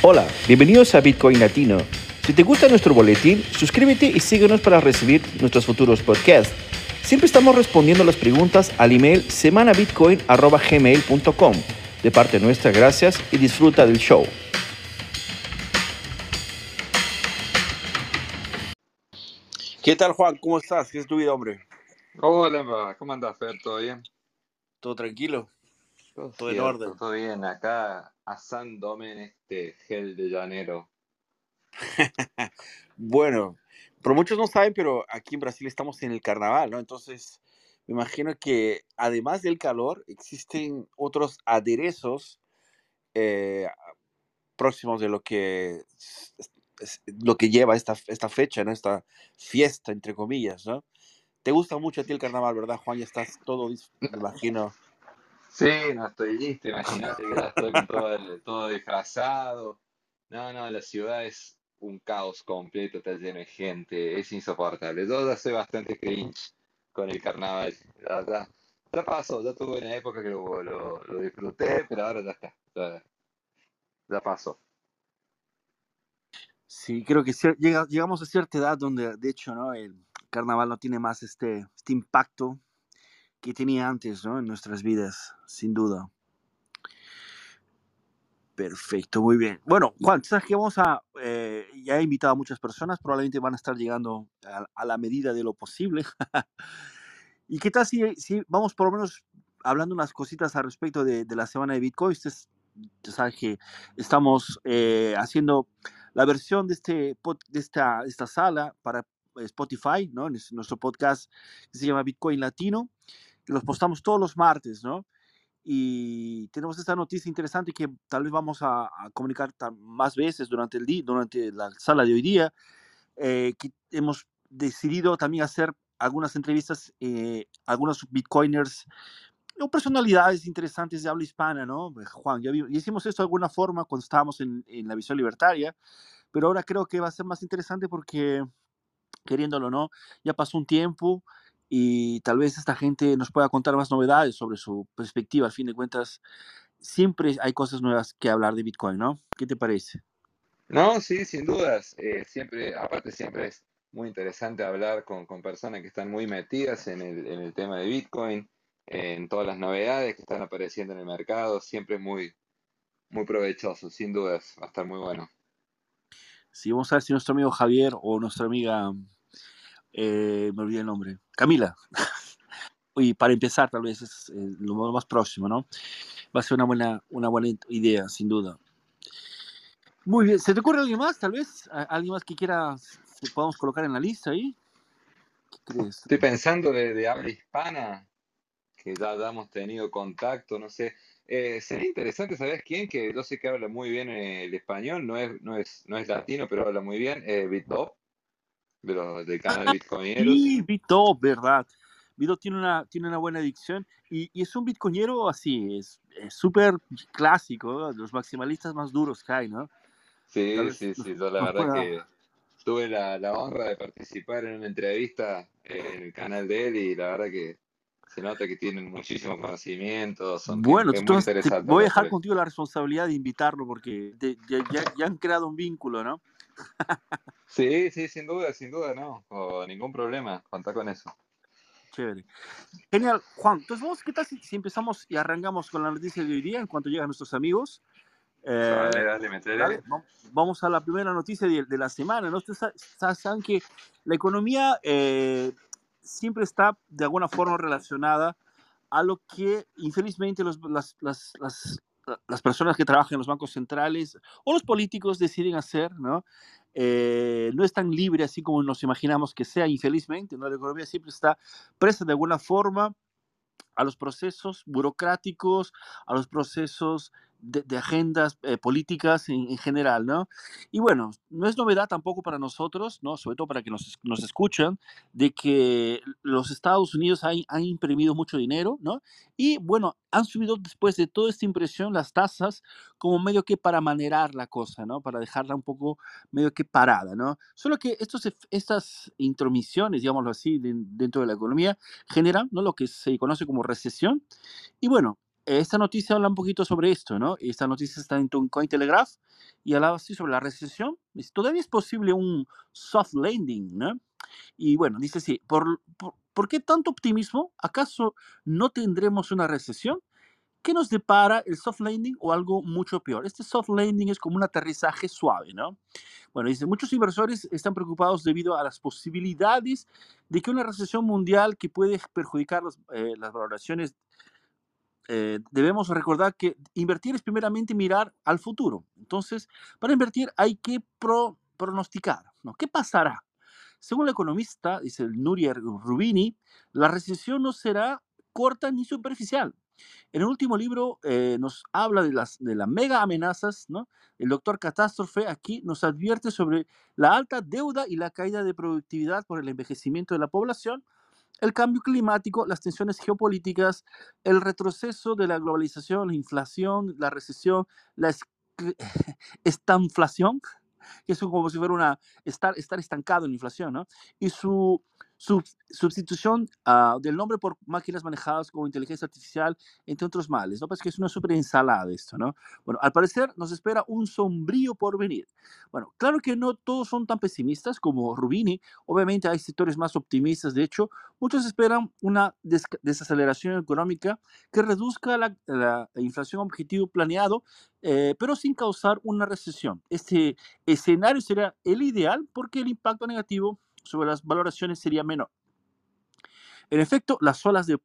Hola, bienvenidos a Bitcoin Latino. Si te gusta nuestro boletín, suscríbete y síguenos para recibir nuestros futuros podcasts. Siempre estamos respondiendo las preguntas al email semanabitcoin.gmail.com. De parte nuestra, gracias y disfruta del show. ¿Qué tal, Juan? ¿Cómo estás? ¿Qué es tu vida, hombre? Hola, ¿cómo andas, Fer? ¿Todo bien? ¿Todo tranquilo? Todo, en orden. Todo bien, acá asándome en este gel de llanero. bueno, pero muchos no saben, pero aquí en Brasil estamos en el carnaval, ¿no? Entonces, me imagino que además del calor, existen otros aderezos eh, próximos de lo que, lo que lleva esta, esta fecha, ¿no? Esta fiesta, entre comillas, ¿no? Te gusta mucho a ti el carnaval, ¿verdad, Juan? Ya estás todo, me imagino. Sí, no estoy listo, imagínate que ya estoy todo, todo disfrazado. No, no, la ciudad es un caos completo, está lleno de gente, es insoportable. Yo ya soy bastante cringe con el carnaval. Ya, pasó, ya tuve una época que lo, lo, disfruté, pero ahora ya está, ya, ya pasó. Sí, creo que llega, llegamos a cierta edad donde, de hecho, ¿no? el carnaval no tiene más este, este impacto que tenía antes ¿no? en nuestras vidas, sin duda. Perfecto, muy bien. Bueno, Juan, sabes que vamos a, eh, ya he invitado a muchas personas, probablemente van a estar llegando a, la medida de lo posible. ¿Y qué tal si, si, vamos por lo menos hablando unas cositas al respecto de, de la semana de Bitcoin? Ustedes sabes que estamos eh, haciendo la versión de, este, de esta, esta sala para Spotify, ¿no? nuestro podcast que se llama Bitcoin Latino los postamos todos los martes, ¿no? Y tenemos esta noticia interesante que tal vez vamos a, comunicar más veces durante el día, durante la sala de hoy día, eh, que hemos decidido también hacer algunas entrevistas, eh, algunos bitcoiners o personalidades interesantes de habla hispana, ¿no? Juan, ya, hicimos esto de alguna forma cuando estábamos en, en la visión libertaria, pero ahora creo que va a ser más interesante porque, queriéndolo, ¿no? Ya pasó un tiempo, y tal vez esta gente nos pueda contar más novedades sobre su perspectiva. Al fin de cuentas, siempre hay cosas nuevas que hablar de Bitcoin, ¿no? ¿Qué te parece? No, sí, sin dudas. Eh, siempre, aparte, siempre es muy interesante hablar con, con personas que están muy metidas en el, en el, tema de Bitcoin, en todas las novedades que están apareciendo en el mercado. Siempre es muy, muy provechoso, sin dudas. Va a estar muy bueno. Sí, vamos a ver si nuestro amigo Javier o nuestra amiga eh, me olvidé el nombre, Camila. y para empezar, tal vez es eh, lo más próximo, ¿no? Va a ser una buena, una buena idea, sin duda. Muy bien, ¿se te ocurre alguien más, tal vez? ¿Alguien más que quiera, podamos colocar en la lista ahí? ¿Qué crees? Estoy pensando de, habla hispana, que ya, hemos tenido contacto, no sé. Eh, sería interesante, ¿sabes quién? Que yo sé que habla muy bien el español, no es, no es, no es latino, pero habla muy bien, eh, Bitbob de los, del canal Bitcoinero. Sí, Vito, verdad. Vito tiene una, tiene una buena adicción y, y es un bitcoinero así, es súper clásico, los maximalistas más duros que hay, ¿no? Sí, sí, sí, yo la verdad que tuve la, la, honra de participar en una entrevista en el canal de él y la verdad que se nota que tienen muchísimo conocimiento. Son bueno, voy a dejar contigo la responsabilidad de invitarlo porque ya, ya, ya, han creado un vínculo, ¿no? Sí, sí, sin duda, sin duda, no. Ningún problema, contar con eso. Chévere. Genial. Juan, entonces vamos, ¿qué tal si, empezamos y arrancamos con la noticia de hoy día en cuanto llegan nuestros amigos? Eh, dale, dale, Vamos a la primera noticia de, la semana. ¿no? Ustedes saben que la economía eh, siempre está de alguna forma relacionada a lo que infelizmente los, las, las, las, las personas que trabajan en los bancos centrales o los políticos deciden hacer, ¿no? Eh, no es tan libre así como nos imaginamos que sea, infelizmente, ¿no? La economía siempre está presa de alguna forma a los procesos burocráticos, a los procesos de, agendas eh, políticas en, general, ¿no? Y bueno, no es novedad tampoco para nosotros, ¿no? Sobre todo para que nos, nos escuchan, de que los Estados Unidos han, han, imprimido mucho dinero, ¿no? Y bueno, han subido después de toda esta impresión las tasas como medio que para manerar la cosa, ¿no? Para dejarla un poco medio que parada, ¿no? Solo que estos, estas intromisiones, digámoslo así, dentro de la economía, generan, ¿no? Lo que se conoce como recesión. Y bueno, esta noticia habla un poquito sobre esto, ¿no? Esta noticia está en Cointelegraph y hablaba así sobre la recesión. Todavía es posible un soft landing, ¿no? Y bueno, dice así, ¿por, por, qué tanto optimismo? ¿Acaso no tendremos una recesión? ¿Qué nos depara el soft landing o algo mucho peor? Este soft landing es como un aterrizaje suave, ¿no? Bueno, dice, muchos inversores están preocupados debido a las posibilidades de que una recesión mundial que puede perjudicar eh, las valoraciones eh, debemos recordar que invertir es primeramente mirar al futuro. Entonces, para invertir hay que pronosticar, ¿no? ¿Qué pasará? Según el economista, dice el Nurier Rubini, la recesión no será corta ni superficial. En el último libro eh, nos habla de las, de las mega amenazas, ¿no? El doctor Catástrofe aquí nos advierte sobre la alta deuda y la caída de productividad por el envejecimiento de la población, el cambio climático, las tensiones geopolíticas, el retroceso de la globalización, la inflación, la recesión, la estanflación, que es como si fuera una, estar, estar estancado en inflación, ¿no? Y su sustitución ah, del nombre por máquinas manejadas como inteligencia artificial, entre otros males, ¿no? Pues que es una súper ensalada esto, ¿no? Bueno, al parecer nos espera un sombrío porvenir. Bueno, claro que no todos son tan pesimistas como Rubini, obviamente hay sectores más optimistas, de hecho, muchos esperan una desaceleración económica que reduzca la, la inflación objetivo planeado, eh, pero sin causar una recesión. Este escenario sería el ideal porque el impacto negativo sobre las valoraciones sería menor. En efecto, las olas de,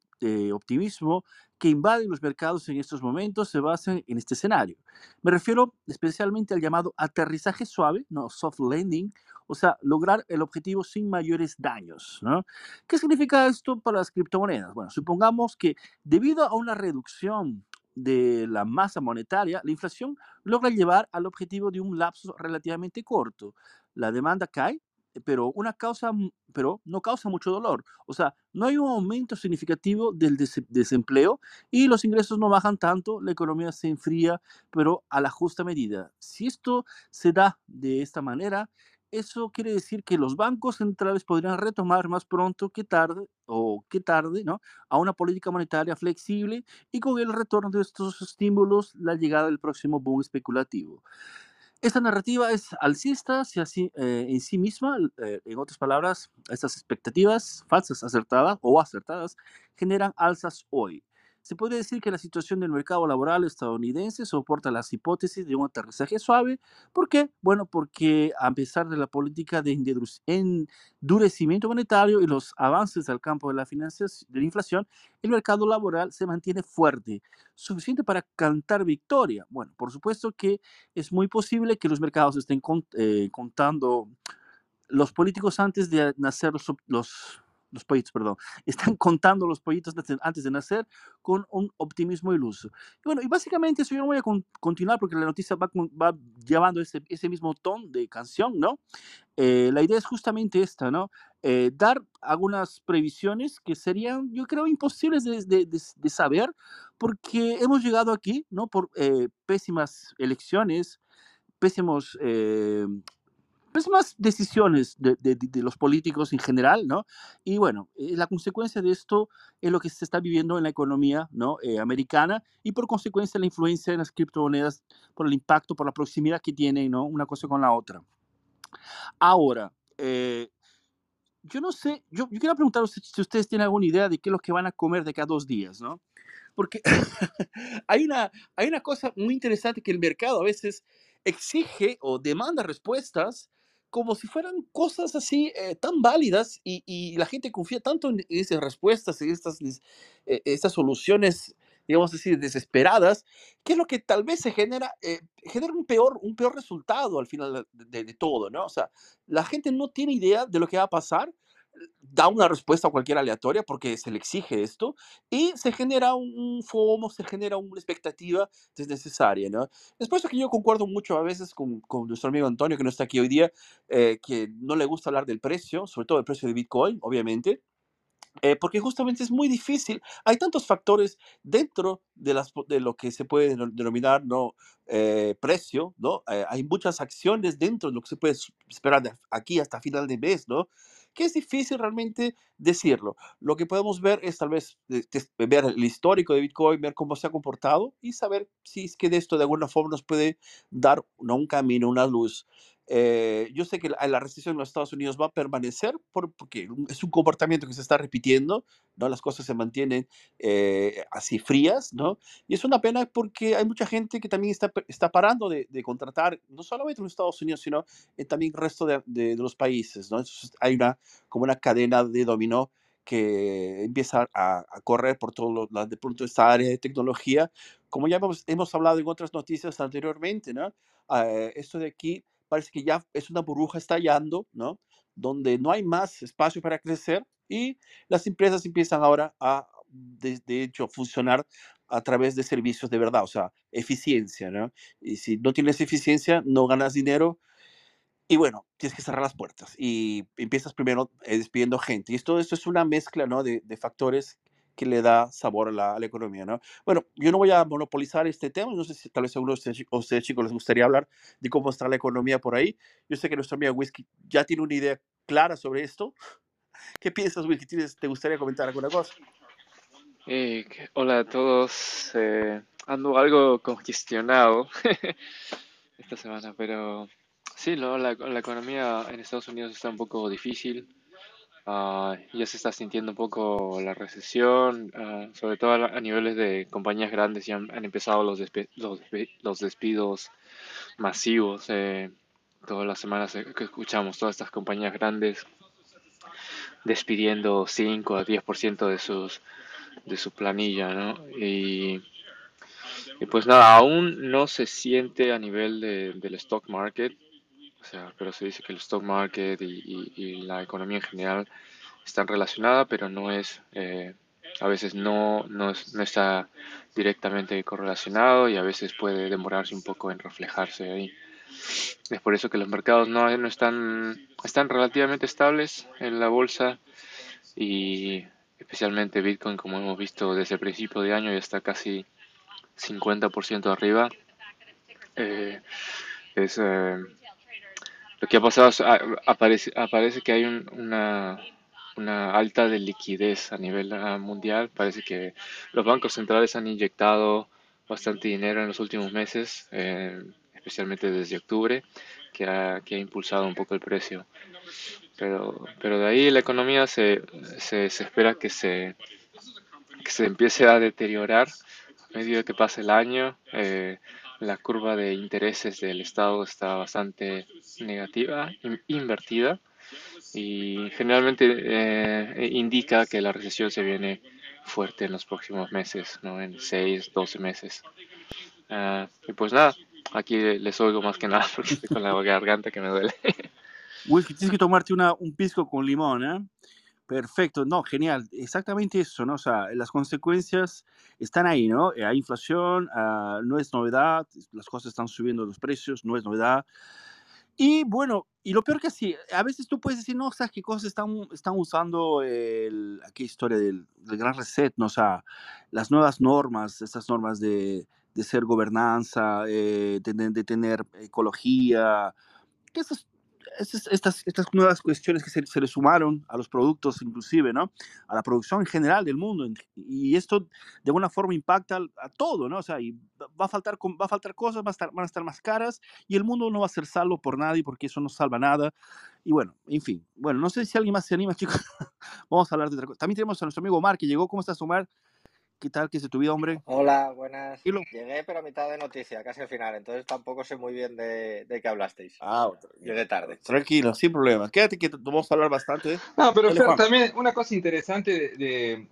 optimismo que invaden los mercados en estos momentos se basan en este escenario. Me refiero especialmente al llamado aterrizaje suave, no soft landing, o sea, lograr el objetivo sin mayores daños. ¿no? ¿Qué significa esto para las criptomonedas? Bueno, supongamos que debido a una reducción de la masa monetaria, la inflación logra llevar al objetivo de un lapso relativamente corto. La demanda cae, pero una causa, pero no causa mucho dolor. O sea, no hay un aumento significativo del desempleo y los ingresos no bajan tanto, la economía se enfría, pero a la justa medida. Si esto se da de esta manera, eso quiere decir que los bancos centrales podrían retomar más pronto que tarde o que tarde, ¿no? A una política monetaria flexible y con el retorno de estos estímulos, la llegada del próximo boom especulativo. Esta narrativa es alcista si así, eh, en sí misma, eh, en otras palabras, estas expectativas falsas acertadas o acertadas generan alzas hoy. Se puede decir que la situación del mercado laboral estadounidense soporta las hipótesis de un aterrizaje suave. ¿Por qué? Bueno, porque a pesar de la política de endurecimiento monetario y los avances del campo de la, de la inflación, el mercado laboral se mantiene fuerte, suficiente para cantar victoria. Bueno, por supuesto que es muy posible que los mercados estén eh, contando los políticos antes de nacer los los pollitos, perdón, están contando los pollitos antes de nacer con un optimismo iluso. Y bueno, y básicamente eso yo no voy a continuar porque la noticia va, va llevando ese, ese, mismo tono de canción, ¿no? Eh, la idea es justamente esta, ¿no? Eh, dar algunas previsiones que serían, yo creo, imposibles de, de, de, saber porque hemos llegado aquí, ¿no? Por eh, pésimas elecciones, pésimos pues más decisiones de, de, los políticos en general, ¿no? Y bueno, eh, la consecuencia de esto es lo que se está viviendo en la economía, ¿no? Eh, americana y por consecuencia la influencia en las criptomonedas por el impacto, por la proximidad que tienen, ¿no? Una cosa con la otra. Ahora, eh, yo no sé, yo, yo quiero preguntar si ustedes tienen alguna idea de qué es lo que van a comer de cada dos días, ¿no? Porque hay, una, hay una cosa muy interesante que el mercado a veces exige o demanda respuestas como si fueran cosas así eh, tan válidas y, y, la gente confía tanto en esas respuestas, en estas, eh, estas soluciones, digamos así, desesperadas, que es lo que tal vez se genera, eh, genera un peor, un peor resultado al final de, de, todo, ¿no? O sea, la gente no tiene idea de lo que va a pasar da una respuesta a cualquier aleatoria porque se le exige esto y se genera un FOMO, se genera una expectativa desnecesaria, ¿no? Es por eso que yo concuerdo mucho a veces con, con nuestro amigo Antonio, que no está aquí hoy día, eh, que no le gusta hablar del precio, sobre todo el precio de Bitcoin, obviamente, eh, porque justamente es muy difícil. Hay tantos factores dentro de, las, de lo que se puede denominar ¿no? Eh, precio, ¿no? hay muchas acciones dentro de lo que se puede esperar de aquí hasta final de mes, ¿no? Que es difícil realmente decirlo. Lo que podemos ver es tal vez eh, tes- ver el histórico de Bitcoin, ver cómo se ha comportado y saber si es que de esto de alguna forma nos puede dar un camino, una luz. Eh, yo sé que la, la recesión en los Estados Unidos va a permanecer por- porque es un comportamiento que se está repitiendo, ¿no? Las cosas se mantienen eh, así frías, ¿no? Y es una pena porque hay mucha gente que también está, está parando de, de contratar, no solamente en los Estados Unidos, sino en también el resto de, de- de los países, ¿no? Entonces hay una, como una cadena de dominó que empieza a, a correr por todo lo, de pronto esta área de tecnología, como ya hemos, hemos hablado en otras noticias anteriormente, ¿no? Ah, esto de aquí parece que ya es una burbuja estallando, ¿no? Donde no hay más espacio para crecer y las empresas empiezan ahora a, de, hecho, funcionar a través de servicios de verdad, o sea, eficiencia, ¿no? Y si no tienes eficiencia, no ganas dinero y bueno, tienes que cerrar las puertas y empiezas primero eh, despidiendo gente. Y todo esto es una mezcla, ¿no? De factores que le da sabor a la, a la economía, ¿no? Bueno, yo no voy a monopolizar este tema, no sé si tal vez a algunos de ustedes, chicos les gustaría hablar de cómo está la economía por ahí. Yo sé que nuestro amigo Whisky ya tiene una idea clara sobre esto. ¿Qué piensas, Whisky? ¿Tienes- ¿Te gustaría comentar alguna cosa? Eh, que- hola a todos. eh, ando algo congestionado esta semana, pero sí, ¿no? La, la economía en Estados Unidos está un poco difícil. Ah, ya se está sintiendo un poco la recesión, ah, sobre todo a, niveles de compañías grandes. Ya han, empezado los, los, despidos masivos. eh, todas las semanas que escuchamos todas estas compañías grandes despidiendo 5 a 10% de sus de su planilla, ¿no? Y, y pues nada, aún no se siente a nivel de, del stock market, o sea, pero se dice que el stock market y, la economía en general están relacionadas, pero no es, eh, a veces no, no, es- no está directamente correlacionado y a veces puede demorarse un poco en reflejarse ahí. Es por eso que los mercados no, no están, están relativamente estables en la bolsa y especialmente Bitcoin, como hemos visto desde el principio de año, ya está casi 50% arriba. Eh, es, eh, lo que ha pasado es, a- aparece, que hay un- una, alta de liquidez a nivel ah, mundial. Parece que los bancos centrales han inyectado bastante dinero en los últimos meses, eh, especialmente desde octubre, que ha, que ha impulsado un poco el precio. Pero, pero de ahí la economía se, se, espera que se, que se empiece a deteriorar a medida que pase el año. Eh, la curva de intereses del Estado está bastante negativa, in- invertida, y generalmente eh, indica que la recesión se viene fuerte en los próximos meses, ¿no? En 6, 12 meses. Ah, y pues nada, aquí les oigo más que nada porque estoy con la garganta que me duele. Whisky, tienes que tomarte una, un pisco con limón, ¿eh? Perfecto, no, genial, exactamente eso, ¿no? O sea, las consecuencias están ahí, ¿no? Eh, Hay inflación, ah, no es novedad, las cosas están subiendo los precios, no es novedad. Y bueno, y lo peor que sí, a veces tú puedes decir, no, ¿sabes qué cosas están, están usando el, aquí historia del, gran reset, ¿no? O sea, las nuevas normas, estas normas de, de ser gobernanza, eh, de tener ecología, que esas, esas- estas, estas nuevas cuestiones que se, se le sumaron a los productos, inclusive, ¿no? A la producción en general del mundo. Y esto de alguna forma impacta a todo, ¿no? O sea, y va a faltar, va a faltar cosas, va a estar, van a estar más caras y el mundo no va a ser salvo por nadie porque eso no salva nada. Y bueno, en fin. Bueno, no sé si alguien más se anima, chicos. Vamos a hablar de otra cosa. También tenemos a nuestro amigo Omar que llegó. ¿Cómo estás, Omar? ¿Qué tal? ¿Qué es de tu vida, hombre? Hola, buenas. Llegué, pero a mitad de noticia, casi al final, entonces tampoco sé muy bien de, de qué hablasteis. Ah, Llegué tarde. tranquilo, sin problema. Quédate que vamos a hablar bastante. No, pero Dale, Fer, también una cosa interesante de, de-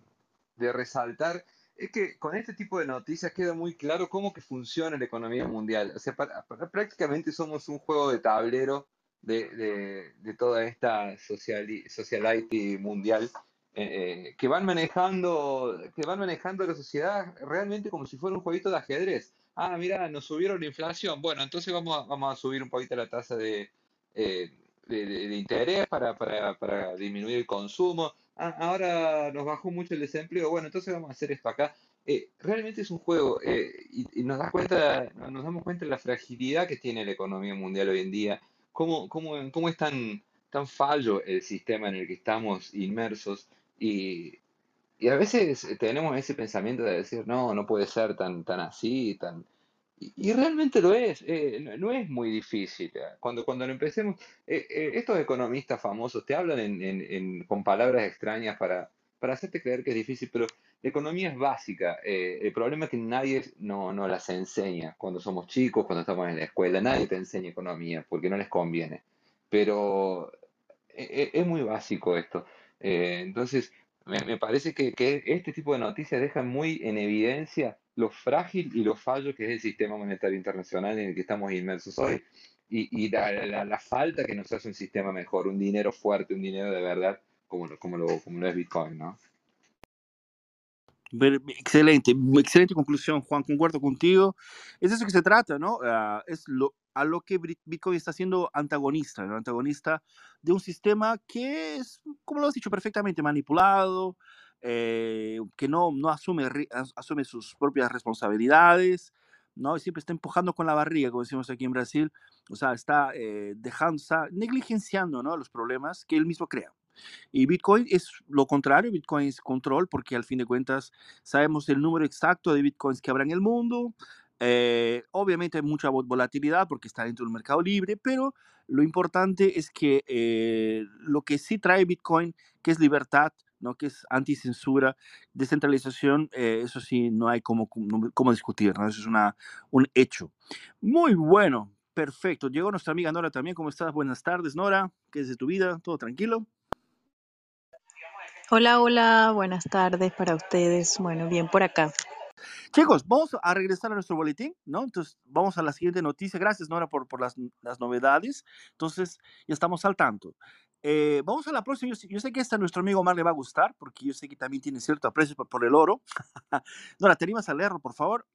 de resaltar es que con este tipo de noticias queda muy claro cómo que funciona la economía mundial. O sea, para- para- prácticamente somos un juego de tablero de, de- de toda esta sociali- socialite mundial eh, eh, que van manejando, que van manejando la sociedad realmente como si fuera un jueguito de ajedrez. Ah, mira, nos subieron la inflación. Bueno, entonces vamos a, vamos a subir un poquito la tasa de, eh, de, interés para, para, para disminuir el consumo. Ah, ahora nos bajó mucho el desempleo. Bueno, entonces vamos a hacer esto acá. Realmente es un juego y, nos da cuenta, nos damos cuenta de la fragilidad que tiene la economía mundial hoy en día. Cómo, cómo, cómo es tan, tan fallo el sistema en el que estamos inmersos y, y a veces tenemos ese pensamiento de decir, no, no puede ser tan, tan así, tan... Y, realmente lo es, eh, no, no es muy difícil. eh. Cuando, cuando lo empecemos, eh, eh, estos economistas famosos te hablan en, en- en- con palabras extrañas para, para hacerte creer que es difícil, pero la economía es básica. eh, el problema es que nadie no, no las enseña cuando somos chicos, cuando estamos en la escuela, nadie te enseña economía porque no les conviene. Pero es muy básico esto. Eh, entonces, me, me parece que, que este tipo de noticias dejan muy en evidencia lo frágil y lo fallo que es el sistema monetario internacional en el que estamos inmersos hoy y, y la, la- la falta que nos hace un sistema mejor, un dinero fuerte, un dinero de verdad, como, como, lo, como lo es Bitcoin, ¿no? Excelente, excelente conclusión, Juan, concuerdo contigo. Es eso que se trata, ¿no? Ah, es lo, a lo que Bit- Bitcoin está siendo antagonista, ¿no? Antagonista de un sistema que es, como lo has dicho perfectamente, manipulado, eh, que no, no asume, asume sus propias responsabilidades, ¿no? Y siempre está empujando con la barriga, como decimos aquí en Brasil, o sea, está eh, dejando, está negligenciando, ¿no? Los problemas que él mismo crea. Y Bitcoin es lo contrario, Bitcoin es control, porque al fin de cuentas sabemos el número exacto de Bitcoins que habrá en el mundo. Eh, obviamente hay mucha vol- volatilidad porque está dentro del mercado libre, pero lo importante es que eh, lo que sí trae Bitcoin, que es libertad, ¿no? que es anticensura, descentralización, eh, eso sí, no hay como, como, discutir, eso es una, un hecho. Muy bueno, perfecto. Llegó nuestra amiga Nora también. ¿Cómo estás? Buenas tardes, Nora. ¿Qué es de tu vida? ¿Todo tranquilo? Hola, hola, buenas tardes para ustedes. Bueno, bien por acá. Chicos, vamos a regresar a nuestro boletín, ¿no? Entonces, vamos a la siguiente noticia. Gracias, Nora, por, las, novedades. Entonces, ya estamos al tanto. Eh, vamos a la próxima. Yo, sé- que esta a nuestro amigo Omar le va a gustar, porque yo sé que también tiene cierto aprecio por, por el oro. Nora, ¿te animas a leerlo, por favor?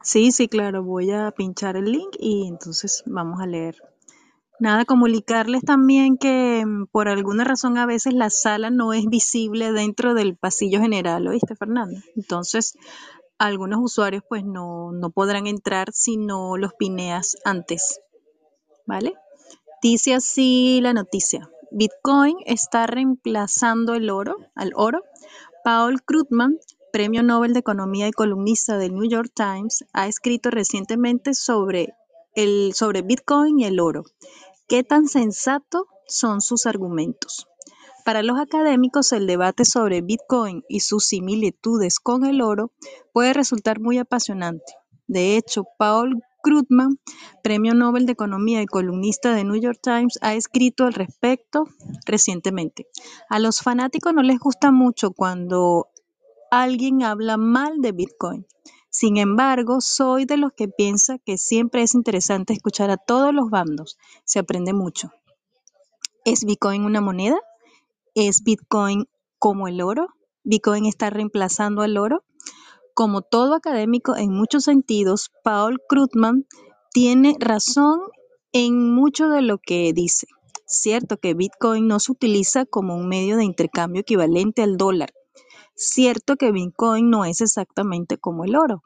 Sí, sí, claro, voy a pinchar el link y entonces vamos a leer. Nada, comunicarles también que mm, por alguna razón a veces la sala no es visible dentro del pasillo general, ¿oíste, Fernando? Entonces, algunos usuarios pues no, no podrán entrar si no los pineas antes, ¿vale? Dice así la noticia. Bitcoin está reemplazando el oro, al oro. Paul Krugman, premio Nobel de Economía y columnista del New York Times, ha escrito recientemente sobre, el, sobre Bitcoin y el oro. ¿Qué tan sensato son sus argumentos? Para los académicos, el debate sobre Bitcoin y sus similitudes con el oro puede resultar muy apasionante. De hecho, Paul Krugman, premio Nobel de Economía y columnista de New York Times, ha escrito al respecto recientemente. A los fanáticos no les gusta mucho cuando alguien habla mal de Bitcoin. Sin embargo, soy de los que piensa que siempre es interesante escuchar a todos los bandos. Se aprende mucho. ¿Es Bitcoin una moneda? ¿Es Bitcoin como el oro? ¿Bitcoin está reemplazando al oro? Como todo académico en muchos sentidos, Paul Krugman tiene razón en mucho de lo que dice. Cierto que Bitcoin no se utiliza como un medio de intercambio equivalente al dólar. Cierto que Bitcoin no es exactamente como el oro.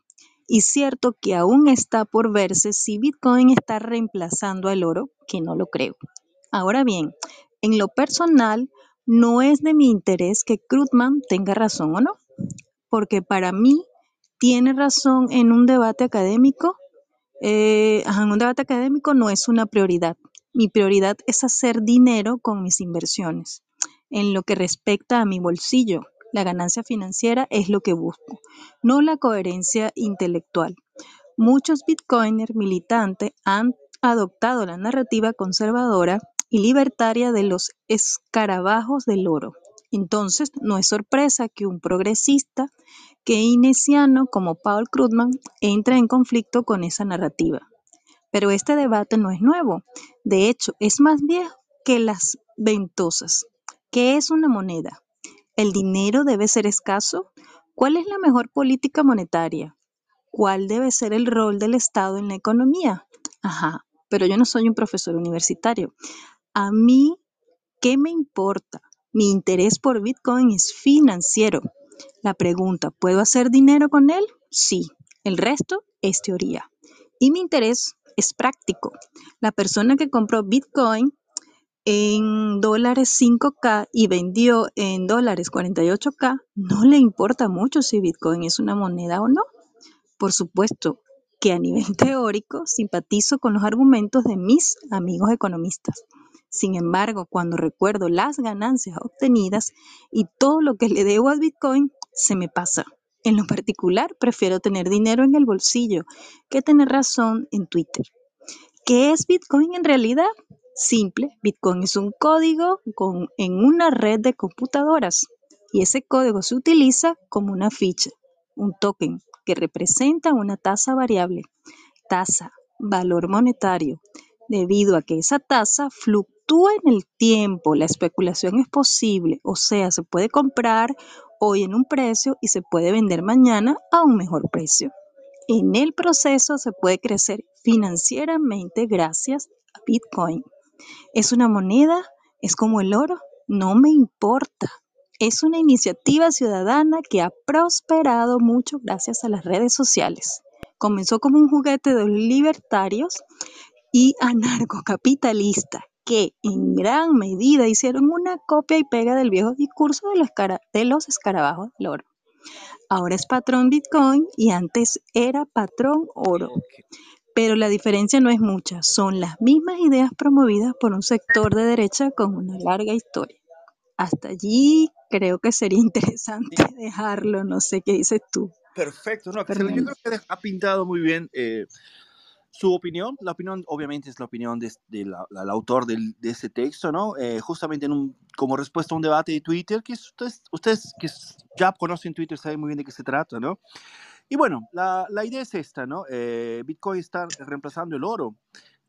Y cierto que aún está por verse si Bitcoin está reemplazando al oro, que no lo creo. Ahora bien, en lo personal, no es de mi interés que Krugman tenga razón o no, porque para mí tiene razón en un debate académico. eh, en un debate académico no es una prioridad. Mi prioridad es hacer dinero con mis inversiones. En lo que respecta a mi bolsillo, la ganancia financiera es lo que busco, no la coherencia intelectual. Muchos bitcoiners militantes han adoptado la narrativa conservadora y libertaria de los escarabajos del oro. Entonces, no es sorpresa que un progresista keynesiano como Paul Krugman entre en conflicto con esa narrativa. Pero este debate no es nuevo. De hecho, es más viejo que las ventosas. ¿Qué es una moneda? ¿El dinero debe ser escaso? ¿Cuál es la mejor política monetaria? ¿Cuál debe ser el rol del Estado en la economía? Ajá, pero yo no soy un profesor universitario. A mí, ¿qué me importa? Mi interés por Bitcoin es financiero. La pregunta, ¿puedo hacer dinero con él? Sí. El resto es teoría. Y mi interés es práctico. La persona que compró Bitcoin en dólares 5K y vendió en dólares 48K, no le importa mucho si Bitcoin es una moneda o no. Por supuesto que a nivel teórico simpatizo con los argumentos de mis amigos economistas. Sin embargo, cuando recuerdo las ganancias obtenidas y todo lo que le debo a Bitcoin, se me pasa. En lo particular, prefiero tener dinero en el bolsillo que tener razón en Twitter. ¿Qué es Bitcoin en realidad? Simple, Bitcoin es un código en una red de computadoras y ese código se utiliza como una ficha, un token que representa una tasa variable, tasa, valor monetario, debido a que esa tasa fluctúa en el tiempo, la especulación es posible, o sea, se puede comprar hoy en un precio y se puede vender mañana a un mejor precio. En el proceso se puede crecer financieramente gracias a Bitcoin. ¿Es una moneda? ¿Es como el oro? No me importa. Es una iniciativa ciudadana que ha prosperado mucho gracias a las redes sociales. Comenzó como un juguete de libertarios y anarcocapitalistas que en gran medida hicieron una copia y pega del viejo discurso de los, de los escarabajos del oro. Ahora es patrón Bitcoin y antes era patrón oro. Pero la diferencia no es mucha, son las mismas ideas promovidas por un sector de derecha con una larga historia. Hasta allí creo que sería interesante dejarlo, no sé qué dices tú. Perfecto, no, yo creo que ha pintado muy bien eh, su opinión. La opinión, obviamente, es la opinión del de, de autor del, de ese texto, ¿no? Eh, justamente en un, como respuesta a un debate de Twitter, que ustedes, ustedes que ya conocen Twitter saben muy bien de qué se trata, ¿no? Y bueno, la, la idea es esta, ¿no? Eh, Bitcoin está reemplazando el oro.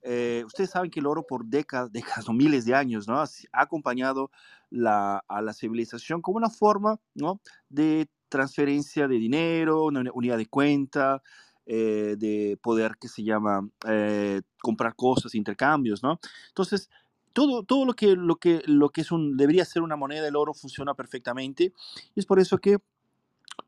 Eh, ustedes saben que el oro por décadas, décadas o miles de años, ¿no? Ha acompañado la, a la civilización como una forma, ¿no? De transferencia de dinero, una unidad de cuenta, eh, de poder que se llama eh, comprar cosas, intercambios, ¿no? Entonces, todo, todo lo, que, lo, que, lo que es un, debería ser una moneda del oro funciona perfectamente. Y es por eso que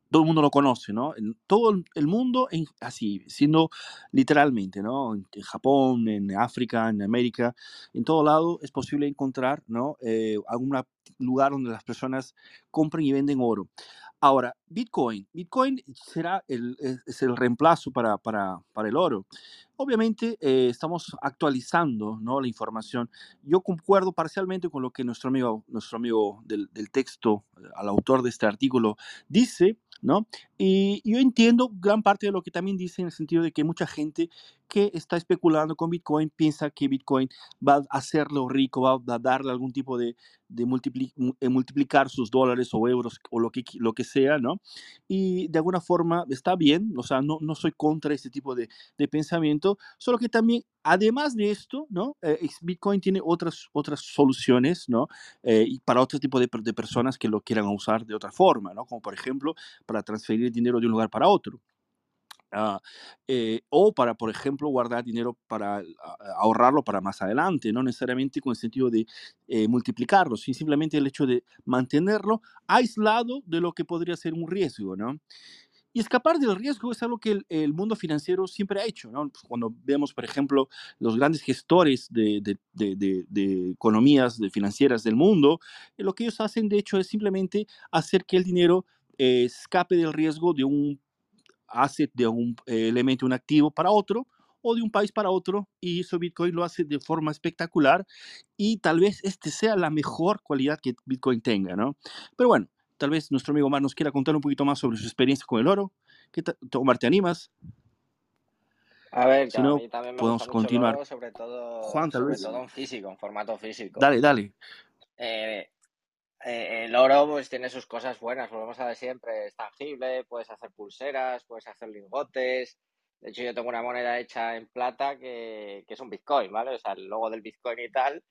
todo el mundo lo conoce, ¿no? En todo el mundo, así, siendo literalmente, ¿no? En, Japón, en África, en América, en todo lado es posible encontrar, ¿no? Eh, algún lugar donde las personas compren y venden oro. Ahora, Bitcoin. Bitcoin será el, es el reemplazo para, para, para el oro. Obviamente eh, estamos actualizando ¿no? la información. Yo concuerdo parcialmente con lo que nuestro amigo, nuestro amigo del, del texto, al autor de este artículo, dice, ¿no? Y yo entiendo gran parte de lo que también dice en el sentido de que mucha gente que está especulando con Bitcoin piensa que Bitcoin va a hacerlo rico, va a darle algún tipo de, de eh, multiplicar sus dólares o euros o lo que, lo que sea, ¿no? Y de alguna forma está bien, o sea, no, no soy contra ese tipo de, de pensamiento, solo que también, además de esto, ¿no? Eh, Bitcoin tiene otras, otras soluciones, ¿no? Eh, y para otro tipo de, de personas que lo quieran usar de otra forma, ¿no? Como por ejemplo, para transferir dinero de un lugar para otro. Eh, o para, por ejemplo, guardar dinero para ahorrarlo para más adelante, no necesariamente con el sentido de eh, multiplicarlo, sino simplemente el hecho de mantenerlo aislado de lo que podría ser un riesgo, ¿no? Y escapar del riesgo es algo que el, mundo financiero siempre ha hecho, ¿no? Pues, cuando vemos, por ejemplo, los grandes gestores de, de, de, economías financieras del mundo, eh, lo que ellos hacen, de hecho, es simplemente hacer que el dinero escape del riesgo de un hace de un eh, elemento, un activo para otro o de un país para otro y eso Bitcoin lo hace de forma espectacular y tal vez este sea la mejor cualidad que Bitcoin tenga, ¿no? Pero bueno, tal vez nuestro amigo Omar nos quiera contar un poquito más sobre su experiencia con el oro. ¿Qué Omar, ¿te animas? A ver, si no, no, a mí también me podemos gusta continuar. Mucho el oro, sobre todo, Juan, tal sobre vez. todo en físico, en formato físico. Dale, dale. Eh, eh, el oro pues tiene sus cosas buenas, volvemos a ver siempre, es tangible, puedes hacer pulseras, puedes hacer lingotes. De hecho, yo tengo una moneda hecha en plata que, que es un Bitcoin, ¿vale? O sea, el logo del Bitcoin y tal.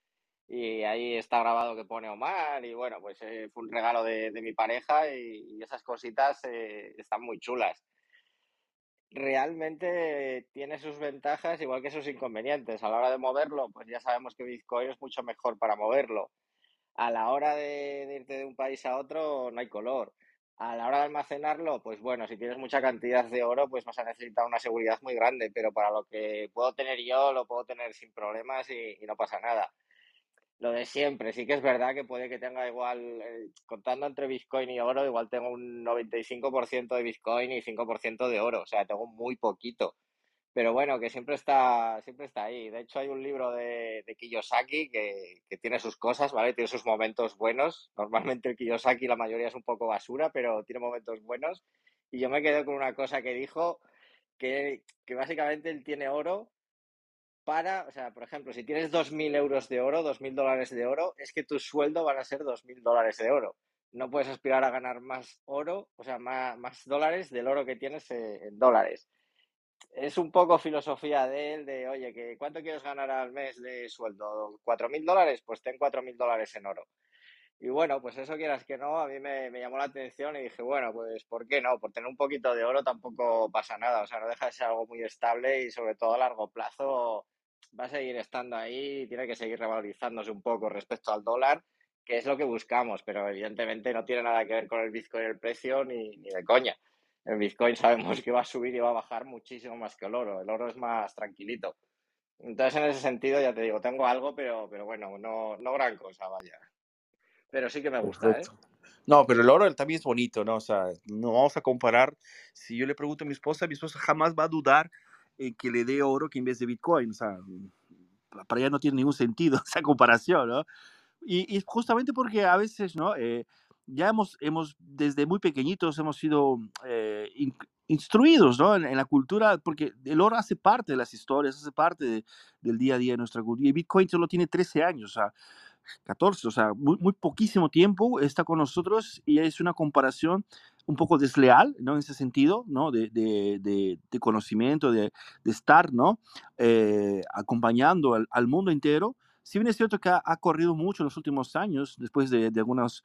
Y ahí está grabado que pone Omar y bueno, pues eh, fue un regalo de, de mi pareja y, esas cositas eh, están muy chulas. Realmente tiene sus ventajas igual que sus inconvenientes. A la hora de moverlo, pues ya sabemos que Bitcoin es mucho mejor para moverlo a la hora de, irte de un país a otro no hay color. A la hora de almacenarlo, pues bueno, si tienes mucha cantidad de oro, pues vas a necesitar una seguridad muy grande, pero para lo que puedo tener yo, lo puedo tener sin problemas y, y no pasa nada. lo de siempre. Sí que es verdad que puede que tenga igual, eh, contando entre Bitcoin y oro, igual tengo un 95% de Bitcoin y 5% de oro. O sea, tengo muy poquito. Pero bueno, que siempre está, siempre está ahí. De hecho, hay un libro de, de Kiyosaki que, tiene sus cosas, ¿vale? Tiene sus momentos buenos. Normalmente el Kiyosaki la mayoría es un poco basura, pero tiene momentos buenos. Y yo me quedé con una cosa que dijo, que, que básicamente él tiene oro para, o sea, por ejemplo, si tienes 2.000 euros de oro, 2.000 dólares de oro, es que tu sueldo van a ser 2.000 dólares de oro. No puedes aspirar a ganar más oro, o sea, más, más dólares del oro que tienes eh, en dólares. Es un poco filosofía de él, de, oye, que ¿cuánto quieres ganar al mes de sueldo? ¿4.000 dólares? Pues ten 4.000 dólares en oro. Y bueno, pues eso quieras que no, a mí me, me, llamó la atención y dije, bueno, pues ¿por qué no? Por tener un poquito de oro tampoco pasa nada, o sea, no deja de ser algo muy estable y sobre todo a largo plazo va a seguir estando ahí y tiene que seguir revalorizándose un poco respecto al dólar, que es lo que buscamos, pero evidentemente no tiene nada que ver con el Bitcoin el precio ni, ni de coña. El Bitcoin sabemos que va a subir y va a bajar muchísimo más que el oro, el oro es más tranquilito. Entonces, en ese sentido, ya te digo, tengo algo, pero, pero bueno, no, no gran cosa, vaya. Pero sí que me gusta, ¿eh? No, pero el oro también es bonito, ¿no? O sea, no vamos a comparar. Si yo le pregunto a mi esposa, mi esposa jamás va a dudar en que le dé oro que en vez de Bitcoin. O sea, para ella no tiene ningún sentido esa comparación, ¿no? Y, y justamente porque a veces, ¿no? Eh, ya hemos, hemos, desde muy pequeñitos, hemos sido eh, in, instruidos, ¿no? En, en, la cultura, porque el oro hace parte de las historias, hace parte de, del día a día de nuestra cultura. Y Bitcoin solo tiene 13 años, o sea, 14, o sea, muy, muy poquísimo tiempo está con nosotros y es una comparación un poco desleal, ¿no? En ese sentido, ¿no? De, de, de, de conocimiento, de, estar, ¿no? Eh, acompañando al, al, mundo entero. Si bien es cierto que ha, corrido mucho en los últimos años, después de, algunos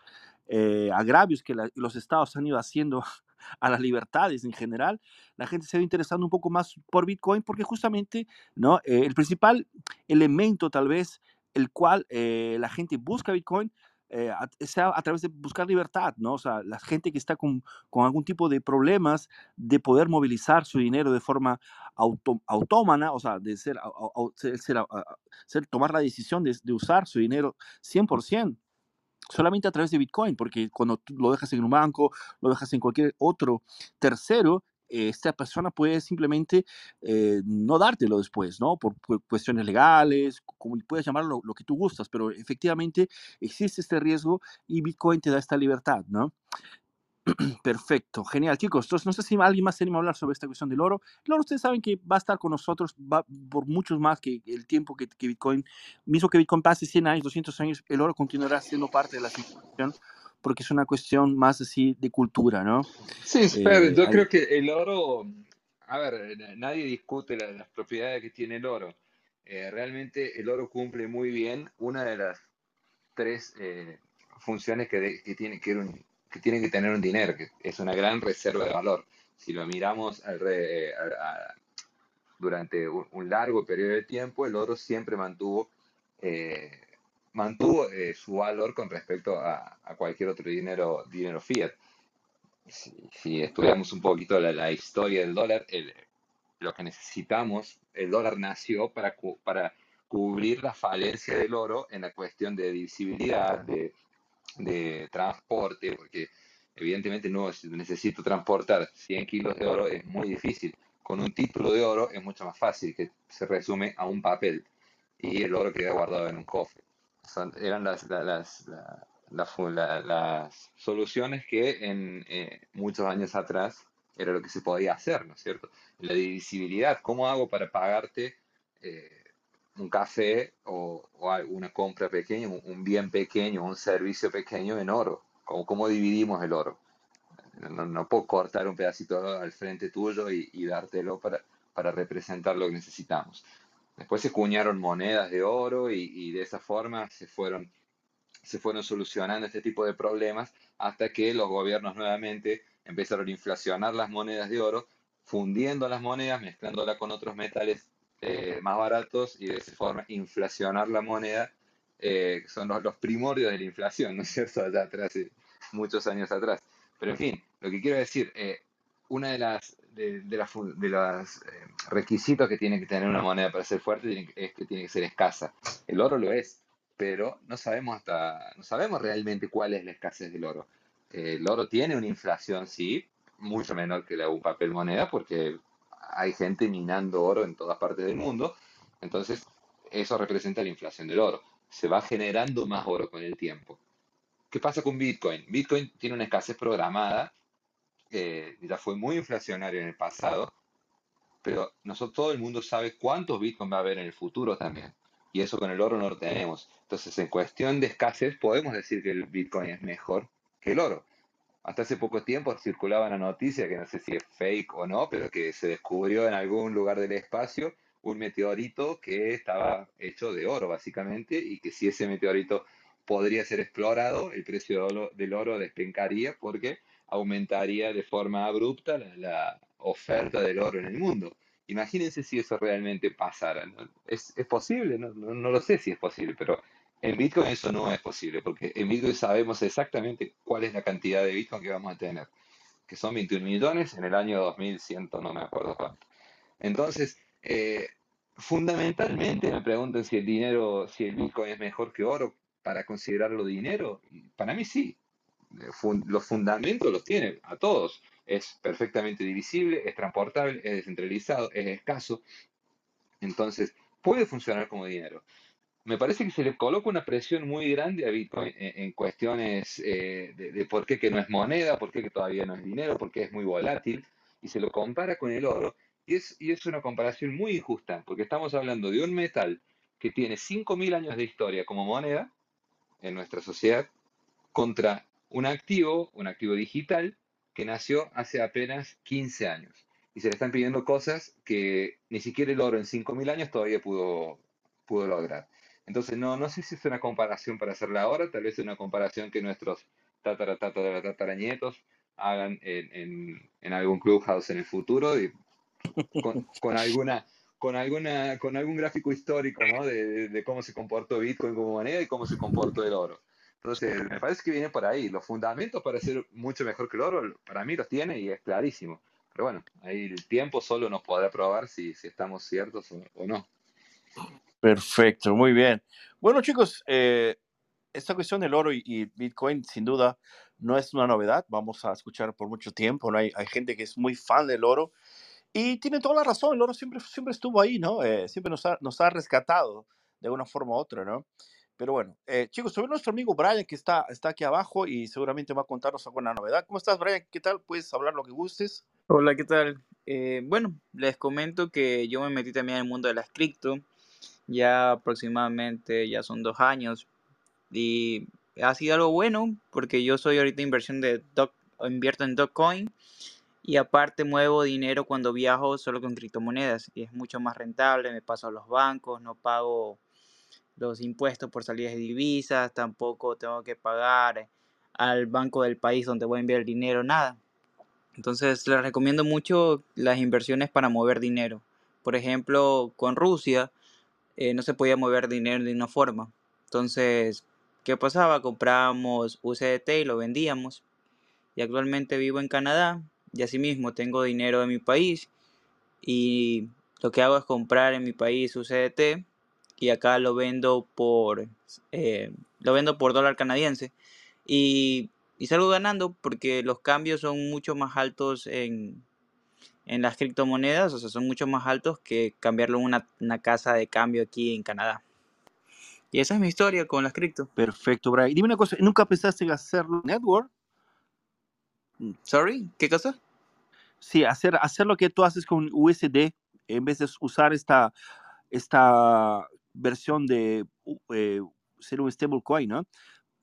eh, agravios que los estados han ido haciendo a las libertades en general, la gente se va interesando un poco más por Bitcoin porque justamente, ¿no? Eh, el principal elemento tal vez el cual eh, la gente busca Bitcoin eh, a, a través de buscar libertad, ¿no? O sea, la gente que está con, con algún tipo de problemas de poder movilizar su dinero de forma autómana, o sea, de ser, ser, ser, ser tomar la decisión de, usar su dinero 100% solamente a través de Bitcoin, porque cuando lo dejas en un banco, lo dejas en cualquier otro tercero, esta persona puede simplemente eh, no dártelo después, ¿no? Por, por, cuestiones legales, como puedes llamarlo lo, que tú gustas, pero efectivamente existe este riesgo y Bitcoin te da esta libertad, ¿no? Perfecto, genial, chicos. Entonces, no sé si alguien más anima a hablar sobre esta cuestión del oro. El oro, ustedes saben que va a estar con nosotros va por muchos más que el tiempo que, que Bitcoin, mismo que Bitcoin pase 100 años, 200 años, el oro continuará siendo parte de la situación porque es una cuestión más así de cultura, ¿no? Sí, pero eh, yo hay... creo que el oro, a ver, nadie discute la, las propiedades que tiene el oro. Eh, realmente el oro cumple muy bien una de las tres eh, funciones que, de, que, tiene, que, un, que, tiene que tener un dinero, que es una gran reserva de valor. Si lo miramos al re, a, a, durante un, un, largo periodo de tiempo, el oro siempre mantuvo eh, mantuvo eh, su valor con respecto a, a, cualquier otro dinero, dinero fiat. Si, si estudiamos un poquito la, la historia del dólar, el, lo que necesitamos, el dólar nació para, para cubrir la falencia del oro en la cuestión de divisibilidad, de, de transporte, porque evidentemente no necesito transportar 100 kilos de oro, es muy difícil. Con un título de oro es mucho más fácil, que se resume a un papel y el oro queda guardado en un cofre son, eran las, las, las, las, soluciones que en eh, muchos años atrás era lo que se podía hacer, ¿no es cierto? La divisibilidad, ¿cómo hago para pagarte eh, un café o, o, una compra pequeña, un, un, bien pequeño, un servicio pequeño en oro? ¿Cómo, cómo dividimos el oro? No, no, puedo cortar un pedacito al frente tuyo y, y dártelo para, para representar lo que necesitamos. Después se cuñaron monedas de oro y, de esa forma se fueron, solucionando este tipo de problemas hasta que los gobiernos nuevamente empezaron a inflacionar las monedas de oro, fundiendo las monedas, mezclándolas con otros metales eh, más baratos y de esa forma inflacionar la moneda, eh, son los, primordios de la inflación, ¿no es cierto? Allá atrás, muchos años atrás. Pero en fin, lo que quiero decir, eh, una de las de, de, la, de los eh, requisitos que tiene que tener una moneda para ser fuerte es que tiene que ser escasa. El oro lo es, pero no sabemos hasta, no sabemos realmente cuál es la escasez del oro. El oro tiene una inflación, sí, mucho menor que la de un papel moneda, porque hay gente minando oro en todas partes del mundo, entonces eso representa la inflación del oro. Se va generando más oro con el tiempo. ¿Qué pasa con Bitcoin? Bitcoin tiene una escasez programada, eh, ya fue muy inflacionario en el pasado, pero nosotros, todo el mundo sabe cuántos Bitcoin va a haber en el futuro también. Y eso con el oro no lo tenemos. Entonces, en cuestión de escasez, podemos decir que el Bitcoin es mejor que el oro. Hasta hace poco tiempo circulaba una noticia, que no sé si es fake o no, pero que se descubrió en algún lugar del espacio un meteorito que estaba hecho de oro, básicamente, y que si ese meteorito podría ser explorado, el precio del oro despencaría porque aumentaría de forma abrupta la, oferta del oro en el mundo. Imagínense si eso realmente pasara. ¿Es, posible? No, no, lo sé si es posible, pero en Bitcoin eso no es posible, porque en Bitcoin sabemos exactamente cuál es la cantidad de Bitcoin que vamos a tener, que son 21 millones en el año 2100, no me acuerdo cuánto. Entonces, eh, fundamentalmente me preguntan si el dinero, si el Bitcoin es mejor que oro para considerarlo dinero. Para mí sí. Los fundamentos los tiene a todos. Es perfectamente divisible, es transportable, es descentralizado, es escaso. Entonces, puede funcionar como dinero me parece que se le coloca una presión muy grande a Bitcoin en, cuestiones eh, de, por qué que no es moneda, por qué que todavía no es dinero, por qué es muy volátil, y se lo compara con el oro, y es, y es una comparación muy injusta, porque estamos hablando de un metal que tiene 5.000 años de historia como moneda en nuestra sociedad, contra un activo, un activo digital, que nació hace apenas 15 años. Y se le están pidiendo cosas que ni siquiera el oro en 5.000 años todavía pudo, pudo lograr. Entonces, no, no sé si es una comparación para hacerla ahora, tal vez es una comparación que nuestros tatara, tatara, tatarañetos hagan en, en, algún clubhouse en el futuro y con, con, alguna con alguna con algún gráfico histórico ¿no? de, de, cómo se comportó Bitcoin como moneda y cómo se comportó el oro. Entonces, me parece que viene por ahí. Los fundamentos para ser mucho mejor que el oro, para mí los tiene y es clarísimo. Pero bueno, ahí el tiempo solo nos podrá probar si, si estamos ciertos o no. Perfecto, muy bien. Bueno, chicos, eh, esta cuestión del oro y, Bitcoin sin duda no es una novedad. Vamos a escuchar por mucho tiempo. ¿no? Hay, hay gente que es muy fan del oro y tiene toda la razón. El oro siempre, siempre estuvo ahí, ¿no? Eh, siempre nos ha, nos ha rescatado de una forma u otra, ¿no? Pero bueno, eh, chicos, sobre nuestro amigo Brian que está, está aquí abajo y seguramente va a contarnos alguna novedad. ¿Cómo estás, Brian? ¿Qué tal? ¿Puedes hablar lo que gustes? Hola, ¿qué tal? bueno, les comento que yo me metí también en el mundo de las cripto ya aproximadamente ya son dos años y ha sido algo bueno porque yo soy ahorita inversión de Doc, invierto en Dogecoin y aparte muevo dinero cuando viajo solo con criptomonedas y es mucho más rentable, me paso a los bancos, no pago los impuestos por salidas de divisas, tampoco tengo que pagar al banco del país donde voy a enviar el dinero, nada. Entonces les recomiendo mucho las inversiones para mover dinero. Por ejemplo, con Rusia, eh, no se podía mover dinero de una forma. Entonces, ¿qué pasaba? Comprábamos USDT y lo vendíamos. Y actualmente vivo en Canadá y asimismo tengo dinero en mi país y lo que hago es comprar en mi país USDT y acá lo vendo por eh, lo vendo por dólar canadiense y, y salgo ganando porque los cambios son mucho más altos en, en las criptomonedas, o sea, son mucho más altos que cambiarlo en una, casa de cambio aquí en Canadá. Y esa es mi historia con las cripto. Perfecto, Brian. Dime una cosa, ¿nunca pensaste en hacerlo network? Sorry, ¿qué cosa? Sí, hacer, hacer lo que tú haces con USD en vez de usar esta, esta versión de eh, ser un stablecoin, ¿no?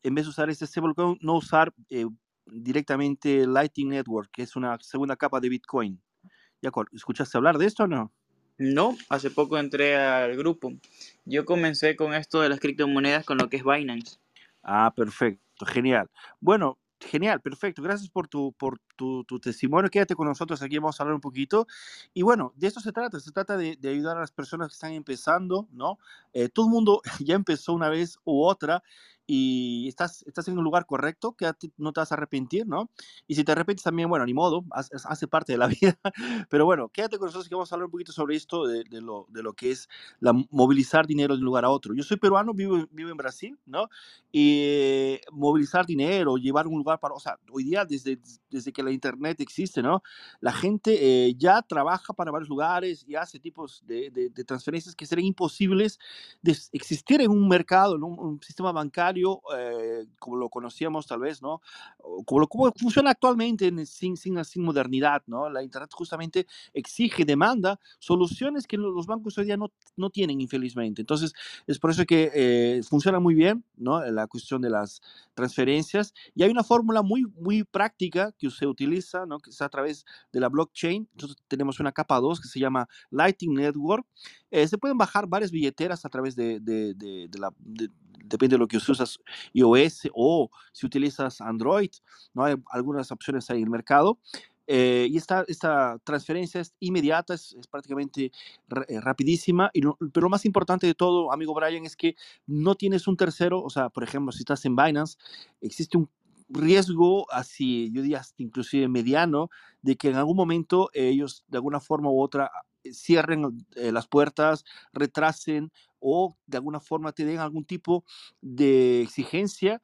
En vez de usar este stablecoin, no usar eh, directamente Lightning Network, que es una segunda capa de Bitcoin. ¿Escuchaste hablar de esto o no? No, hace poco entré al grupo. Yo comencé con esto de las criptomonedas con lo que es Binance. Ah, perfecto, genial. Bueno, genial, perfecto. Gracias por tu, por tu, tu, testimonio. Quédate con nosotros aquí, vamos a hablar un poquito. Y bueno, de esto se trata, se trata de, de ayudar a las personas que están empezando, ¿no? Eh, todo el mundo ya empezó una vez u otra y estás, estás en un lugar correcto, que no te vas a arrepentir, ¿no? Y si te arrepientes también, bueno, ni modo, hace, parte de la vida. Pero bueno, quédate con nosotros que vamos a hablar un poquito sobre esto, de, de, lo, de lo que es la, movilizar dinero de un lugar a otro. Yo soy peruano, vivo, vivo en Brasil, ¿no? Y eh, movilizar dinero, llevar un lugar para, o sea, hoy día desde, desde que la Internet existe, ¿no? La gente eh, ya trabaja para varios lugares y hace tipos de, de transferencias que serían imposibles de existir en un mercado, en un, un sistema bancario eh, como lo conocíamos tal vez, ¿no? Como, lo, como funciona actualmente en, sin, sin, sin, modernidad, ¿no? La Internet justamente exige, demanda soluciones que los bancos hoy día no, no tienen, infelizmente. Entonces, es por eso que eh, funciona muy bien, ¿no? La cuestión de las transferencias. Y hay una fórmula muy, muy práctica que se utiliza, ¿no? Que es a través de la blockchain. Entonces, tenemos una capa 2 que se llama Lightning Network. Eh, se pueden bajar varias billeteras a través de, de, de, de la depende de lo que usas iOS o si utilizas Android, ¿no? Hay algunas opciones ahí en el mercado. Eh, y esta, esta transferencia es inmediata, es, es prácticamente eh, rapidísima, y lo, pero lo más importante de todo, amigo Brian, es que no tienes un tercero, o sea, por ejemplo, si estás en Binance, existe un riesgo así, yo diría hasta inclusive mediano, de que en algún momento ellos de alguna forma u otra cierren eh, las puertas, retrasen o de alguna forma te den algún tipo de exigencia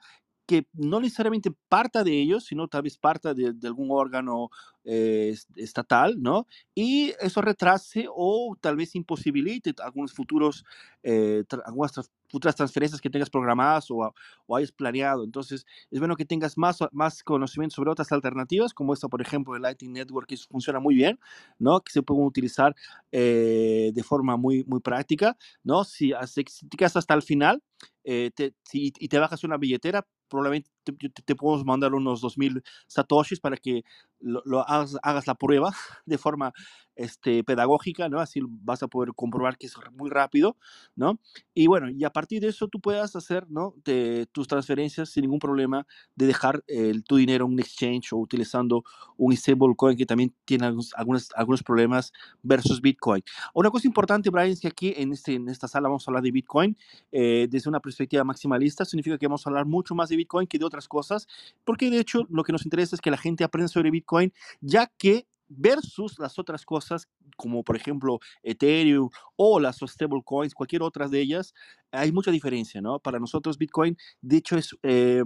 que no necesariamente parta de ellos, sino tal vez parta de, de algún órgano eh, estatal, ¿no? Y eso retrase o tal vez imposibilite algunos futuros, eh, algunas tra futuras transferencias que tengas programadas o, o, hayas planeado. Entonces, es bueno que tengas más, más conocimiento sobre otras alternativas, como esta, por ejemplo, el Lightning Network, que funciona muy bien, ¿no? Que se pueden utilizar eh, de forma muy, muy práctica, ¿no? Si, si te quedas hasta el final eh, te, si, y te bajas una billetera, probablemente te, te, te podemos mandar unos 2.000 satoshis para que lo, lo hagas, hagas, la prueba de forma este, pedagógica, ¿no? Así vas a poder comprobar que es muy rápido, ¿no? Y bueno, y a partir de eso tú puedas hacer, ¿no? De, tus transferencias sin ningún problema de dejar el, tu dinero en un exchange o utilizando un stablecoin que también tiene algunos, algunos, algunos problemas versus Bitcoin. Una cosa importante, Brian, es que aquí en, este, en esta sala vamos a hablar de Bitcoin eh, desde una perspectiva maximalista, significa que vamos a hablar mucho más de Bitcoin que de otras cosas, porque de hecho lo que nos interesa es que la gente aprenda sobre Bitcoin, ya que versus las otras cosas, como por ejemplo Ethereum o las stablecoins, cualquier otra de ellas, hay mucha diferencia, ¿no? Para nosotros Bitcoin, de hecho, es... Eh,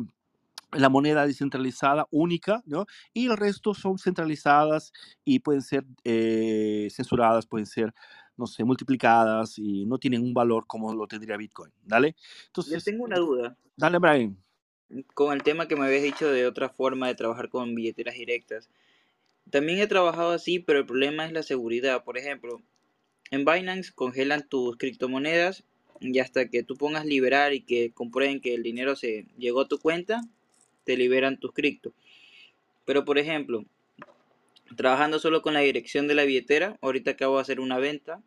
la moneda descentralizada única, ¿no? Y el resto son centralizadas y pueden ser eh, censuradas, pueden ser, no sé, multiplicadas y no tienen un valor como lo tendría Bitcoin, ¿dale? Entonces, Yo tengo una duda. Dale, Brian. Con el tema que me habías dicho de otra forma de trabajar con billeteras directas. También he trabajado así, pero el problema es la seguridad. Por ejemplo, en Binance congelan tus criptomonedas y hasta que tú pongas liberar y que comprueben que el dinero se llegó a tu cuenta, te liberan tus cripto. Pero por ejemplo, trabajando solo con la dirección de la billetera, ahorita acabo de hacer una venta,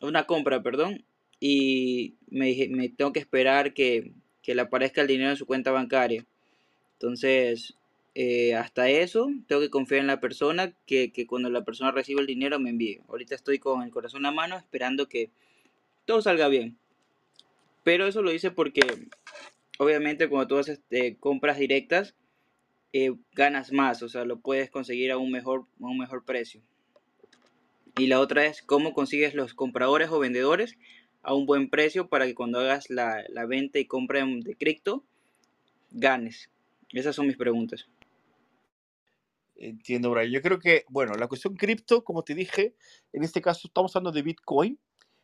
una compra, perdón, y me, me tengo que esperar que, que le aparezca el dinero en su cuenta bancaria. Entonces, eh, hasta eso, tengo que confiar en la persona que, que, cuando la persona reciba el dinero me envíe. Ahorita estoy con el corazón a mano esperando que todo salga bien. Pero eso lo hice porque obviamente cuando tú haces eh, compras directas, eh, ganas más, o sea, lo puedes conseguir a un, mejor, a un mejor precio. Y la otra es cómo consigues los compradores o vendedores a un buen precio para que cuando hagas la, la venta y compra de cripto, ganes. Esas son mis preguntas. Entiendo, Brian. Yo creo que, bueno, la cuestión cripto, como te dije, en este caso estamos hablando de Bitcoin.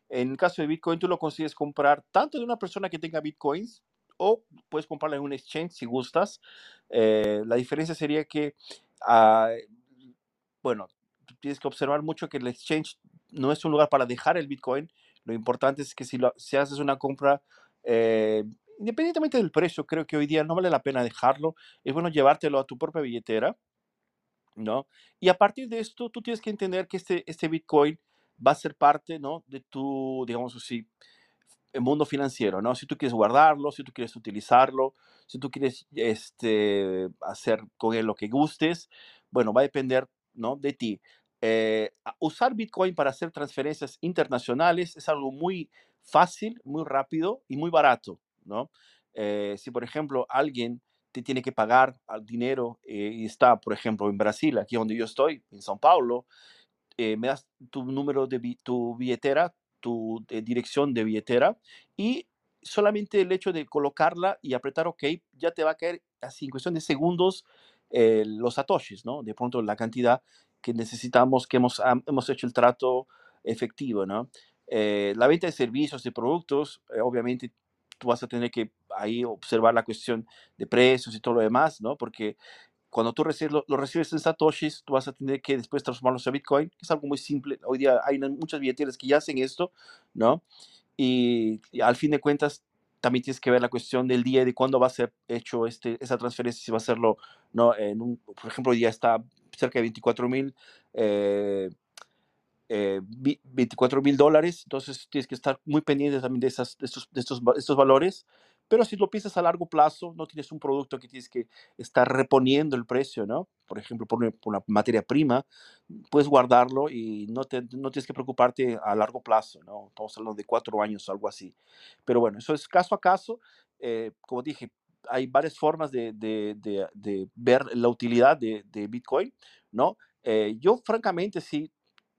En el caso de Bitcoin, tú lo consigues comprar tanto de una persona que tenga Bitcoins o puedes comprarla en un exchange si gustas. Eh, la diferencia sería que, uh, bueno, tienes que observar mucho que el exchange no es un lugar para dejar el Bitcoin. Lo importante es que si, lo, si haces una compra, eh, independientemente del precio, creo que hoy día no vale la pena dejarlo. Es bueno llevártelo a tu propia billetera ¿no? Y a partir de esto, tú tienes que entender que este, este Bitcoin va a ser parte, ¿no? De tu, digamos así, el mundo financiero, ¿no? Si tú quieres guardarlo, si tú quieres utilizarlo, si tú quieres este, hacer con él lo que gustes, bueno, va a depender ¿no? de ti. Eh, usar Bitcoin para hacer transferencias internacionales es algo muy fácil, muy rápido y muy barato, ¿no? Eh, si, por ejemplo, alguien te tiene que pagar dinero y está, por ejemplo, en Brasil, aquí donde yo estoy, en São Paulo, me das tu número de tu billetera, tu dirección de billetera y solamente el hecho de colocarla y apretar OK ya te va a caer así en cuestión de segundos eh, los satoshis, ¿no? De pronto la cantidad que necesitamos, que hemos, hemos hecho el trato efectivo, ¿no? Eh, la venta de servicios, de productos, eh, obviamente tú vas a tener que ahí observar la cuestión de precios y todo lo demás, ¿no? Porque cuando tú recibes, lo, recibes en satoshis, tú vas a tener que después transformarlos a Bitcoin, que es algo muy simple. Hoy día hay muchas billeteras que ya hacen esto, ¿no? Y, al fin de cuentas, también tienes que ver la cuestión del día y de cuándo va a ser hecho este, esa transferencia, si va a hacerlo, ¿no? En un, por ejemplo, hoy día está cerca de 24 mil. Eh, 24 eh, mil dólares, entonces tienes que estar muy pendiente también de, esas, de, estos, de estos, estos valores pero si lo piensas a largo plazo, no tienes un producto que tienes que estar reponiendo el precio, ¿no? Por ejemplo, por una, materia prima, puedes guardarlo y no, te, no tienes que preocuparte a largo plazo, ¿no? Estamos hablando de cuatro años o algo así. Pero bueno, eso es caso a caso. Eh, como dije, hay varias formas de, de, de, ver la utilidad de, Bitcoin, ¿no? Eh, yo francamente sí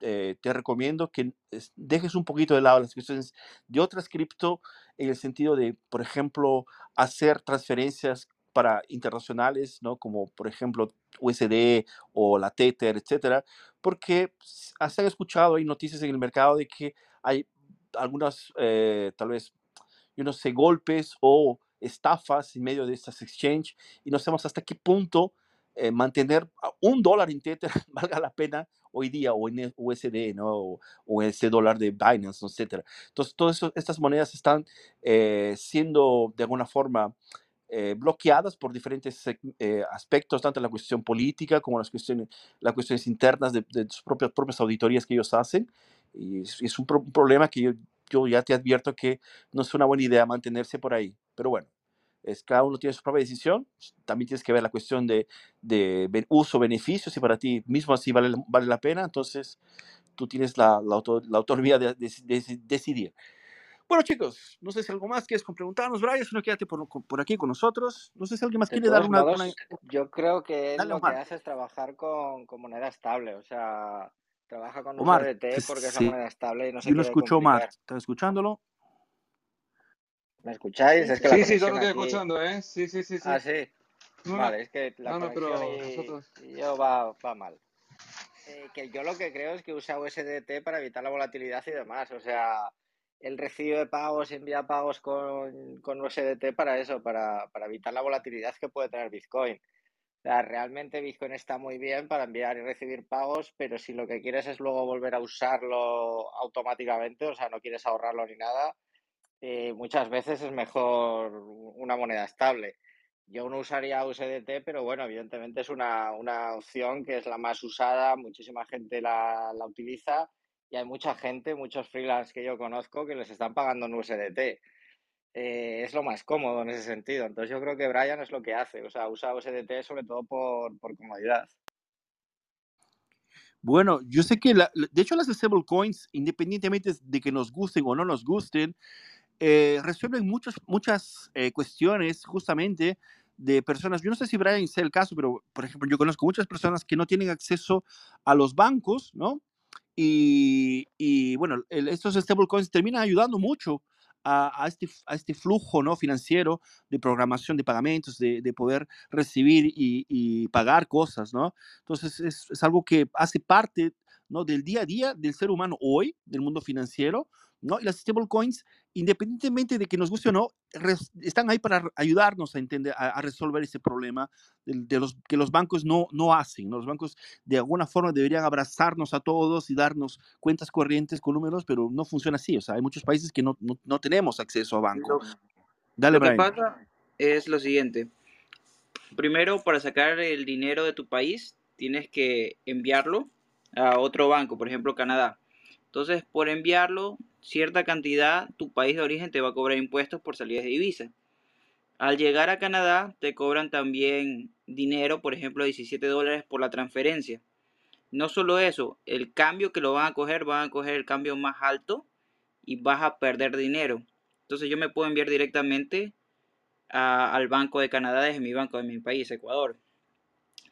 eh, te recomiendo que dejes un poquito de lado las cuestiones de otras cripto en el sentido de, por ejemplo, hacer transferencias para internacionales, ¿no? Como por ejemplo USD o la Tether, etcétera, porque se han escuchado, hay noticias en el mercado de que hay algunas, eh, tal vez, yo no sé, golpes o estafas en medio de estas exchanges y no sabemos hasta qué punto eh, mantener un dólar en Tether valga la pena hoy día o en USD, ¿no? O, ese dólar de Binance, etcétera. Entonces, todas estas monedas están eh, siendo de alguna forma eh, bloqueadas por diferentes aspectos, tanto la cuestión política como las cuestiones, las cuestiones internas de, sus propias, propias auditorías que ellos hacen. Y es, un, un, problema que yo, yo ya te advierto que no es una buena idea mantenerse por ahí. Pero bueno, es, cada uno tiene su propia decisión. También tienes que ver la cuestión de, de uso-beneficio, si para ti mismo así vale, vale la pena. Entonces, tú tienes la, la, la autonomía de, decidir. Bueno, chicos, no sé si algo más quieres preguntarnos, Brian, si no quédate por, por, aquí con nosotros. No sé si alguien más quiere dar una, Yo creo que lo que hace es trabajar con, con, moneda estable, o sea, trabaja con Omar, USDT porque es una moneda estable y no se Yo lo escucho, Omar. ¿Estás escuchándolo? ¿Me escucháis? Es que sí, sí, yo lo estoy escuchando, ¿eh? Sí, sí, sí. sí. Ah, sí. vale, es que la no, conexión no, y, nosotros... y, yo va, va mal. Eh, que yo lo que creo es que usa USDT para evitar la volatilidad y demás. O sea, el recibo de pagos envía pagos con, con USDT para eso, para, para evitar la volatilidad que puede tener Bitcoin. O sea, realmente Bitcoin está muy bien para enviar y recibir pagos, pero si lo que quieres es luego volver a usarlo automáticamente, o sea, no quieres ahorrarlo ni nada, eh, muchas veces es mejor una moneda estable. Yo no usaría USDT, pero bueno, evidentemente es una, opción que es la más usada, muchísima gente la, utiliza y hay mucha gente, muchos freelance que yo conozco que les están pagando en USDT. Eh, es lo más cómodo en ese sentido. Entonces yo creo que Brian es lo que hace, o sea, usa USDT sobre todo por, por comodidad. Bueno, yo sé que, de hecho, las stablecoins, independientemente de que nos gusten o no nos gusten, eh, resuelven muchas, muchas eh, cuestiones justamente de personas, yo no sé si Brian sea el caso, pero por ejemplo yo conozco muchas personas que no tienen acceso a los bancos, ¿no? Y, y bueno, estos stablecoins terminan ayudando mucho a, a, este, a este flujo ¿no? financiero de programación de pagamentos, de, de poder recibir y, y, pagar cosas, ¿no? Entonces es, es algo que hace parte ¿no? del día a día del ser humano hoy, del mundo financiero, ¿no? Y las stablecoins, independientemente de que nos guste o no, están ahí para ayudarnos a entender, a, resolver ese problema de, los que los bancos no, no hacen, Los bancos de alguna forma deberían abrazarnos a todos y darnos cuentas corrientes con números, pero no funciona así. O sea, hay muchos países que no, no, tenemos acceso a bancos. Dale, lo que pasa es lo siguiente. Primero, para sacar el dinero de tu país, tienes que enviarlo a otro banco, por ejemplo, Canadá. Entonces, por enviarlo, cierta cantidad, tu país de origen te va a cobrar impuestos por salidas de divisa. Al llegar a Canadá, te cobran también dinero, por ejemplo, 17 dólares por la transferencia. No solo eso, el cambio que lo van a coger, van a coger el cambio más alto y vas a perder dinero. Entonces yo me puedo enviar directamente al Banco de Canadá desde mi banco de mi país, Ecuador.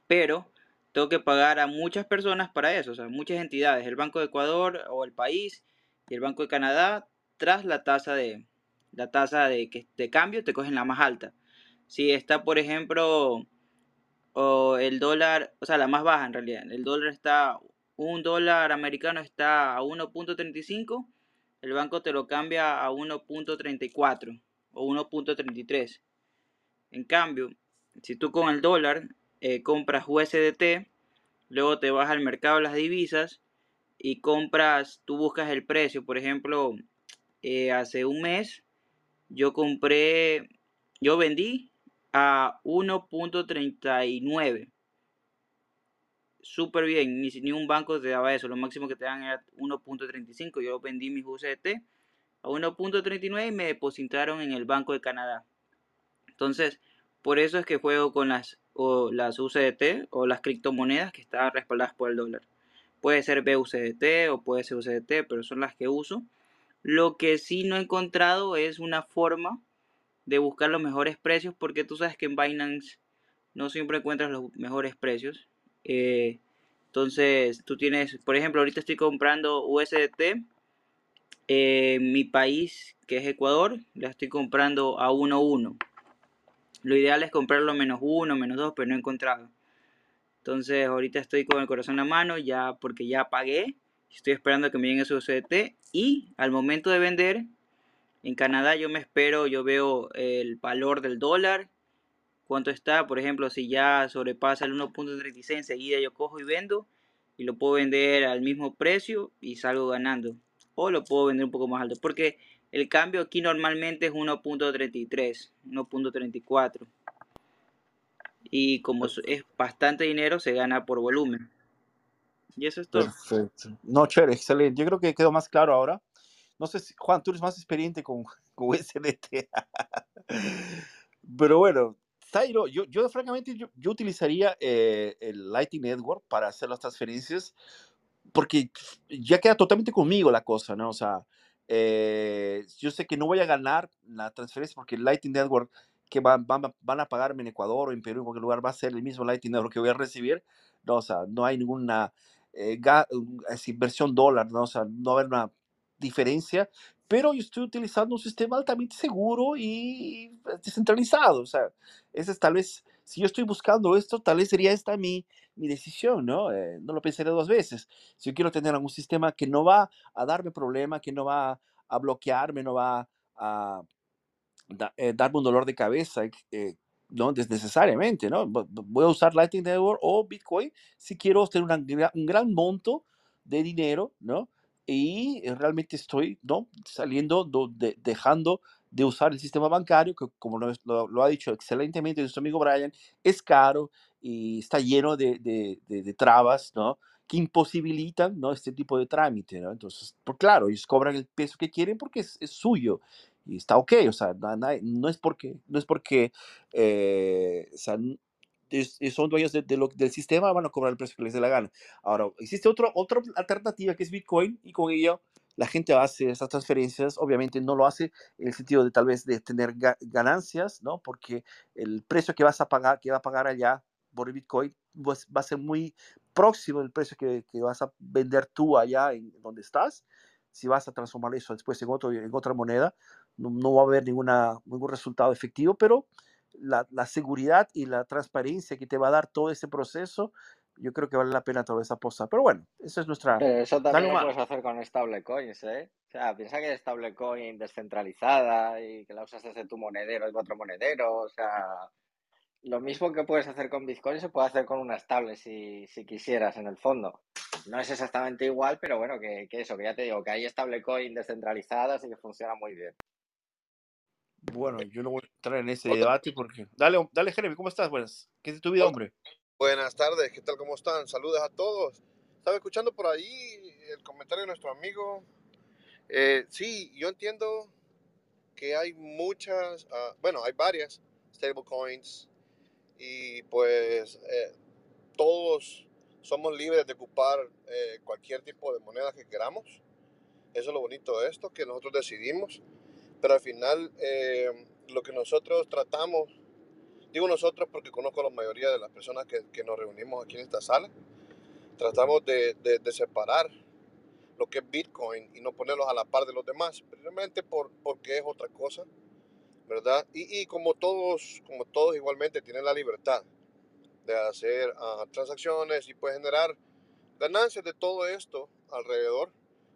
Pero tengo que pagar a muchas personas para eso, o sea, muchas entidades, el Banco de Ecuador o el país y el Banco de Canadá, tras la tasa de la tasa de, de cambio, te cogen la más alta. Si está, por ejemplo, o el dólar, o sea, la más baja en realidad, el dólar está, un dólar americano está a 1.35, el banco te lo cambia a 1.34 o 1.33. En cambio, si tú con el dólar eh, compras USDT, luego te vas al mercado de las divisas y compras, tú buscas el precio. Por ejemplo, eh, hace un mes yo compré, yo vendí a 1.39. Súper bien, ni, ni un banco te daba eso, lo máximo que te dan era 1.35. Yo vendí mis USDT a 1.39 y me depositaron en el Banco de Canadá. Entonces, por eso es que juego con las o las UCDT o las criptomonedas que están respaldadas por el dólar. Puede ser BUCDT o puede ser UCDT, pero son las que uso. Lo que sí no he encontrado es una forma de buscar los mejores precios porque tú sabes que en Binance no siempre encuentras los mejores precios. Eh, entonces tú tienes, por ejemplo, ahorita estoy comprando USDT. en mi país, que es Ecuador, la estoy comprando a 1.1. Lo ideal es comprarlo menos uno, menos dos, pero no he encontrado. Entonces ahorita estoy con el corazón en la mano ya porque ya pagué. Estoy esperando que me llegue su UCT y al momento de vender en Canadá yo me espero, yo veo el valor del dólar, cuánto está, por ejemplo, si ya sobrepasa el 1.36 enseguida yo cojo y vendo y lo puedo vender al mismo precio y salgo ganando. O lo puedo vender un poco más alto porque el cambio aquí normalmente es 1.33, 1.34. Y como es bastante dinero, se gana por volumen. Y eso es todo. Perfecto. No, chévere, excelente. Yo creo que quedó más claro ahora. No sé si, Juan, tú eres más experiente con, con SDT. Pero bueno, Zairo, yo, yo francamente yo, yo utilizaría eh, el Lightning Network para hacer las transferencias porque ya queda totalmente conmigo la cosa, ¿no? O sea, eh, yo sé que no voy a ganar la transferencia porque el Lightning Network que van, van, van, a pagarme en Ecuador o en Perú, en cualquier lugar, va a ser el mismo Lightning Network que voy a recibir. No, o sea, no hay ninguna eh, inversión dólar, ¿no? O sea, no va a haber una diferencia, pero yo estoy utilizando un sistema altamente seguro y descentralizado. O sea, ese es tal vez, si yo estoy buscando esto, tal vez sería esta mi, mi decisión, ¿no? Eh, no lo pensaré dos veces. Si yo quiero tener algún sistema que no va a darme problema, que no va a bloquearme, no va a eh, darme un dolor de cabeza, eh, no desnecesariamente, ¿no? Voy a usar Lightning Network o Bitcoin si quiero tener un gran monto de dinero, ¿no? Y realmente estoy, ¿no? Saliendo, de, dejando de usar el sistema bancario, que como lo, lo, ha dicho excelentemente nuestro amigo Brian, es caro y está lleno de, de, de, trabas, ¿no? Que imposibilitan, ¿no? Este tipo de trámite, ¿no? Entonces, por claro, ellos cobran el peso que quieren porque es, es suyo y está ok, o sea, no, no es porque, no es porque, eh, o sea, son dueños de, lo, del sistema, van a cobrar el precio que les dé la gana. Ahora, existe otro, otra alternativa que es Bitcoin y con ello la gente hace esas transferencias, obviamente no lo hace en el sentido de tal vez de tener ganancias, ¿no? Porque el precio que vas a pagar, que va a pagar allá por el Bitcoin, pues va a ser muy próximo del precio que, que vas a vender tú allá en donde estás. Si vas a transformar eso después en, otro, en otra moneda, no, no va a haber ninguna, ningún resultado efectivo, pero la, la, seguridad y la transparencia que te va a dar todo ese proceso, yo creo que vale la pena toda esa aposta. Pero bueno, esa es nuestra... Pero eso también lo puedes hacer con stablecoins, ¿eh? O sea, piensa que es stablecoin descentralizada y que la usas desde tu monedero, y otro monedero, o sea... Lo mismo que puedes hacer con Bitcoin se puede hacer con una estable si, si quisieras en el fondo. No es exactamente igual, pero bueno, que, que eso, que ya te digo, que hay stablecoin descentralizadas y que funciona muy bien. Bueno, yo no voy a entrar en ese debate porque. Dale, dale, Jeremy, ¿cómo estás? Buenas. ¿Qué es tu vida, hombre? Buenas tardes, ¿qué tal? ¿Cómo están? Saludos a todos. Estaba escuchando por ahí el comentario de nuestro amigo. Eh, sí, yo entiendo que hay muchas, uh, bueno, hay varias stablecoins y pues eh, todos somos libres de ocupar eh, cualquier tipo de moneda que queramos. Eso es lo bonito de esto, que nosotros decidimos, pero al final lo que nosotros tratamos, digo nosotros porque conozco a la mayoría de las personas que, que nos reunimos aquí en esta sala, tratamos de, de, separar lo que es Bitcoin y no ponerlos a la par de los demás, realmente por, porque es otra cosa, ¿verdad? Y, y, como todos, como todos igualmente tienen la libertad de hacer uh, transacciones y puede generar ganancias de todo esto alrededor,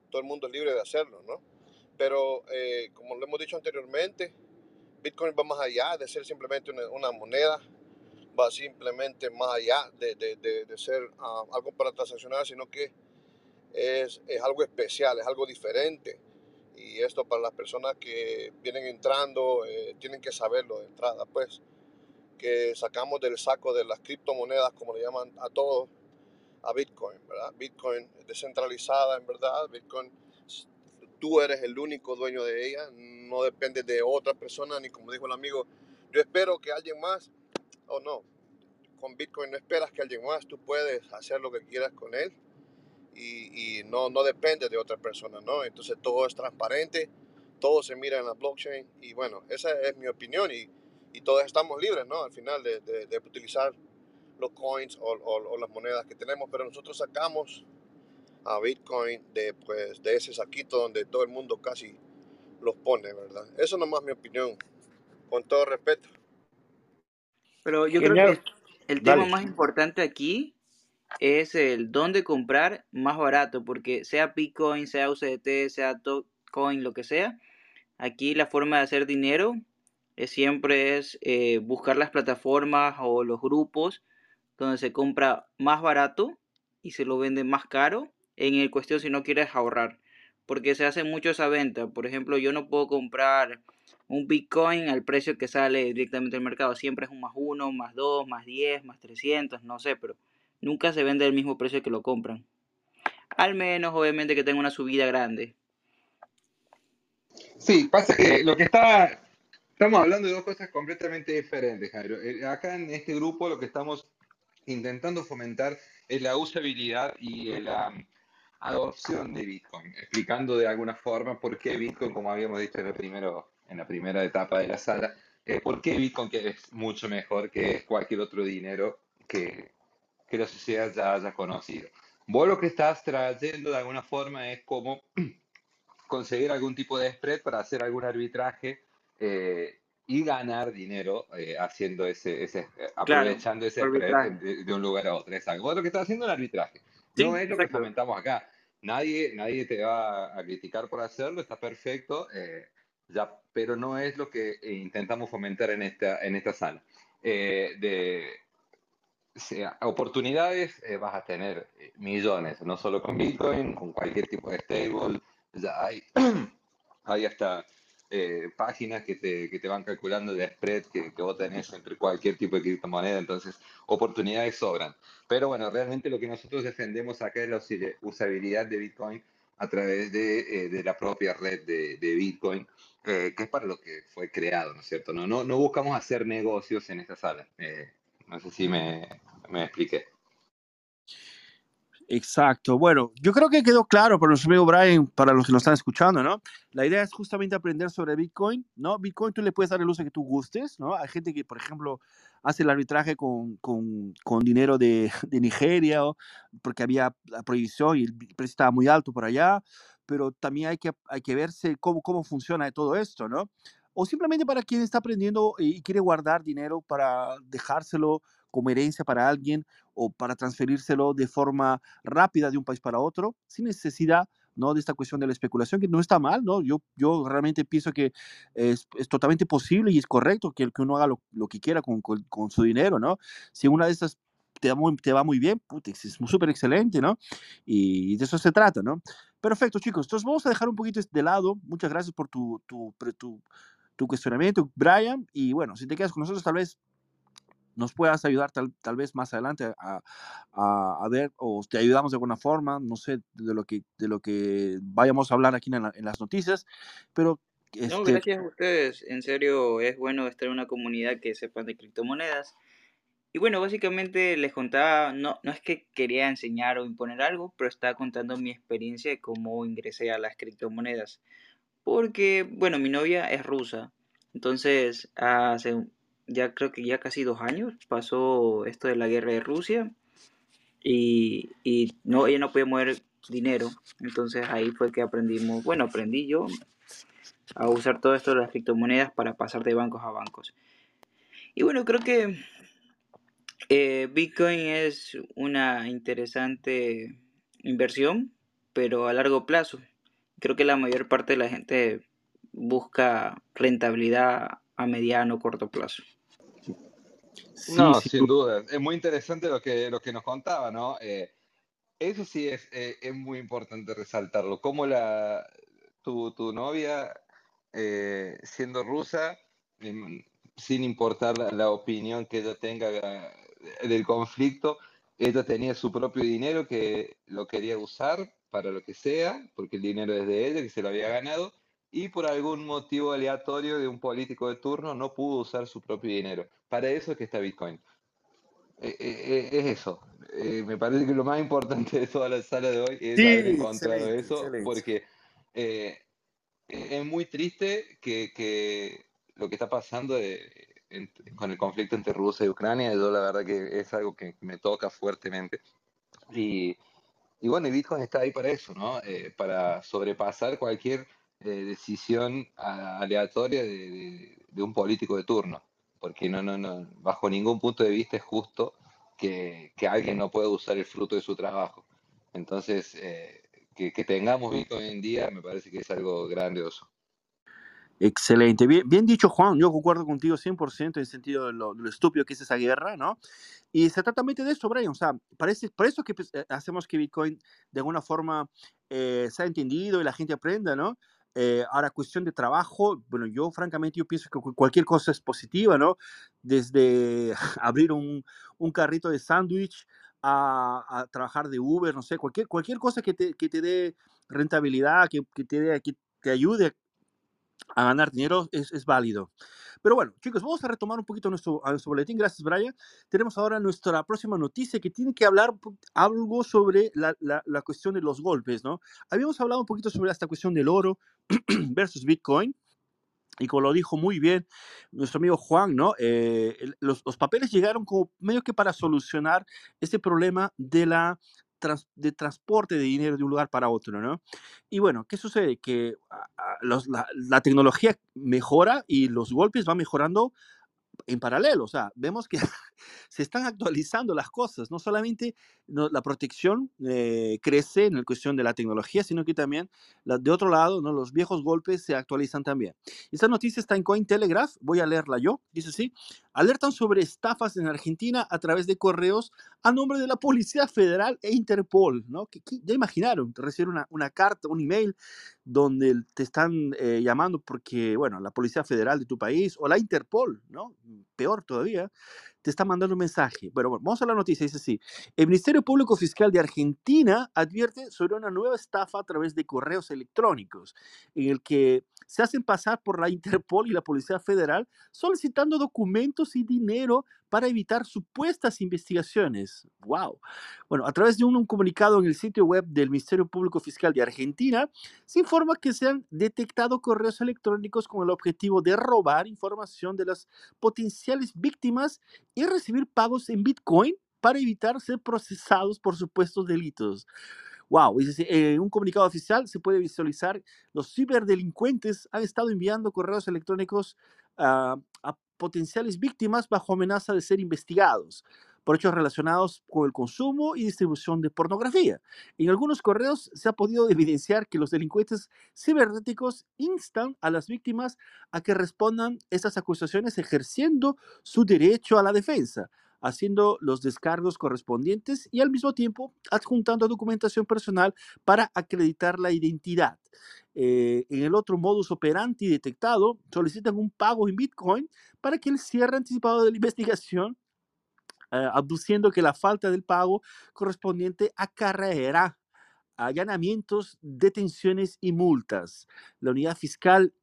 todo el mundo es libre de hacerlo, ¿no? Pero eh, como lo hemos dicho anteriormente, Bitcoin va más allá de ser simplemente una, moneda, va simplemente más allá de, de, de, ser uh, algo para transaccionar, sino que es, es, algo especial, es algo diferente. Y esto para las personas que vienen entrando, eh, tienen que saberlo de entrada, pues, que sacamos del saco de las criptomonedas, como le llaman a todos, a Bitcoin, ¿verdad? Bitcoin descentralizada, en verdad, Bitcoin tú eres el único dueño de ella, no depende de otra persona, ni como dijo el amigo, yo espero que alguien más, o no, con Bitcoin no esperas que alguien más, tú puedes hacer lo que quieras con él y, no, no depende de otra persona, ¿no? Entonces todo es transparente, todo se mira en la blockchain y bueno, esa es mi opinión y, y todos estamos libres, ¿no? Al final de, de, utilizar los coins o, o las monedas que tenemos, pero nosotros sacamos a Bitcoin de, pues, de ese saquito donde todo el mundo casi los pone, ¿verdad? Eso nomás mi opinión, con todo respeto. Pero yo Genial. creo que el tema Dale. más importante aquí es el dónde comprar más barato, porque sea Bitcoin, sea USDT, sea Dogecoin, lo que sea, aquí la forma de hacer dinero es, siempre es eh, buscar las plataformas o los grupos donde se compra más barato y se lo vende más caro en el cuestión si no quieres ahorrar. Porque se hace mucho esa venta. Por ejemplo, yo no puedo comprar un Bitcoin al precio que sale directamente del mercado. Siempre es un más uno, más dos, más diez, más 300, no sé, pero nunca se vende al mismo precio que lo compran. Al menos, obviamente, que tenga una subida grande. Sí, pasa que lo que está... Estamos hablando de dos cosas completamente diferentes, Jairo. Eh, acá en este grupo lo que estamos intentando fomentar es la usabilidad y la adopción de Bitcoin, explicando de alguna forma por qué Bitcoin, como habíamos dicho en, el primero, en la primera etapa de la sala, eh, por qué Bitcoin que es mucho mejor que cualquier otro dinero que, que la sociedad ya haya conocido. Vos lo que estás trayendo de alguna forma es cómo conseguir algún tipo de spread para hacer algún arbitraje eh, y ganar dinero eh, haciendo ese, ese aprovechando ese spread de, de, un lugar a otro. Exacto. Vos lo que estás haciendo es el arbitraje. Sí, no es lo que comentamos acá. Nadie, nadie te va a criticar por hacerlo, está perfecto, eh, ya, pero no es lo que intentamos fomentar en esta, en esta sala. Eh, de sea, oportunidades eh, vas a tener millones, no solo con Bitcoin, con cualquier tipo de stable, ya hay, hay hasta eh, páginas que te, que te, van calculando de spread que, que, vos tenés entre cualquier tipo de criptomoneda, entonces oportunidades sobran. Pero bueno, realmente lo que nosotros defendemos acá es la usabilidad de Bitcoin a través de, eh, de la propia red de, de Bitcoin, eh, que es para lo que fue creado, ¿no es cierto? No, no, no buscamos hacer negocios en esta sala. Eh, no sé si me, me expliqué. Exacto. Bueno, yo creo que quedó claro para nuestro amigo Brian, para los que nos están escuchando, ¿no? La idea es justamente aprender sobre Bitcoin, ¿no? Bitcoin tú le puedes dar el uso que tú gustes, ¿no? Hay gente que, por ejemplo, hace el arbitraje con, con, con dinero de, de Nigeria, porque había la prohibición y el precio estaba muy alto por allá, pero también hay que, hay que verse cómo, cómo funciona todo esto, ¿no? O simplemente para quien está aprendiendo y quiere guardar dinero para dejárselo como herencia para alguien o para transferírselo de forma rápida de un país para otro, sin necesidad ¿no? de esta cuestión de la especulación, que no está mal, ¿no? Yo, yo realmente pienso que es, es totalmente posible y es correcto que, que uno haga lo, lo que quiera con, con, con, su dinero, ¿no? Si una de estas te te va muy bien, puta, es súper excelente, ¿no? Y de eso se trata, ¿no? Perfecto, chicos. Entonces vamos a dejar un poquito de lado. Muchas gracias por tu, tu, tu, tu cuestionamiento, Brian. Y bueno, si te quedas con nosotros, tal vez nos puedas ayudar tal, tal vez más adelante a, a, a, ver o te ayudamos de alguna forma, no sé, de lo que, de lo que vayamos a hablar aquí en, la, en las noticias, pero... Este... No, gracias a ustedes, en serio es bueno estar en una comunidad que sepan de criptomonedas Y bueno, básicamente les contaba, no, no es que quería enseñar o imponer algo, pero estaba contando mi experiencia de cómo ingresé a las criptomonedas. Porque, bueno, mi novia es rusa. Entonces, hace ya creo que ya casi dos años pasó esto de la guerra de Rusia y, y no, ella no podía mover dinero. Entonces ahí fue que aprendimos, bueno, aprendí yo a usar todo esto de las criptomonedas para pasar de bancos a bancos. Y bueno, creo que eh, Bitcoin es una interesante inversión, pero a largo plazo. Creo que la mayor parte de la gente busca rentabilidad a mediano o corto plazo. No, sin duda. Es muy interesante lo que, lo que nos contaba, ¿no? Eh, eso sí es, eh, es muy importante resaltarlo. Cómo la, tu, tu novia, siendo rusa, em, sin importar la, opinión que ella tenga eh, del conflicto, ella tenía su propio dinero que lo quería usar para lo que sea, porque el dinero es de ella, que se lo había ganado, y por algún motivo aleatorio de un político de turno no pudo usar su propio dinero. Para eso es que está Bitcoin. Eh, eh, es eso. me parece que lo más importante de toda la sala de hoy es haber encontrado eso, porque es muy triste que, que lo que está pasando con el conflicto entre Rusia y Ucrania, yo la verdad que es algo que me toca fuertemente. Y, y bueno, Bitcoin está ahí para eso, ¿no? Eh, para sobrepasar cualquier eh, decisión aleatoria de, de, un político de turno, porque no, no, no, bajo ningún punto de vista es justo que, que alguien no pueda usar el fruto de su trabajo. Entonces, eh, que, que, tengamos Bitcoin hoy en día me parece que es algo grandioso. Excelente. Bien, bien dicho, Juan. Yo concuerdo contigo 100% en el sentido de lo, estúpido que es esa guerra, ¿no? Y trata de eso, Brian. O sea, parece, por eso que pues, eh, hacemos que Bitcoin de alguna forma eh, sea entendido y la gente aprenda, ¿no? Eh, ahora, cuestión de trabajo, bueno, yo francamente yo pienso que cualquier cosa es positiva, ¿no? Desde abrir un, un carrito de sándwich a, a, trabajar de Uber, no sé, cualquier, cualquier cosa que te, que te dé rentabilidad, que, que te, que te ayude a ganar dinero es, es, válido. Pero bueno, chicos, vamos a retomar un poquito nuestro, nuestro boletín. Gracias, Brian. Tenemos ahora nuestra próxima noticia que tiene que hablar algo sobre la, la, la cuestión de los golpes, ¿no? Habíamos hablado un poquito sobre esta cuestión del oro versus Bitcoin. Y como lo dijo muy bien nuestro amigo Juan, ¿no? Eh, los, los, papeles llegaron como medio que para solucionar este problema de la de transporte de dinero de un lugar para otro, ¿no? Y bueno, ¿qué sucede? Que la, la, tecnología mejora y los golpes van mejorando en paralelo, o sea, vemos que se están actualizando las cosas, no solamente la protección eh, crece en la cuestión de la tecnología, sino que también la, de otro lado, ¿no? los viejos golpes se actualizan también. Esta noticia está en Cointelegraph, voy a leerla yo, dice así, alertan sobre estafas en Argentina a través de correos a nombre de la Policía Federal e Interpol, ¿no? Ya imaginaron, recibir una, una, carta, un email donde te están eh, llamando porque, bueno, la Policía Federal de tu país o la Interpol, ¿no? Peor todavía, te está mandando un mensaje. Pero bueno, vamos a la noticia, dice así. El Ministerio Público Fiscal de Argentina advierte sobre una nueva estafa a través de correos electrónicos, en el que se hacen pasar por la Interpol y la Policía Federal solicitando documentos y dinero para evitar supuestas investigaciones. ¡Wow! Bueno, a través de un, un, comunicado en el sitio web del Ministerio Público Fiscal de Argentina, se informa que se han detectado correos electrónicos con el objetivo de robar información de las potenciales víctimas y recibir pagos en Bitcoin para evitar ser procesados por supuestos delitos. Wow, en un comunicado oficial se puede visualizar los ciberdelincuentes han estado enviando correos electrónicos uh, a potenciales víctimas bajo amenaza de ser investigados por hechos relacionados con el consumo y distribución de pornografía. En algunos correos se ha podido evidenciar que los delincuentes cibernéticos instan a las víctimas a que respondan estas acusaciones ejerciendo su derecho a la defensa, haciendo los descargos correspondientes y al mismo tiempo adjuntando documentación personal para acreditar la identidad. Eh, en el otro modus operandi detectado, solicitan un pago en Bitcoin para que el cierre anticipado de la investigación, eh, que la falta del pago correspondiente acarreará allanamientos, detenciones y multas. La unidad fiscal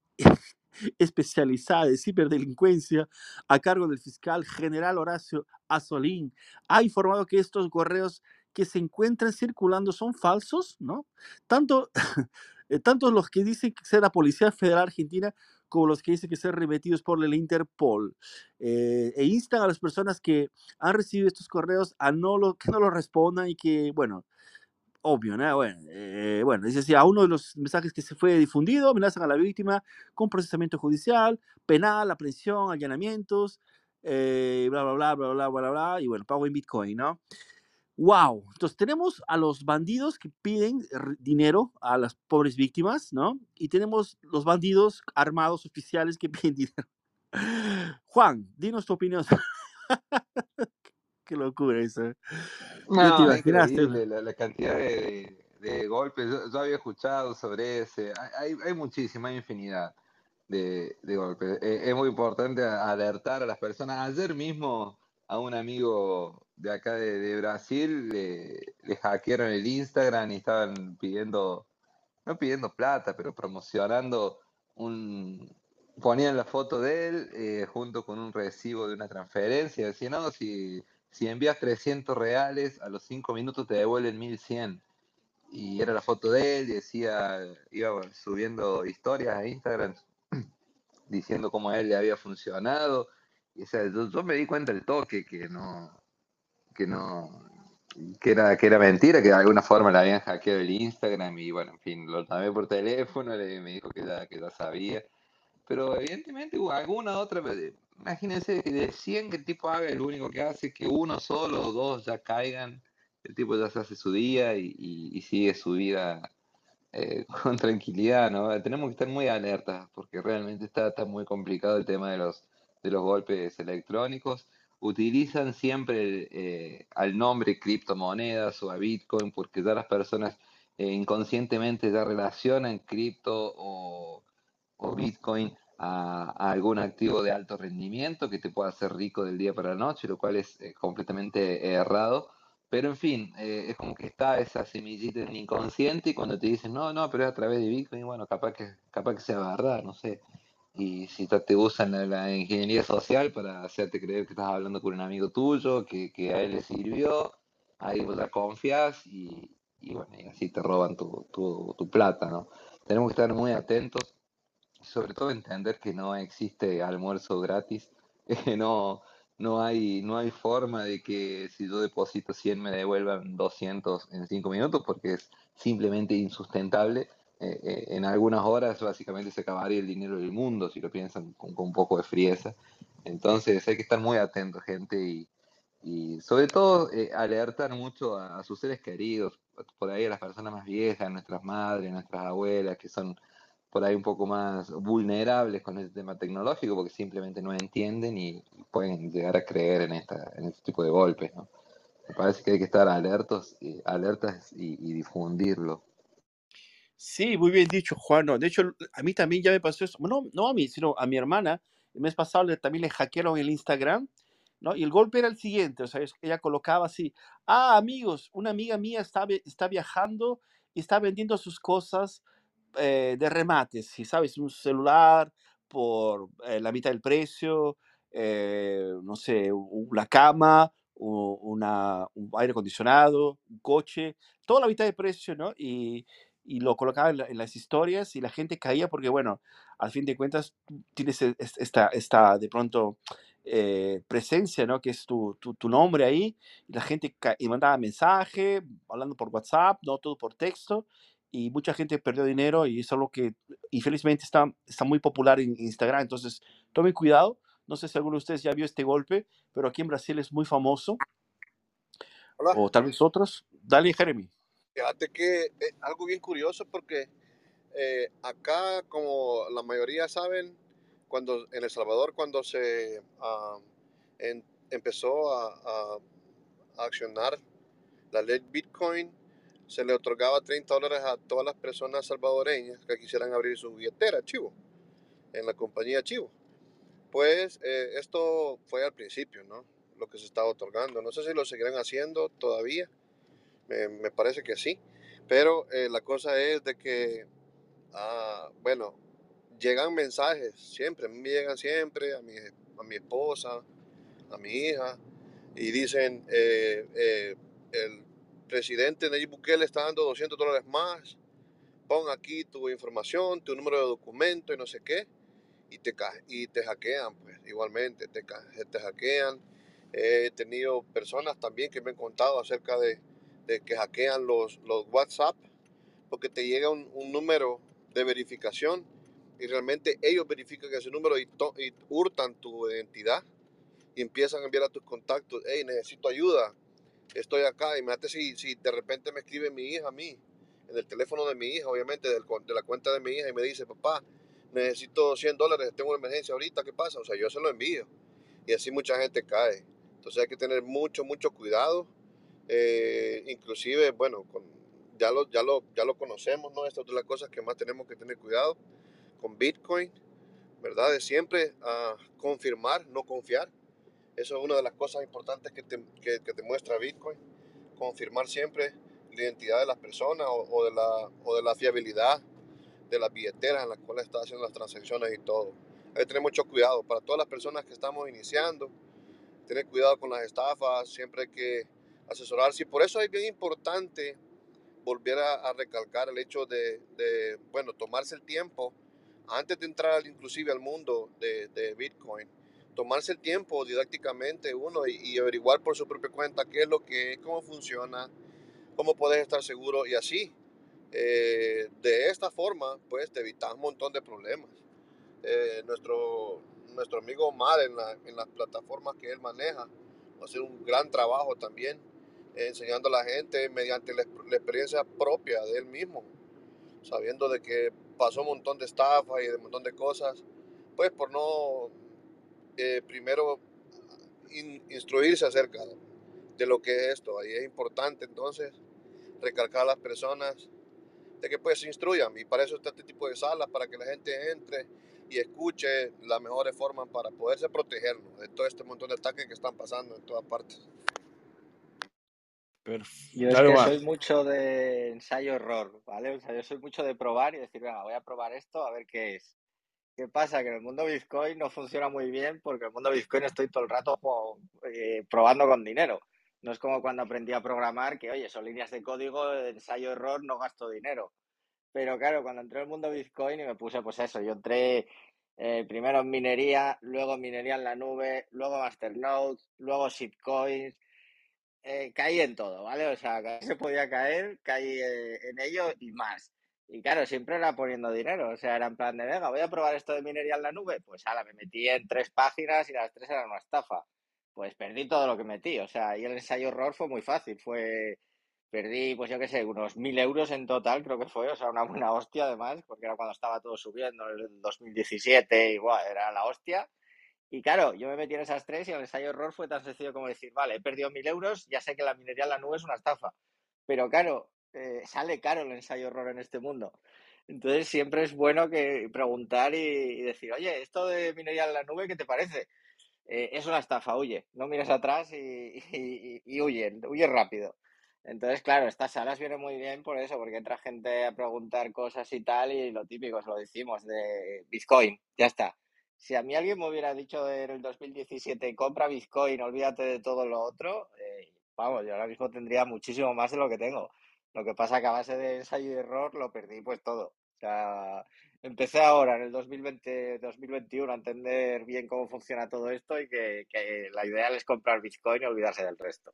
especializada de ciberdelincuencia a cargo del fiscal general Horacio Azolín ha informado que estos correos que se encuentran circulando son falsos, ¿no? Tanto, eh, tanto los que dicen ser la Policía Federal Argentina como los que dicen que ser remitidos por el Interpol. Eh, e instan a las personas que han recibido estos correos a no lo, que no lo respondan y que, bueno, obvio, ¿no? Bueno, eh, bueno, dice así, a uno de los mensajes que se fue difundido, amenazan a la víctima con procesamiento judicial, penal, aprehensión, allanamientos, eh, bla, bla, bla, bla, bla, bla, bla, y bueno, pago en Bitcoin, ¿no? Wow, entonces tenemos a los bandidos que piden dinero a las pobres víctimas, ¿no? Y tenemos los bandidos armados oficiales que piden dinero. Juan, dinos tu opinión. Qué locura eso. ¿No imaginaste? la, la cantidad de, de- de golpes. Yo, yo había escuchado sobre ese. Hay, hay, hay muchísima, hay infinidad de, de golpes. Eh, es muy importante alertar a las personas. Ayer mismo a un amigo de acá de, de Brasil le, le hackearon el Instagram y estaban pidiendo, no pidiendo plata, pero promocionando un... Ponían la foto de él eh, junto con un recibo de una transferencia. Decían, no, si, si envías 300 reales, a los 5 minutos te devuelven 1100 y era la foto de él y decía, iba subiendo historias a Instagram diciendo cómo a él le había funcionado. Y o sea, yo, yo me di cuenta del toque que no, que no, que era, que era mentira, que de alguna forma le habían hackeado el Instagram y bueno, en fin, lo llamé por teléfono, le, me dijo que ya, que ya sabía. Pero evidentemente hubo alguna otra, imagínense de 100 que el tipo haga, el único que hace es que uno solo o dos ya caigan, el tipo ya se hace su día y, y- y sigue su vida eh, con tranquilidad, ¿no? Tenemos que estar muy alertas porque realmente está, está muy complicado el tema de los, de los golpes electrónicos. Utilizan siempre eh, al nombre criptomonedas o a Bitcoin porque ya las personas eh, inconscientemente ya relacionan cripto o, o Bitcoin a, algún activo de alto rendimiento que te pueda hacer rico del día para la noche, lo cual es eh, completamente errado. Pero en fin, eh, es como que está esa semillita en inconsciente y cuando te dicen, no, no, pero es a través de Bitcoin, bueno, capaz que, capaz que sea verdad, no sé. Y si te usan la, la ingeniería social para hacerte creer que estás hablando con un amigo tuyo, que, que a él le sirvió, ahí vos la confías y, y bueno, y así te roban tu, tu, tu plata, ¿no? Tenemos que estar muy atentos, sobre todo entender que no existe almuerzo gratis, que no, no hay, no hay forma de que si yo deposito 100 me devuelvan 200 en 5 minutos porque es simplemente insustentable. Eh, eh, en algunas horas básicamente se acabaría el dinero del mundo si lo piensan con, con un poco de frieza. Entonces hay que estar muy atentos, gente, y, y sobre todo eh, alertar mucho a, a sus seres queridos, por ahí a las personas más viejas, nuestras madres, nuestras abuelas, que son por ahí un poco más vulnerables con el tema tecnológico porque simplemente no entienden y pueden llegar a creer en, esta, en este tipo de golpes, ¿no? Me parece que hay que estar alertos, alertas y, y difundirlo. Sí, muy bien dicho, Juan. No, de hecho, a mí también ya me pasó eso. No, no a mí, sino a mi hermana. El mes pasado le- también le hackearon el Instagram, ¿no? Y el golpe era el siguiente, o sea, ella colocaba así, ah, amigos, una amiga mía está, está viajando y está vendiendo sus cosas eh, de remates, si sabes, un celular por eh, la mitad del precio, eh, no sé, u- la cama, una, un aire acondicionado, un coche, toda la mitad del precio, ¿no? Y, y lo colocaba en, la- en las historias y la gente caía porque, bueno, al fin de cuentas tienes e- es- esta, esta de pronto eh, presencia, ¿no? Que es tu, tu, tu nombre ahí, y la gente y mandaba mensaje, hablando por WhatsApp, no todo por texto, y mucha gente perdió dinero y es algo que infelizmente está, está muy popular en Instagram, entonces tomen cuidado. No sé si alguno de ustedes ya vio este golpe, pero aquí en Brasil es muy famoso, Hola. o tal vez otros. Dale, Jeremy. Fíjate que es algo bien curioso porque eh, acá, como la mayoría saben, cuando en El Salvador, cuando se ah, en- empezó a, a- a accionar la ley Bitcoin, se le otorgaba 30 dólares a todas las personas salvadoreñas que quisieran abrir su billetera, Chivo, en la compañía Chivo. Pues eh, esto fue al principio, ¿no? Lo que se estaba otorgando. No sé si lo seguirán haciendo todavía. Me, parece que sí. Pero eh, la cosa es de que, ah, bueno, llegan mensajes, siempre, me llegan siempre, a mi, a mi esposa, a mi hija, y dicen, eh, eh, presidente Nayib Bukele está dando 200 dólares más, pon aquí tu información, tu número de documento y no sé qué, y te, y te hackean, pues igualmente, te, te hackean. He tenido personas también que me han contado acerca de, de que hackean los, los WhatsApp, porque te llega un, número de verificación y realmente ellos verifican ese número y, y, hurtan tu identidad y empiezan a enviar a tus contactos, hey, necesito ayuda, estoy acá. Imagínate si, si de repente me escribe mi hija a mí, en el teléfono de mi hija, obviamente, del, de la cuenta de mi hija, y me dice, papá, necesito 100 dólares, tengo una emergencia ahorita, ¿qué pasa? O sea, yo se lo envío. Y así mucha gente cae. Entonces hay que tener mucho, mucho cuidado. Eh, inclusive, bueno, con, ya, lo, ya, lo, ya lo conocemos, ¿no? Esta es de las cosas que más tenemos que tener cuidado con Bitcoin, ¿verdad? De siempre a confirmar, no confiar. Eso es una de las cosas importantes que te, que, te muestra Bitcoin. Confirmar siempre la identidad de las personas o, de, la, o de la fiabilidad de las billeteras en las cuales está haciendo las transacciones y todo. Hay que tener mucho cuidado. Para todas las personas que estamos iniciando, tener cuidado con las estafas, siempre hay que asesorarse. Y por eso es bien importante volver a, recalcar el hecho de, de, bueno, tomarse el tiempo antes de entrar inclusive al mundo de, Bitcoin, tomarse el tiempo didácticamente uno y, averiguar por su propia cuenta qué es lo que cómo funciona, cómo puedes estar seguro y así. Eh, de esta forma, pues te evitas un montón de problemas. Eh, nuestro, nuestro amigo Omar en, en, las plataformas que él maneja va a hacer un gran trabajo también, enseñando a la gente mediante la, la experiencia propia de él mismo, sabiendo de que pasó un montón de estafa y de un montón de cosas, pues por no eh, primero instruirse acerca de lo que es esto. Ahí es importante entonces recalcar a las personas de que pues se instruyan y para eso está este tipo de salas, para que la gente entre y escuche las mejores formas para poderse protegernos de todo este montón de ataques que están pasando en todas partes. Yo es que soy mucho de ensayo-error, ¿vale? O sea, yo soy mucho de probar y decir, venga, voy a probar esto a ver qué es. ¿Qué pasa? Que en el mundo Bitcoin no funciona muy bien porque en el mundo Bitcoin estoy todo el rato eh, probando con dinero. No es como cuando aprendí a programar, que oye, son líneas de código, ensayo-error, no gasto dinero. Pero claro, cuando entré en el mundo Bitcoin y me puse, pues eso, yo entré eh, primero en minería, luego minería en la nube, luego Masternodes, luego shitcoins, eh, caí en todo, ¿vale? O sea, se podía caer, caí eh, en ello y más. Y claro, siempre era poniendo dinero, o sea, era en plan de, venga, voy a probar esto de minería en la nube. Pues ahora me metí en tres páginas y las tres eran una estafa. Pues perdí todo lo que metí, o sea, y el ensayo horror fue muy fácil, fue, perdí, pues yo qué sé, unos mil euros en total, creo que fue, o sea, una buena hostia además, porque era cuando estaba todo subiendo, en el 2017, igual, era la hostia. Y claro, yo me metí en esas tres y el ensayo error fue tan sencillo como decir, vale, he perdido mil euros, ya sé que la minería en la nube es una estafa. Pero claro, eh, sale caro el ensayo error en este mundo. Entonces siempre es bueno que preguntar y, decir, oye, esto de minería en la nube, ¿qué te parece? Eh, es una estafa, huye, no mires atrás y, huye, huye rápido. Entonces, claro, estas salas vienen muy bien por eso, porque entra gente a preguntar cosas y tal, y lo típico, os lo decimos, de Bitcoin, ya está si a mí alguien me hubiera dicho en el 2017, compra Bitcoin, olvídate de todo lo otro, eh, vamos, yo ahora mismo tendría muchísimo más de lo que tengo. Lo que pasa que a base de ensayo y error lo perdí pues todo. O sea, empecé ahora en el 2020, 2021 a entender bien cómo funciona todo esto y que, la ideal es comprar Bitcoin y olvidarse del resto.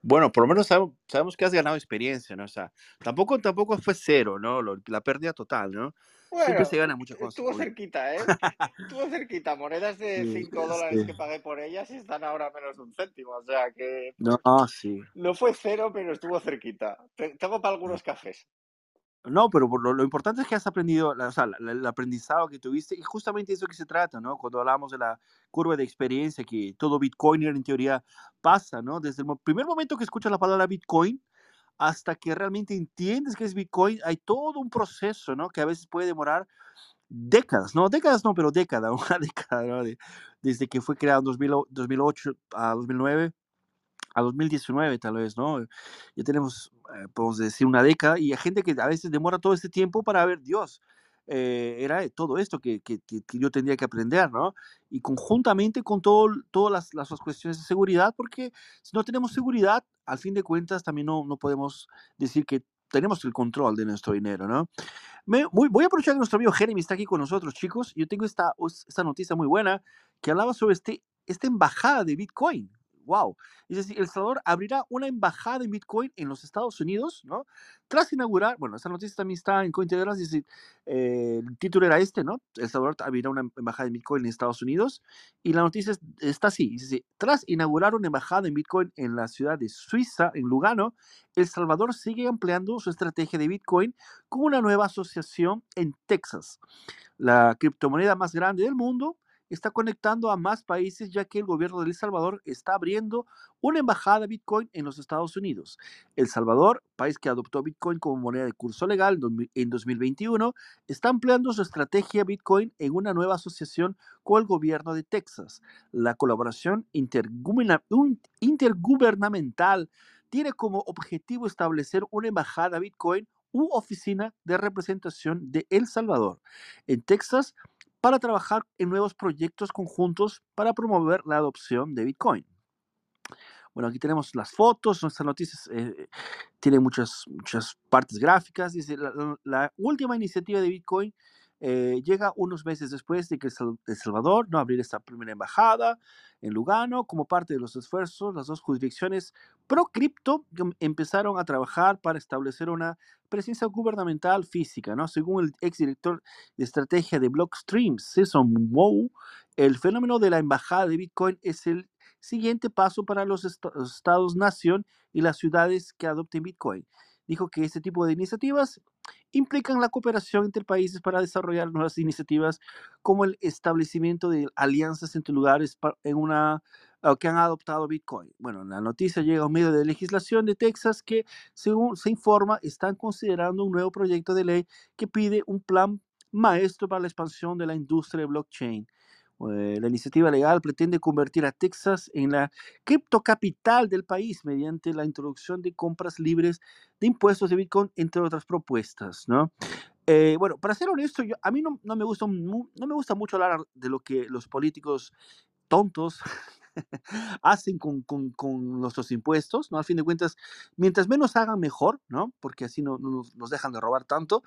Bueno, por lo menos sabemos, que has ganado experiencia, ¿no? O sea, tampoco, tampoco fue cero, ¿no? la pérdida total, ¿no? Siempre se gana muchas cosas. Estuvo cerquita, ¿eh? estuvo cerquita. Monedas de 5 dólares que pagué por ellas están ahora menos un céntimo. O sea que. No, sí. No fue cero, pero estuvo cerquita. Tengo para algunos cafés. No, pero lo, lo, importante es que has aprendido, o sea, el aprendizado que tuviste, y justamente eso que se trata, ¿no? Cuando hablamos de la curva de experiencia, que todo Bitcoiner en teoría pasa, ¿no? Desde el primer momento que escuchas la palabra Bitcoin hasta que realmente entiendes que es Bitcoin, hay todo un proceso, ¿no? Que a veces puede demorar décadas, no décadas, no, pero década, una década, desde que fue creado en 2008 a 2009 a 2019 tal vez, ¿no? Ya tenemos, eh, podemos decir, una década y hay gente que a veces demora todo este tiempo para ver, Dios, eh, era todo esto que, que, que, yo tendría que aprender, ¿no? Y conjuntamente con todo, todas las, las, cuestiones de seguridad, porque si no tenemos seguridad, al fin de cuentas también no, no podemos decir que tenemos el control de nuestro dinero, ¿no? Me, muy, voy a aprovechar que nuestro amigo Jeremy está aquí con nosotros, chicos. Yo tengo esta, esta noticia muy buena que hablaba sobre este, esta embajada de Bitcoin wow. Es decir, El Salvador abrirá una embajada en Bitcoin en los Estados Unidos, ¿no? Tras inaugurar, bueno, esa noticia también está en Cointelegraph, es decir, eh, el título era este, ¿no? El Salvador abrirá una embajada en Bitcoin en Estados Unidos y la noticia está así, es decir, tras inaugurar una embajada en Bitcoin en la ciudad de Suiza, en Lugano, El Salvador sigue ampliando su estrategia de Bitcoin con una nueva asociación en Texas, la criptomoneda más grande del mundo está conectando a más países ya que el gobierno de El Salvador está abriendo una embajada Bitcoin en los Estados Unidos. El Salvador, país que adoptó Bitcoin como moneda de curso legal en 2021, está ampliando su estrategia Bitcoin en una nueva asociación con el gobierno de Texas. La colaboración intergubernamental tiene como objetivo establecer una embajada Bitcoin u oficina de representación de El Salvador. En Texas, para trabajar en nuevos proyectos conjuntos para promover la adopción de Bitcoin. Bueno, aquí tenemos las fotos, nuestras noticias eh, tienen muchas, muchas partes gráficas. Dice, la, última iniciativa de Bitcoin eh, llega unos meses después de que El Salvador no abrir esta primera embajada en Lugano. Como parte de los esfuerzos, las dos jurisdicciones pro-cripto empezaron a trabajar para establecer una presencia gubernamental física, ¿no? Según el exdirector de estrategia de Blockstream, Cesar Mou, el fenómeno de la embajada de Bitcoin es el siguiente paso para los estados-nación y las ciudades que adopten Bitcoin. Dijo que este tipo de iniciativas implican la cooperación entre países para desarrollar nuevas iniciativas como el establecimiento de alianzas entre lugares en una que han adoptado Bitcoin. Bueno, la noticia llega a medio de legislación de Texas que, según se informa, están considerando un nuevo proyecto de ley que pide un plan maestro para la expansión de la industria de blockchain. Eh, la iniciativa legal pretende convertir a Texas en la criptocapital del país mediante la introducción de compras libres de impuestos de Bitcoin, entre otras propuestas, ¿no? Eh, bueno, para ser honesto, yo, a mí no, me gusta, no me gusta mucho hablar de lo que los políticos tontos hacen con, con, con, nuestros impuestos, ¿no? Al fin de cuentas, mientras menos hagan mejor, ¿no? Porque así no, nos, dejan de robar tanto.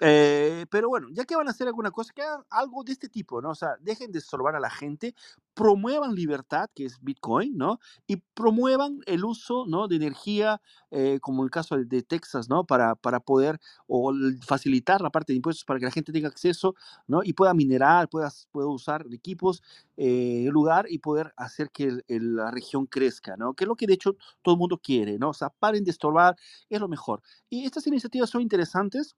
Eh, pero bueno, ya que van a hacer alguna cosa, que hagan algo de este tipo, ¿no? O sea, dejen de estorbar a la gente, promuevan libertad, que es Bitcoin, ¿no? Y promuevan el uso, ¿no? De energía, eh, como el caso de, Texas, ¿no? Para, para poder o facilitar la parte de impuestos para que la gente tenga acceso, ¿no? Y pueda minerar, pueda, pueda usar equipos, eh, lugar y poder hacer que la región crezca, ¿no? Que es lo que de hecho todo el mundo quiere, ¿no? O sea, paren de estorbar, es lo mejor. Y estas iniciativas son interesantes,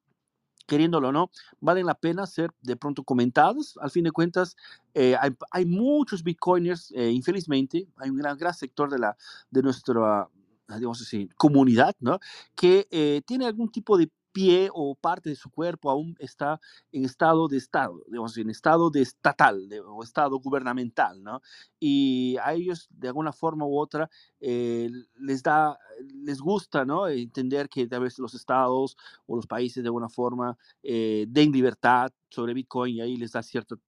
queriéndolo o no, valen la pena ser de pronto comentadas. Al fin de cuentas, eh, hay, muchos bitcoiners, eh, infelizmente, hay un gran, gran sector de, la, de nuestra digamos así, comunidad, ¿no? Que eh, tiene algún tipo de pie o parte de su cuerpo aún está en estado de estado, digamos, en estado de estatal o estado gubernamental, ¿no? Y a ellos, de alguna forma u otra, eh, les da, les gusta, ¿no? Entender que tal vez los estados o los países de alguna forma eh, den libertad sobre Bitcoin y ahí les da cierto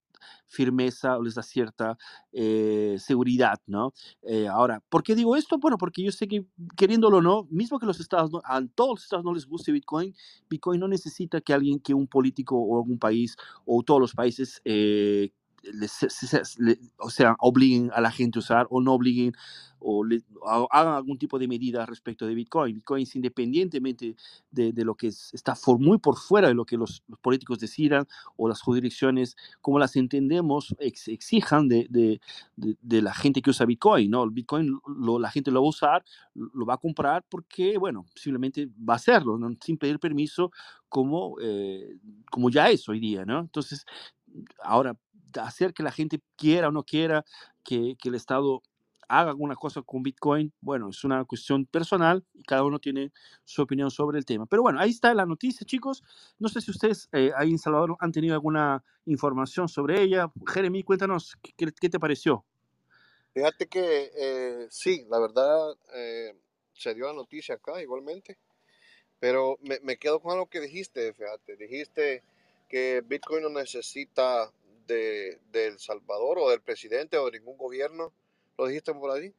firmeza o les da cierta eh, seguridad, ¿no? Eh, ahora, ¿por qué digo esto? Bueno, porque yo sé que queriéndolo o no, mismo que los estados, a todos los estados no les guste Bitcoin, Bitcoin no necesita que alguien, que un político o algún país o todos los países eh, o sea, obliguen a la gente a usar o no obliguen o, hagan algún tipo de medida respecto de Bitcoin. Bitcoin es independientemente de, de lo que está muy por fuera de lo que los, políticos decidan o las jurisdicciones, como las entendemos, exijan de, de, de, la gente que usa Bitcoin. ¿no? El Bitcoin lo, la gente lo va a usar, lo va a comprar porque, bueno, simplemente va a hacerlo, sin pedir permiso como, eh, como ya es hoy día. ¿no? Entonces, ahora hacer que la gente quiera o no quiera que, el Estado haga alguna cosa con Bitcoin, bueno, es una cuestión personal y cada uno tiene su opinión sobre el tema. Pero bueno, ahí está la noticia, chicos. No sé si ustedes eh, ahí en Salvador han tenido alguna información sobre ella. Jeremy, cuéntanos, ¿qué, qué te pareció? Fíjate que eh, sí, la verdad eh, se dio la noticia acá igualmente, pero me, me, quedo con algo que dijiste, fíjate, dijiste que Bitcoin no necesita de, El Salvador o del presidente o de ningún gobierno. ¿Lo dijiste por ahí?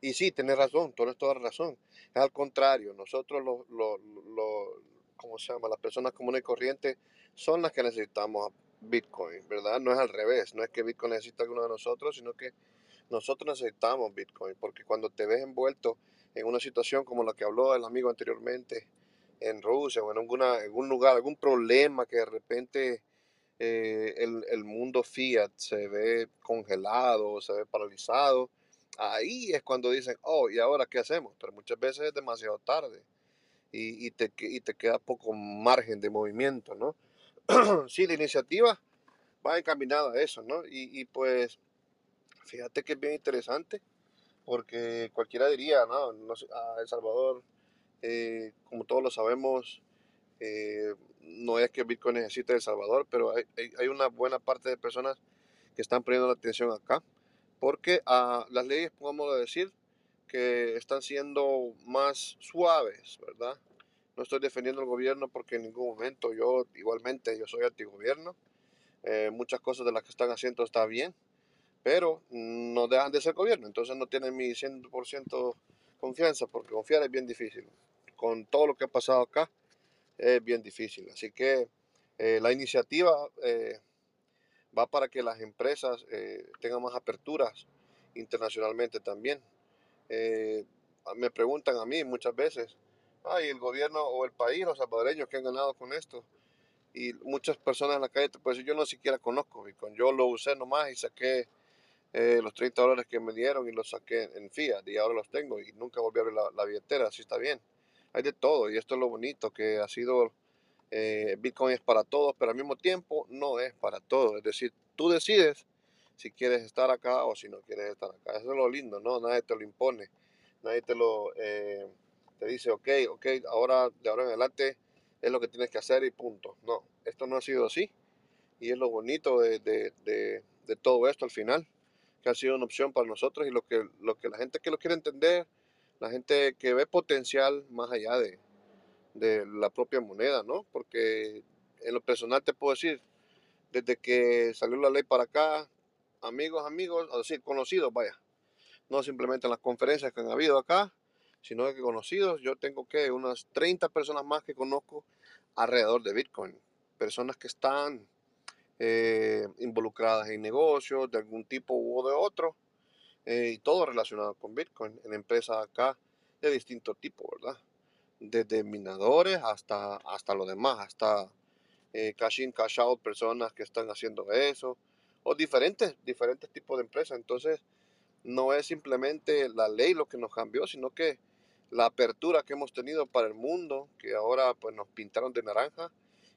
Y sí, tienes razón, tienes toda razón. Es al contrario, nosotros los, los, ¿cómo se llama? Las personas comunes y corrientes son las que necesitamos Bitcoin, ¿verdad? No es al revés, no es que Bitcoin necesita alguno de nosotros, sino que nosotros necesitamos Bitcoin, porque cuando te ves envuelto en una situación como la que habló el amigo anteriormente, en Rusia o en alguna, en algún lugar, algún problema que de repente eh, el, el mundo fiat se ve congelado, se ve paralizado, ahí es cuando dicen, oh, ¿y ahora qué hacemos? Pero muchas veces es demasiado tarde y, y te, y te queda poco margen de movimiento, ¿no? sí, la iniciativa va encaminada a eso, ¿no? Y, y pues fíjate que es bien interesante porque cualquiera diría, no, no a El Salvador, eh, como todos lo sabemos, eh, no es que Bitcoin necesite El Salvador, pero hay, hay- una buena parte de personas que están poniendo la atención acá, porque ah, las leyes, podemos decir, que están siendo más suaves, ¿verdad? No estoy defendiendo al gobierno porque en ningún momento yo, igualmente, yo soy antigobierno. Eh, muchas cosas de las que están haciendo está bien, pero no dejan de ser gobierno, entonces no tienen mi 100% confianza, porque confiar es bien difícil. Con todo lo que ha pasado acá, es bien difícil. Así que eh, la iniciativa eh, va para que las empresas eh, tengan más aperturas internacionalmente también. Me preguntan a mí muchas veces, ay, el gobierno o el país, los salvadoreños que han ganado con esto. Y muchas personas en la calle te pueden decir, yo no siquiera conozco Bitcoin, yo lo usé nomás y saqué los 30 dólares que me dieron y los saqué en fiat y ahora los tengo y nunca volví a abrir la, la billetera, así está bien. Hay de todo y esto es lo bonito que ha sido, eh, Bitcoin es para todos, pero al mismo tiempo no es para todos. Es decir, tú decides si quieres estar acá o si no quieres estar acá. Eso es lo lindo, ¿no? Nadie te lo impone, nadie te lo, eh, te dice, ok, ok, ahora, de ahora en adelante es lo que tienes que hacer y punto. No, esto no ha sido así y es lo bonito de, de, de, de todo esto al final que ha sido una opción para nosotros y lo que, lo que la gente que lo quiere entender, la gente que ve potencial más allá de, de la propia moneda, ¿no? Porque en lo personal te puedo decir, desde que salió la ley para acá, amigos, amigos, es decir, conocidos, vaya, no simplemente en las conferencias que han habido acá, sino que conocidos, yo tengo que unas 30 personas más que conozco alrededor de Bitcoin, personas que están eh, involucradas en negocios de algún tipo u de otro, eh, y todo relacionado con Bitcoin, en empresas acá de distinto tipo, ¿verdad? Desde minadores hasta, hasta lo demás, hasta eh, cash in, cash out, personas que están haciendo eso, o diferentes, diferentes tipos de empresas. Entonces, no es simplemente la ley lo que nos cambió, sino que la apertura que hemos tenido para el mundo, que ahora pues nos pintaron de naranja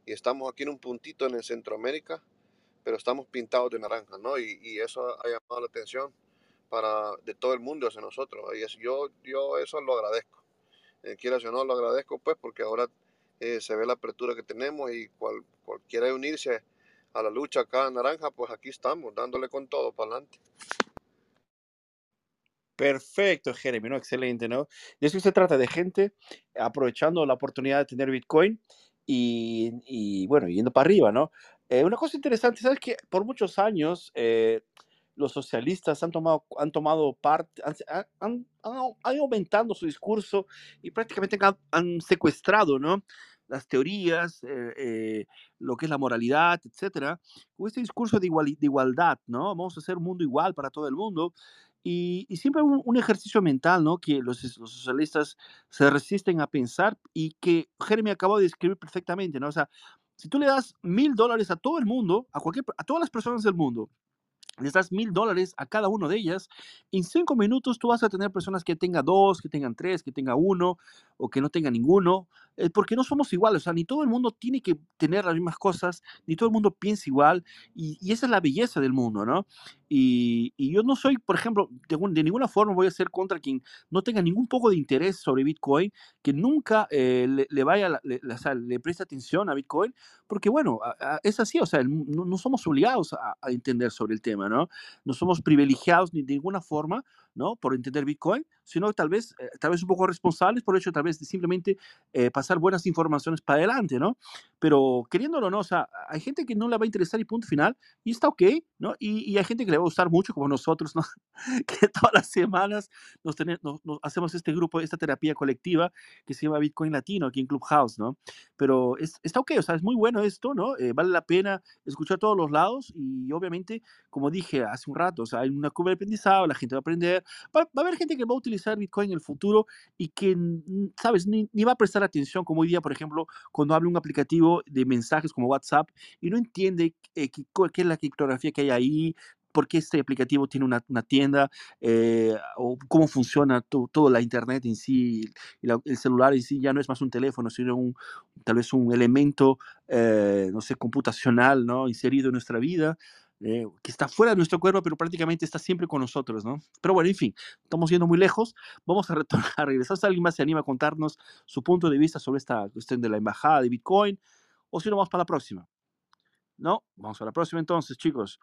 y estamos aquí en un puntito en el Centroamérica, pero estamos pintados de naranja, ¿no? Y, y eso ha llamado la atención para de todo el mundo hacia nosotros. Y es- yo, yo eso lo agradezco. Eh, quieras o no, lo agradezco pues porque ahora eh, se ve la apertura que tenemos y cual, cualquiera de unirse a la lucha acá en naranja, pues aquí estamos, dándole con todo para adelante. Perfecto, Jeremy, ¿no? Excelente, ¿no? De eso se trata, de gente aprovechando la oportunidad de tener Bitcoin y, y, bueno, yendo para arriba, ¿no? Eh, una cosa interesante, ¿sabes que Por muchos años eh, los socialistas han tomado, han tomado parte, han, han, han- aumentando su discurso y prácticamente han, secuestrado, ¿no? Las teorías, eh, eh, lo que es la moralidad, etcétera, con este discurso de, igual, de igualdad, ¿no? Vamos a hacer un mundo igual para todo el mundo. Y, y siempre un, un ejercicio mental, ¿no? Que los, los socialistas se resisten a pensar y que Jeremy acabó de describir perfectamente, ¿no? O sea, si tú le das mil dólares a todo el mundo, a, cualquier, a todas las personas del mundo, les das mil dólares a cada una de ellas, en cinco minutos tú vas a tener personas que tengan dos, que tengan tres, que tengan uno o que no tengan ninguno, eh, porque no somos iguales, o sea, ni todo el mundo tiene que tener las mismas cosas, ni todo el mundo piensa igual, y, y esa es la belleza del mundo, ¿no? Y, y yo no soy, por ejemplo, de, de ninguna forma voy a ser contra quien no tenga ningún poco de interés sobre Bitcoin, que nunca eh, le, le vaya, le, sea, le preste atención a Bitcoin, porque bueno, a- a- es así, o sea, el no, no somos obligados a, a entender sobre el tema, ¿no? No somos privilegiados ni de ninguna forma, ¿no? Por entender Bitcoin, sino tal vez, eh, tal vez un poco responsables por el hecho tal vez de simplemente eh, pasar buenas informaciones para adelante, ¿no? Pero queriéndolo no, o sea, hay gente que no le va a interesar y punto final, y está ok, ¿no? Y, y hay gente que le va a gustar mucho, como nosotros, ¿no? Que todas las semanas nos, nos- nos hacemos este grupo, esta terapia colectiva que se llama Bitcoin Latino aquí en Clubhouse, ¿no? Pero es, está ok, o sea, es muy bueno esto, ¿no? Eh, vale la pena escuchar todos los lados y obviamente, como dije hace un rato, o sea, hay una curva de aprendizaje, la gente va a aprender, va, va a haber gente que va a utilizar Bitcoin en el futuro y que, ¿sabes? Ni, ni va a prestar atención, como hoy día, por ejemplo, cuando abre un aplicativo de mensajes como WhatsApp y no entiende eh, qué, qué es la criptografía que hay ahí, por qué este aplicativo tiene una, una tienda, eh, o cómo funciona to- toda la internet en sí, y la- el celular en sí ya no es más un teléfono, sino un, tal vez un elemento, eh, no sé, computacional, ¿no? Inserido en nuestra vida. Eh, que está fuera de nuestro cuerpo, pero prácticamente está siempre con nosotros, ¿no? Pero bueno, en fin, estamos yendo muy lejos. Vamos a, retornar, a regresar. Si alguien más se anima a contarnos su punto de vista sobre esta cuestión de la embajada de Bitcoin, o si no, vamos para la próxima. ¿No? Vamos a la próxima entonces, chicos.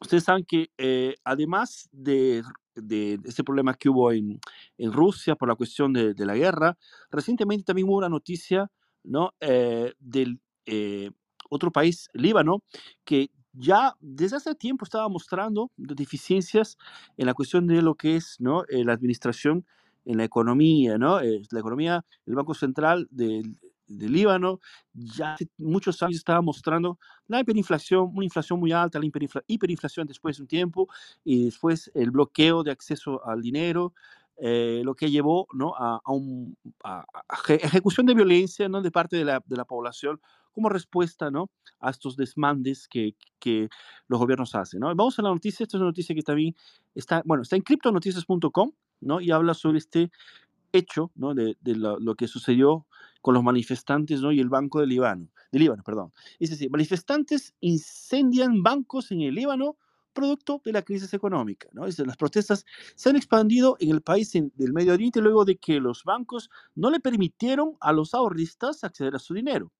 Ustedes saben que eh, además de, de este problema que hubo en, en Rusia por la cuestión de, de la guerra, recientemente también hubo una noticia ¿no? Eh, del eh, otro país, Líbano, que ya desde hace tiempo estaba mostrando deficiencias en la cuestión de lo que es ¿no? Eh, la administración en la economía, ¿no? Eh, la economía, el Banco Central del de Líbano ya hace muchos años estaba mostrando la hiperinflación, una inflación muy alta, la hiperinfla- hiperinflación después de un tiempo y después el bloqueo de acceso al dinero, eh, lo que llevó ¿no? a, a un- a- a eje- ejecución de violencia ¿no? de parte de la, de la población como respuesta ¿no? a estos desmandes que, que los gobiernos hacen. ¿no? Vamos a la noticia, esta es una noticia que también está, bueno, está en criptonoticias.com ¿no? y habla sobre este hecho ¿no? de, de lo, lo que sucedió con los manifestantes ¿no? y el Banco de Líbano, de Líbano. Perdón. Es decir, manifestantes incendian bancos en el Líbano producto de la crisis económica. las protestas se han expandido en el país del Medio Oriente luego de que los bancos no le permitieron a los ahorristas acceder a su dinero.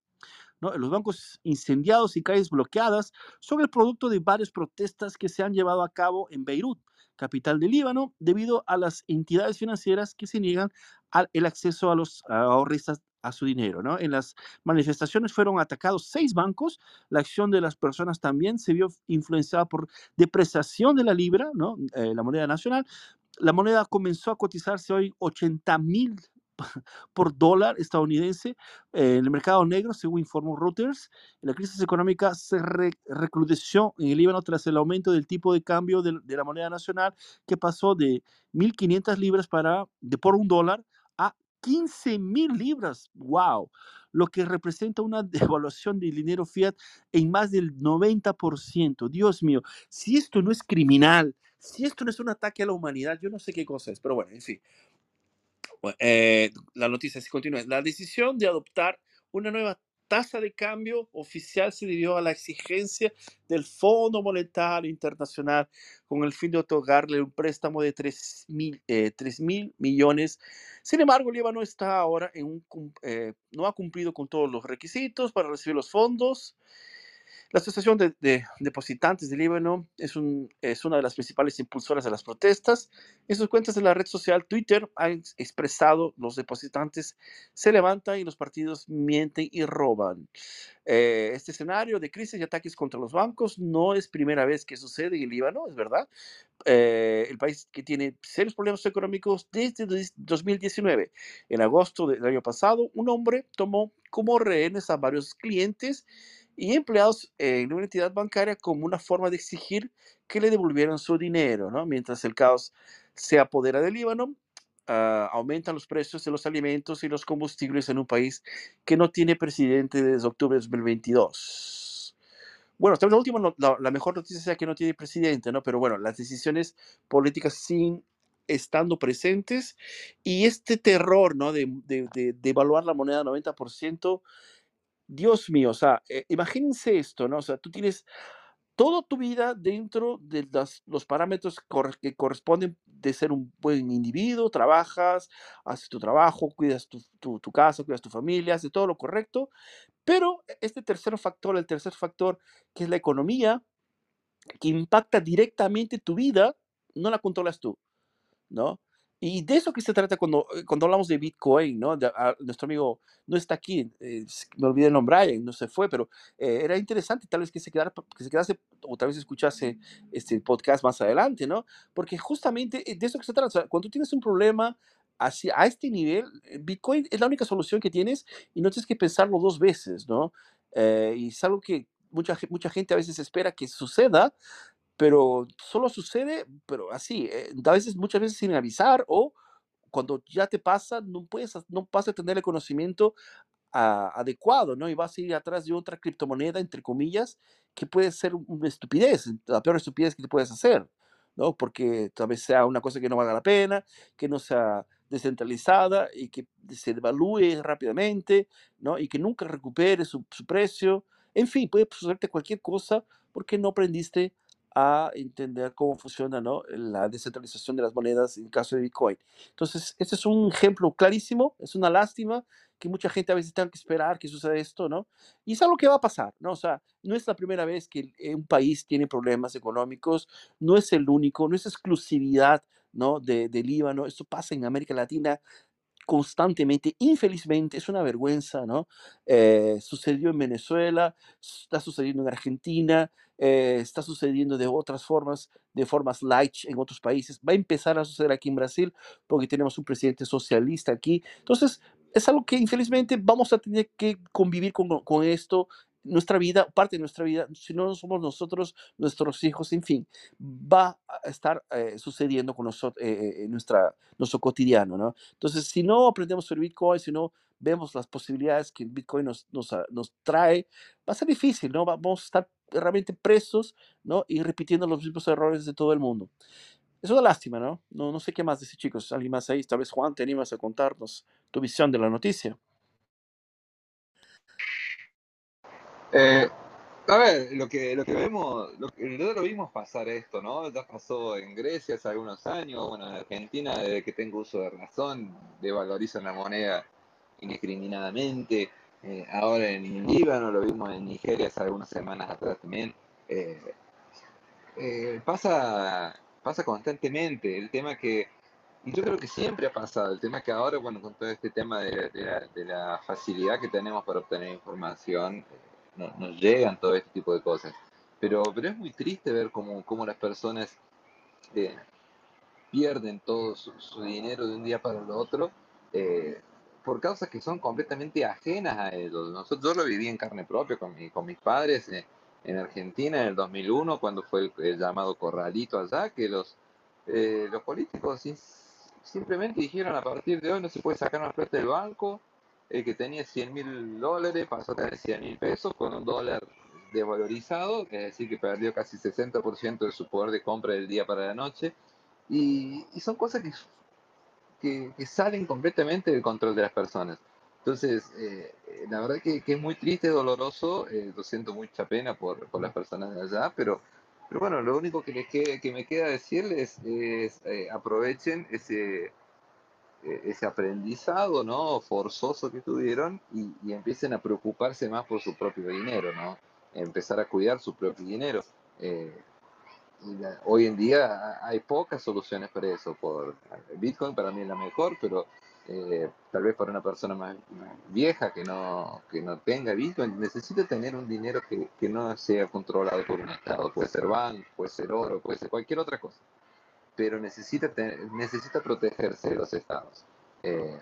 ¿no? Los bancos incendiados y calles bloqueadas son el producto de varias protestas que se han llevado a cabo en Beirut, capital del Líbano, debido a las entidades financieras que se niegan al el acceso a los ah, ahorristas a su dinero. ¿no? En las manifestaciones fueron atacados seis bancos. La acción de las personas también se vio influenciada por depreciación de la libra, ¿no? Eh, la moneda nacional. La moneda comenzó a cotizarse hoy 80 mil por dólar estadounidense eh, en el mercado negro, según informó Reuters. La crisis económica se re- recrudeció en el Líbano tras el aumento del tipo de cambio de, de la moneda nacional, que pasó de 1.500 libras para, de por un dólar a 15.000 libras. ¡Wow! Lo que representa una devaluación del dinero fiat en más del 90%. Dios mío, si esto no es criminal, si esto no es un ataque a la humanidad, yo no sé qué cosa es, pero bueno, en fin. Eh, la noticia se continúa. La decisión de adoptar una nueva tasa de cambio oficial se debió a la exigencia del Fondo Monetario Internacional con el fin de otorgarle un préstamo de 3 mil, eh, 3 mil millones. Sin embargo, Líbano está ahora en un, eh, no ha cumplido con todos los requisitos para recibir los fondos. La Asociación de, de Depositantes de Líbano es, un- es una de las principales impulsoras de las protestas. En sus cuentas de la red social Twitter han ex- expresado los depositantes se levantan y los partidos mienten y roban. Eh, este escenario de crisis y ataques contra los bancos no es primera vez que sucede en Líbano, es verdad. Eh, el país que tiene serios problemas económicos desde dos- 2019. En agosto del año pasado, un hombre tomó como rehenes a varios clientes y empleados en una entidad bancaria como una forma de exigir que le devolvieran su dinero, ¿no? Mientras el caos se apodera del Líbano, ah, aumentan los precios de los alimentos y los combustibles en un país que no tiene presidente desde octubre de 2022. Bueno, hasta la última, la, la mejor noticia sea que no tiene presidente, ¿no? Pero bueno, las decisiones políticas siguen estando presentes y este terror, ¿no? De, de, de, de evaluar la moneda 90%, Dios mío, o sea, eh, imagínense esto, ¿no? O sea, tú tienes toda tu vida dentro de los parámetros que corresponden de ser un buen individuo, trabajas, haces tu trabajo, cuidas tu, tu- tu casa, cuidas tu familia, haces todo lo correcto, pero este tercer factor, el tercer factor, que es la economía, que impacta directamente tu vida, no la controlas tú. ¿no? Y de eso que se trata cuando, eh, cuando hablamos de Bitcoin, ¿no? De- ah, nuestro amigo no está aquí, eh, me olvidé el nombre, Brian, no se fue, pero eh, era interesante tal vez que se, quedara, que se quedase o tal vez escuchase este podcast más adelante, ¿no? Porque justamente eh, de eso que se trata, o sea, cuando tú tienes un problema a este nivel, eh, Bitcoin es la única solución que tienes y no tienes que pensarlo dos veces, ¿no? Eh, y es algo que mucha, mucha gente a veces espera que suceda, pero solo sucede, pero así, eh, a veces, muchas veces sin avisar o cuando ya te pasa, no puedes, no vas a tener el conocimiento a- adecuado, ¿no? Y vas a ir atrás de otra criptomoneda, entre comillas, que puede ser una estupidez, la peor estupidez que te puedes hacer, ¿no? Porque tal vez sea una cosa que no valga la pena, que no sea descentralizada y que se devalúe rápidamente, ¿no? Y que nunca recupere su, su precio. En fin, puede sucederte cualquier cosa porque no aprendiste a entender cómo funciona, ¿no? la descentralización de las monedas en caso de Bitcoin. Entonces, este es un ejemplo clarísimo, es una lástima que mucha gente a veces tenga que esperar que suceda esto, ¿no? Y es algo que va a pasar, ¿no? O sea, no es la primera vez que eh, un país tiene problemas económicos, no es el único, no es exclusividad, ¿no? De, de Líbano, esto pasa en América Latina constantemente, infelizmente, es una vergüenza, ¿no? Eh, sucedió en Venezuela, está sucediendo en Argentina, eh, está sucediendo de otras formas, de formas light en otros países, va a empezar a suceder aquí en Brasil porque tenemos un presidente socialista aquí. Entonces, es algo que infelizmente vamos a tener que convivir con, con esto, nuestra vida, parte de nuestra vida, si no somos nosotros, nuestros hijos, en fin, va a estar eh, sucediendo con nosotros, en nuestra, nuestro cotidiano, ¿no? Entonces, si no aprendemos sobre Bitcoin, si no vemos las posibilidades que Bitcoin nos, nos, ah, nos trae, va a ser difícil, ¿no? Va- Vamos a estar realmente presos, ¿no? Y repitiendo los mismos errores de todo el mundo. Es una lástima, ¿no? No, no sé qué más decir, chicos. ¿Alguien más ahí? Tal vez Juan, te animas a contarnos tu visión de la noticia. Eh, a ver, lo que, lo que vemos, lo que nosotros vimos pasar esto, ¿no? Ya pasó en Grecia hace algunos años, bueno, en Argentina, desde que tengo uso de razón, devalorizan la moneda indiscriminadamente. Eh, ahora en Líbano, lo vimos en Nigeria hace algunas semanas atrás también. Eh, eh, pasa, pasa constantemente. El tema que, y yo creo que siempre ha pasado, el tema que ahora, bueno, con todo este tema de, la, facilidad que tenemos para obtener información, no- nos llegan todo este tipo de cosas. Pero, pero es muy triste ver cómo, cómo las personas eh, pierden todo su, dinero de un día para el otro eh, por causas que son completamente ajenas a ellos. Nosotros, yo lo viví en carne propia con, mi- con mis padres eh, en Argentina en el 2001, cuando fue el, llamado corralito allá, que los, los políticos sim- simplemente dijeron a partir de hoy no se puede sacar más plata del banco, el que tenía 100 mil dólares pasó a tener 100 mil pesos con un dólar desvalorizado, es decir, que perdió casi 60% de su poder de compra del día para la noche. Y, y son cosas que, que, que salen completamente del control de las personas. Entonces, eh, la verdad que, que es muy triste, doloroso, eh, lo siento mucha pena por, por las personas de allá, pero, pero bueno, lo único que, les que, me queda decirles es eh, aprovechen ese, ese aprendizado ¿no? forzoso que tuvieron y, y empiecen a preocuparse más por su propio dinero, ¿no? empezar a cuidar su propio dinero. Eh, hoy en día hay pocas soluciones para eso. Por, Bitcoin para mí es la mejor, pero eh, tal vez para una persona más, más vieja que no, que no tenga Bitcoin, necesita tener un dinero que, que no sea controlado por un Estado. Puede ser banco, puede ser oro, puede ser cualquier otra cosa. Pero necesita, tener- necesita protegerse de los Estados. Eh,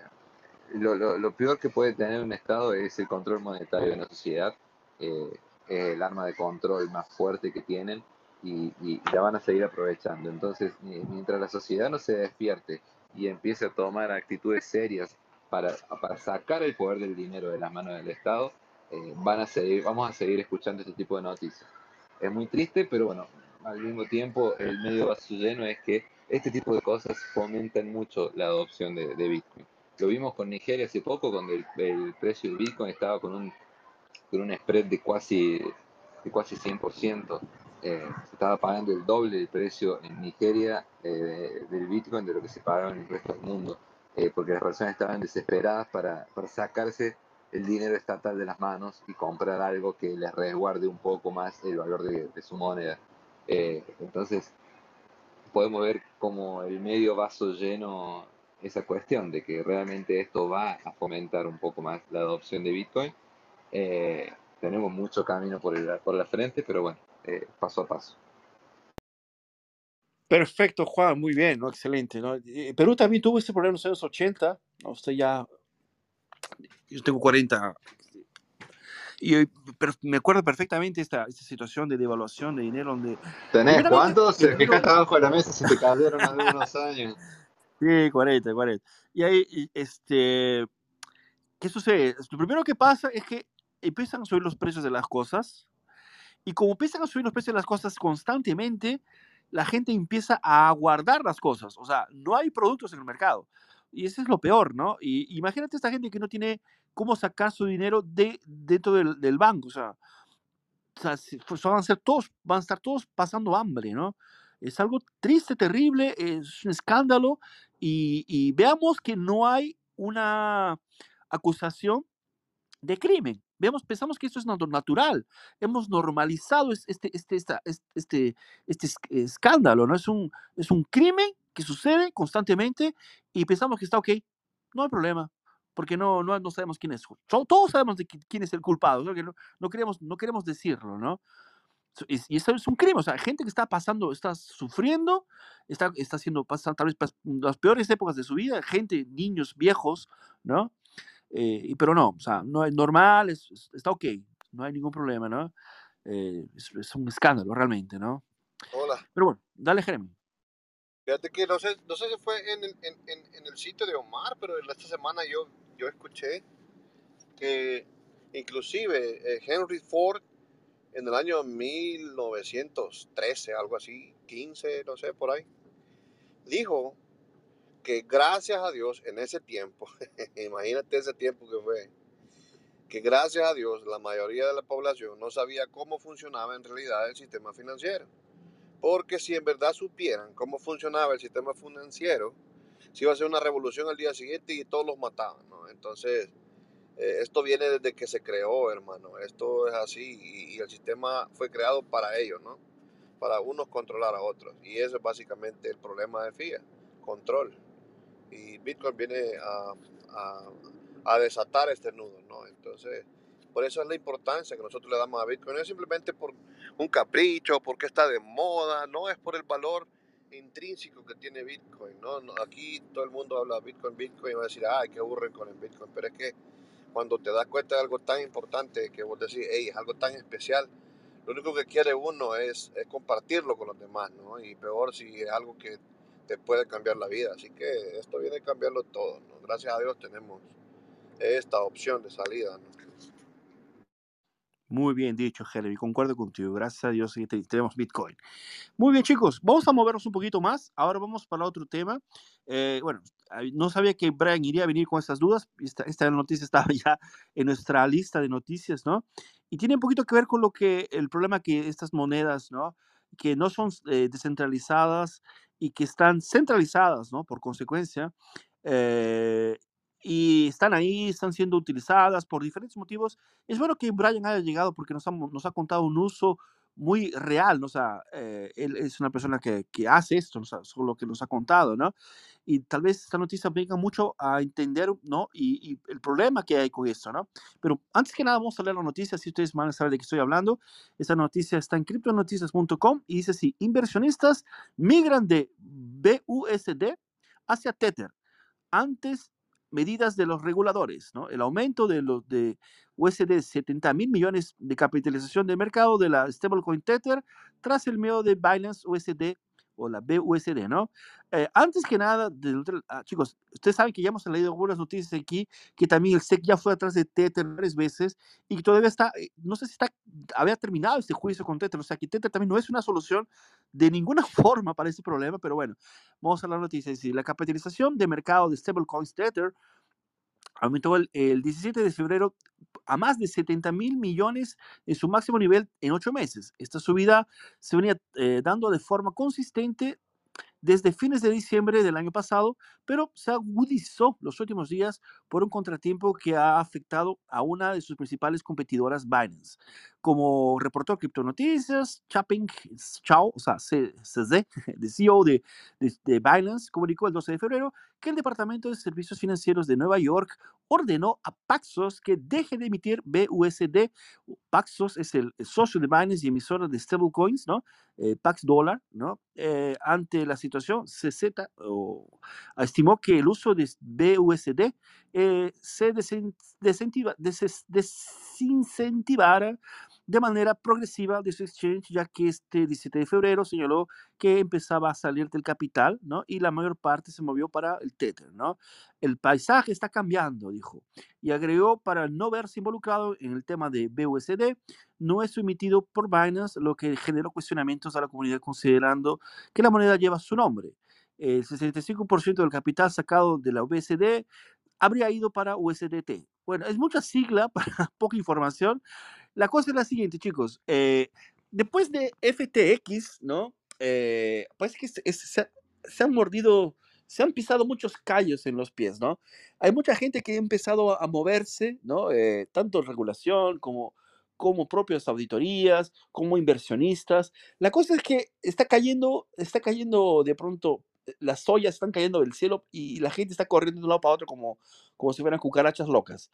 lo, lo- lo peor que puede tener un Estado es el control monetario de una sociedad. eh, es el arma de control más fuerte que tienen y, y la van a seguir aprovechando. Entonces, mi- mientras la sociedad no se despierte y empiece a tomar actitudes serias para, para sacar el poder del dinero de las manos del Estado, eh, van a seguir, vamos a seguir escuchando este tipo de noticias. Es muy triste, pero bueno, al mismo tiempo el medio vaso lleno es que este tipo de cosas fomentan mucho la adopción de, de Bitcoin. Lo vimos con Nigeria hace poco, cuando el, el precio del Bitcoin estaba con un, con un spread de casi, de casi 100%. eh, se estaba pagando el doble del precio en Nigeria eh, del Bitcoin de lo que se pagaba en el resto del mundo, eh, porque las personas estaban desesperadas para, para sacarse el dinero estatal de las manos y comprar algo que les resguarde un poco más el valor de, de su moneda. Eh, entonces, podemos ver como el medio vaso lleno esa cuestión de que realmente esto va a fomentar un poco más la adopción de Bitcoin. Eh, tenemos mucho camino por, el- por la frente, pero bueno, eh, paso a paso. Perfecto, Juan, muy bien. Excelente, Perú también tuvo este problema en los años 80, ¿no? Usted ya, yo tengo 40, y pero me acuerdo perfectamente esta, esta situación de devaluación de dinero donde, ¿Tenés cuántos? dinero, Fijaste abajo de la mesa, se te cayeron hace unos años. sí, 40, 40, y ahí, este, ¿qué sucede? Lo primero que pasa es que empiezan a subir los precios de las cosas, y como empiezan a subir los precios de las cosas constantemente, la gente empieza a guardar las cosas. O sea, no hay productos en el mercado. Y eso es lo peor, ¿no? Y imagínate esta gente que no tiene cómo sacar su dinero de, dentro del, del banco. O sea, o sea, pues van a ser todos, van a estar todos pasando hambre, ¿no? Es algo triste, terrible, es un escándalo y, y veamos que no hay una acusación de crimen. Vemos, pensamos que esto es natu- natural. Hemos normalizado es- este, este, esta- es- este, este es- escándalo, ¿no? Es un, es un crimen que sucede constantemente y pensamos que está ok, no hay problema, porque no, no, no sabemos quién es. To- Todos sabemos de qui- quién es el culpado, ¿no? Que no, no queremos, no queremos decirlo, ¿no? Y, y eso es un crimen, o sea, gente que está pasando, está sufriendo, está, está haciendo, pasa tal vez las peores épocas de su vida, gente, niños, viejos, ¿no? Eh, pero no, o sea, no es normal, es, es- está ok, no hay ningún problema, ¿no? Eh, es, es un escándalo realmente, ¿no? Hola. Pero bueno, dale, Jeremy. Fíjate que no sé, no sé si fue en, el- en, en, en el sitio de Omar, pero esta semana yo, yo escuché que inclusive eh, Henry Ford en el año 1913, algo así, 15, no sé, por ahí, dijo que gracias a Dios en ese tiempo, imagínate ese tiempo que fue, que gracias a Dios la mayoría de la población no sabía cómo funcionaba en realidad el sistema financiero. Porque si en verdad supieran cómo funcionaba el sistema financiero, se iba a hacer una revolución al día siguiente y todos los mataban, ¿no? Entonces, eh, esto viene desde que se creó, hermano. Esto es así y, el sistema fue creado para ellos, ¿no? Para unos controlar a otros. Y eso es básicamente el problema de FIA, control. Y Bitcoin viene a, a- a desatar este nudo, ¿no? Entonces, por eso es la importancia que nosotros le damos a Bitcoin. No es simplemente por un capricho, porque está de moda, no es por el valor intrínseco que tiene Bitcoin, ¿no? Aquí todo el mundo habla Bitcoin, Bitcoin, y va a decir, ay, qué aburre con el Bitcoin, pero es que cuando te das cuenta de algo tan importante que vos decís, hey, es algo tan especial, lo único que quiere uno es, es compartirlo con los demás, ¿no? Y peor si es algo que te puede cambiar la vida. Así que esto viene a cambiarlo todo. Gracias a Dios tenemos esta opción de salida. Muy bien dicho, Jeremy, concuerdo contigo. Gracias a Dios tenemos Bitcoin. Muy bien, chicos, vamos a movernos un poquito más. Ahora vamos para otro tema. Eh, bueno, no sabía que Brian iría a venir con estas dudas. Esta, esta noticia estaba ya en nuestra lista de noticias, ¿no? Y tiene un poquito que ver con lo que el problema que estas monedas, ¿no? Que no son eh, descentralizadas y que están centralizadas, ¿no? Por consecuencia. eh, y están ahí, están siendo utilizadas por diferentes motivos. Es bueno que Brian haya llegado porque nos ha, nos ha contado un uso muy real, ¿no? O sea, eh, él es una persona que, que hace esto, ¿no? o sea, que nos ha contado, ¿no? Y tal vez esta noticia venga mucho a entender, ¿no? Y, y el problema que hay con esto, ¿no? Pero antes que nada vamos a leer la noticia, si ustedes van a saber de qué estoy hablando. Esta noticia está en criptonoticias.com y dice así, inversionistas migran de BUSD hacia Tether antes medidas de los reguladores, ¿no? El aumento de los de USD 70 mil millones de capitalización de mercado de la stablecoin Tether tras el medio de Binance USD o la BUSD, ¿no? Eh, antes que nada, otro- ah, chicos, ustedes saben que ya hemos leído algunas noticias aquí que también el SEC ya fue atrás de Tether varias veces y que todavía está, eh, no sé si está, había terminado este juicio con Tether, o sea que Tether también no es una solución de ninguna forma para ese problema, pero bueno, vamos a la noticia. La capitalización de mercado de stablecoins Tether aumentó el, el 17 de febrero a más de 70 mil millones en su máximo nivel en ocho meses. Esta subida se venía eh, dando de forma consistente desde fines de diciembre del año pasado, pero se agudizó los últimos días por un contratiempo que ha afectado a una de sus principales competidoras, Binance. Como reportó Noticias, Chaping Chao, o sea, CZ, de CEO de, de, Binance, comunicó el 12 de febrero que el Departamento de Servicios Financieros de Nueva York ordenó a Paxos que deje de emitir BUSD. Paxos es el, socio de Binance y emisora de stablecoins, ¿no? Eh, Pax Dollar, ¿no? Eh, ante la situación, CZ estimó que el uso de BUSD eh, se desincentivara de manera progresiva de su exchange, ya que este 17 de febrero señaló que empezaba a salir del capital, ¿no? Y la mayor parte se movió para el Tether, ¿no? El paisaje está cambiando, dijo, y agregó para no verse involucrado en el tema de BUSD, no es emitido por Binance, lo que generó cuestionamientos a la comunidad considerando que la moneda lleva su nombre. El 65% del capital sacado de la BUSD habría ido para USDT. Bueno, es mucha sigla para poca información. La cosa es la siguiente, chicos. Eh, después de FTX, ¿no? Eh, parece que se, han mordido, se han pisado muchos callos en los pies, ¿no? Hay mucha gente que ha empezado a moverse, ¿no? Eh, tanto regulación como, como propias auditorías, como inversionistas. La cosa es que está cayendo, está cayendo de pronto, las ollas están cayendo del cielo y la gente está corriendo de un lado para otro como, como si fueran cucarachas locas.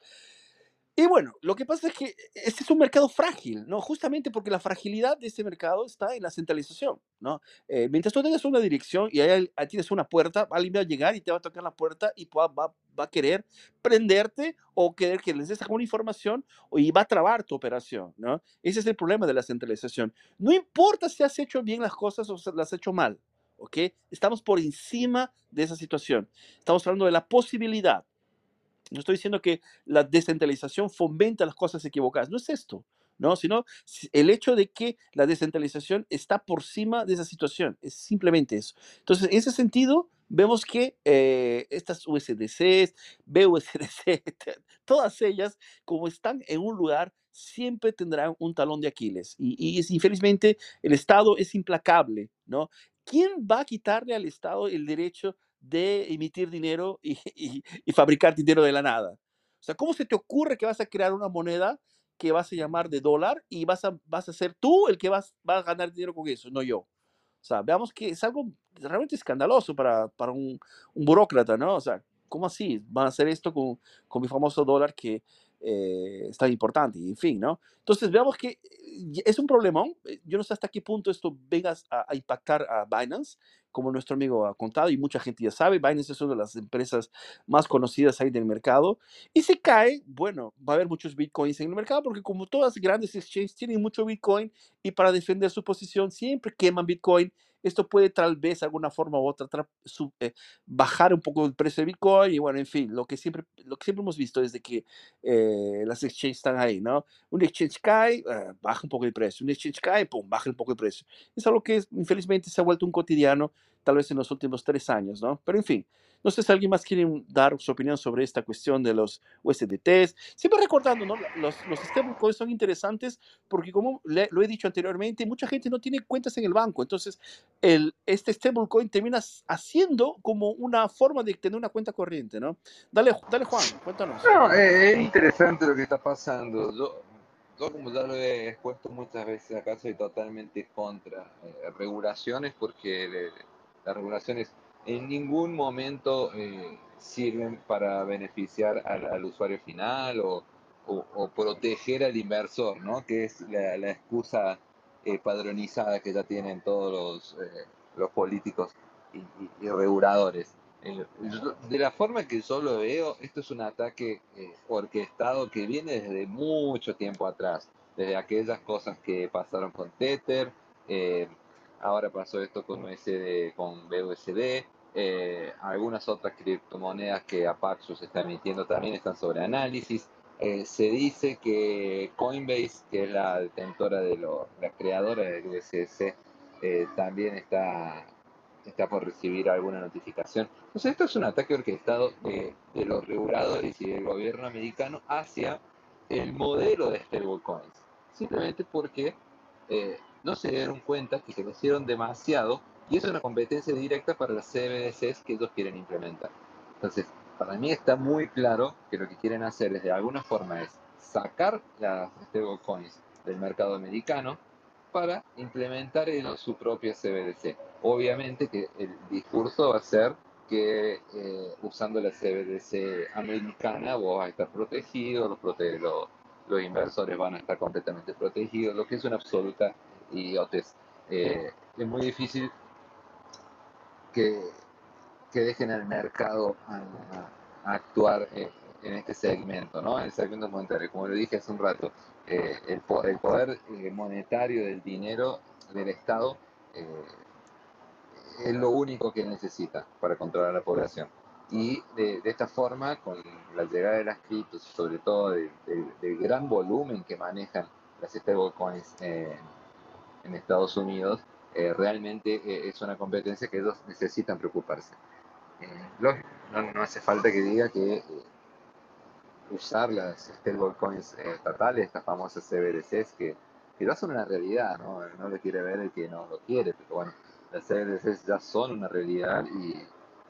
Y bueno, lo que pasa es que este es un mercado frágil, ¿no? Justamente porque la fragilidad de este mercado está en la centralización, ¿no? Eh, mientras tú tengas una dirección y ahí, tienes una puerta, alguien va a llegar y te va a tocar la puerta y va, va, a querer prenderte o querer que les des alguna información y va a trabar tu operación, ¿no? Ese es el problema de la centralización. No importa si has hecho bien las cosas o las has hecho mal, ¿ok? Estamos por encima de esa situación. Estamos hablando de la posibilidad no estoy diciendo que la descentralización fomenta las cosas equivocadas, no es esto, ¿no? Sino el hecho de que la descentralización está por encima de esa situación, es simplemente eso. Entonces, en ese sentido, vemos que eh, estas USDCs, BUSDC, todas ellas, como están en un lugar, siempre tendrán un talón de Aquiles. Y, y infelizmente, el Estado es implacable, ¿no? ¿Quién va a quitarle al Estado el derecho de emitir dinero y, fabricar dinero de la nada. O sea, ¿cómo se te ocurre que vas a crear una moneda que vas a llamar de dólar y vas a, vas a ser tú el que vas, va a ganar dinero con eso, no yo? O sea, veamos que es algo realmente escandaloso para, para un, un burócrata, ¿no? O sea, ¿cómo así? Van a hacer esto con, con mi famoso dólar que eh, es tan importante, en fin, ¿no? Entonces, veamos que eh, es un problemón. Eh, yo no sé hasta qué punto esto venga a, a impactar a Binance como nuestro amigo ha contado y mucha gente ya sabe, Binance es una de las empresas más conocidas ahí del mercado. Y si cae, bueno, va a haber muchos bitcoins en el mercado porque como todas grandes exchanges tienen mucho bitcoin y para defender su posición siempre queman bitcoin. Esto puede tal vez de alguna forma u otra eh, bajar un poco el precio de Bitcoin y bueno, en fin, lo que siempre, lo que siempre hemos visto desde que eh, las exchanges están ahí, ¿no? Un exchange cae, eh, baja un poco el precio, un exchange cae, pum, baja un poco el precio. Es algo que infelizmente se ha vuelto un cotidiano tal vez en los últimos tres años, ¿no? Pero en fin, no sé si alguien más quiere dar su opinión sobre esta cuestión de los USDTs. Siempre recordando, ¿no? Los, los stablecoins son interesantes porque, como lo he dicho anteriormente, mucha gente no tiene cuentas en el banco. Entonces, el, este stablecoin termina haciendo como una forma de tener una cuenta corriente, ¿no? Dale, dale Juan, cuéntanos. No, es interesante lo que está pasando. Yo, yo, como ya lo he expuesto muchas veces acá, soy totalmente contra eh, regulaciones porque las regulaciones en ningún momento eh, sirven para beneficiar al, usuario final o, proteger al inversor, ¿no? que es la, excusa eh, padronizada que ya tienen todos los, eh, políticos y, reguladores. de la forma que yo lo veo, esto es un ataque orquestado que viene desde mucho tiempo atrás, desde aquellas cosas que pasaron con Tether, Ahora pasó esto con USD, con BUSD. Eh, algunas otras criptomonedas que Apaxos está emitiendo también están sobre análisis. Eh, se dice que Coinbase, que es la detentora de lo, la creadora del USDC, eh, también está, está por recibir alguna notificación. Entonces, esto es un ataque orquestado de, de los reguladores y del gobierno americano hacia el modelo de stablecoins, simplemente porque eh, no se dieron cuenta que se crecieron demasiado y es una competencia directa para las CBDCs que ellos quieren implementar. Entonces, para mí está muy claro que lo que quieren hacer es de alguna forma es sacar las stablecoins del mercado americano para implementar en su propia CBDC. Obviamente que el discurso va a ser que eh, usando la CBDC americana vos vas a estar protegido, los, prote los, los, inversores van a estar completamente protegidos, lo que es una absoluta idiotez. Eh, es muy difícil que, que dejen al mercado a, a actuar eh, en este segmento, ¿no? en el segmento monetario. Como lo dije hace un rato, eh, el, poder eh, monetario del dinero del Estado eh, es lo único que necesita para controlar a la población. Y de, esta forma, con la llegada de las criptos, sobre todo del de, gran volumen que manejan las stablecoins en Estados Unidos, realmente es una competencia que ellos necesitan preocuparse. no, no, hace falta que diga que usar las stablecoins eh, estatales, estas famosas CBDCs, que, que ya son una realidad, ¿no? No lo quiere ver el que no lo quiere, pero bueno, las CBDCs ya son una realidad y,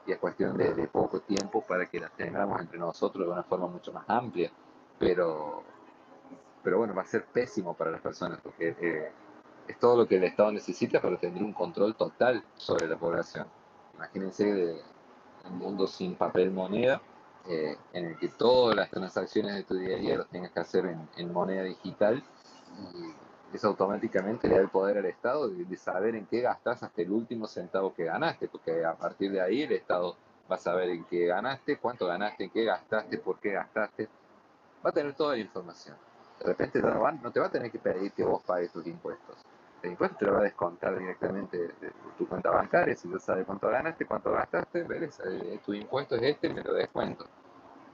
y es cuestión de, de, poco tiempo para que las tengamos entre nosotros de una forma mucho más amplia, pero, pero bueno, va a ser pésimo para las personas porque eh, es todo lo que el Estado necesita para tener un control total sobre la población. Imagínense un mundo sin papel moneda eh, en el que todas las transacciones de tu día a día las tengas que hacer en, moneda digital y eso automáticamente le da el poder al Estado de, de, saber en qué gastas hasta el último centavo que ganaste, porque a partir de ahí el Estado va a saber en qué ganaste, cuánto ganaste, en qué gastaste, por qué gastaste, va a tener toda la información. De repente no te va a tener que pedir que vos pagues tus impuestos. El impuesto te lo va a descontar directamente de, tu cuenta bancaria, si tú sabes cuánto ganaste, cuánto gastaste, ves, eh, tu impuesto es este, me lo descuento.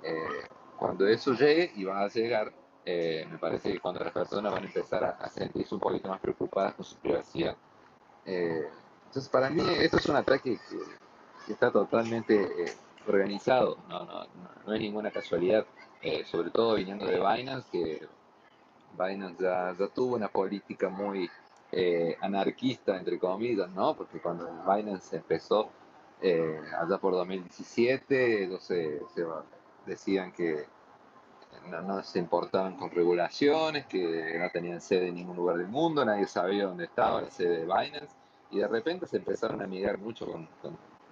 Eh, cuando eso llegue, y va a llegar, eh, me parece que cuando las personas van a empezar a, sentirse un poquito más preocupadas con su privacidad. Eh, entonces, para mí, esto es un ataque que, está totalmente organizado, no, no, no, no, es ninguna casualidad, sobre todo viniendo de Binance, que Binance ya, ya tuvo una política muy eh, anarquista, entre comillas, ¿no? Porque cuando Binance empezó eh, allá por 2017, ellos se, se, decían que no, se importaban con regulaciones, que no tenían sede en ningún lugar del mundo, nadie sabía dónde estaba la sede de Binance, y de repente se empezaron a migrar mucho con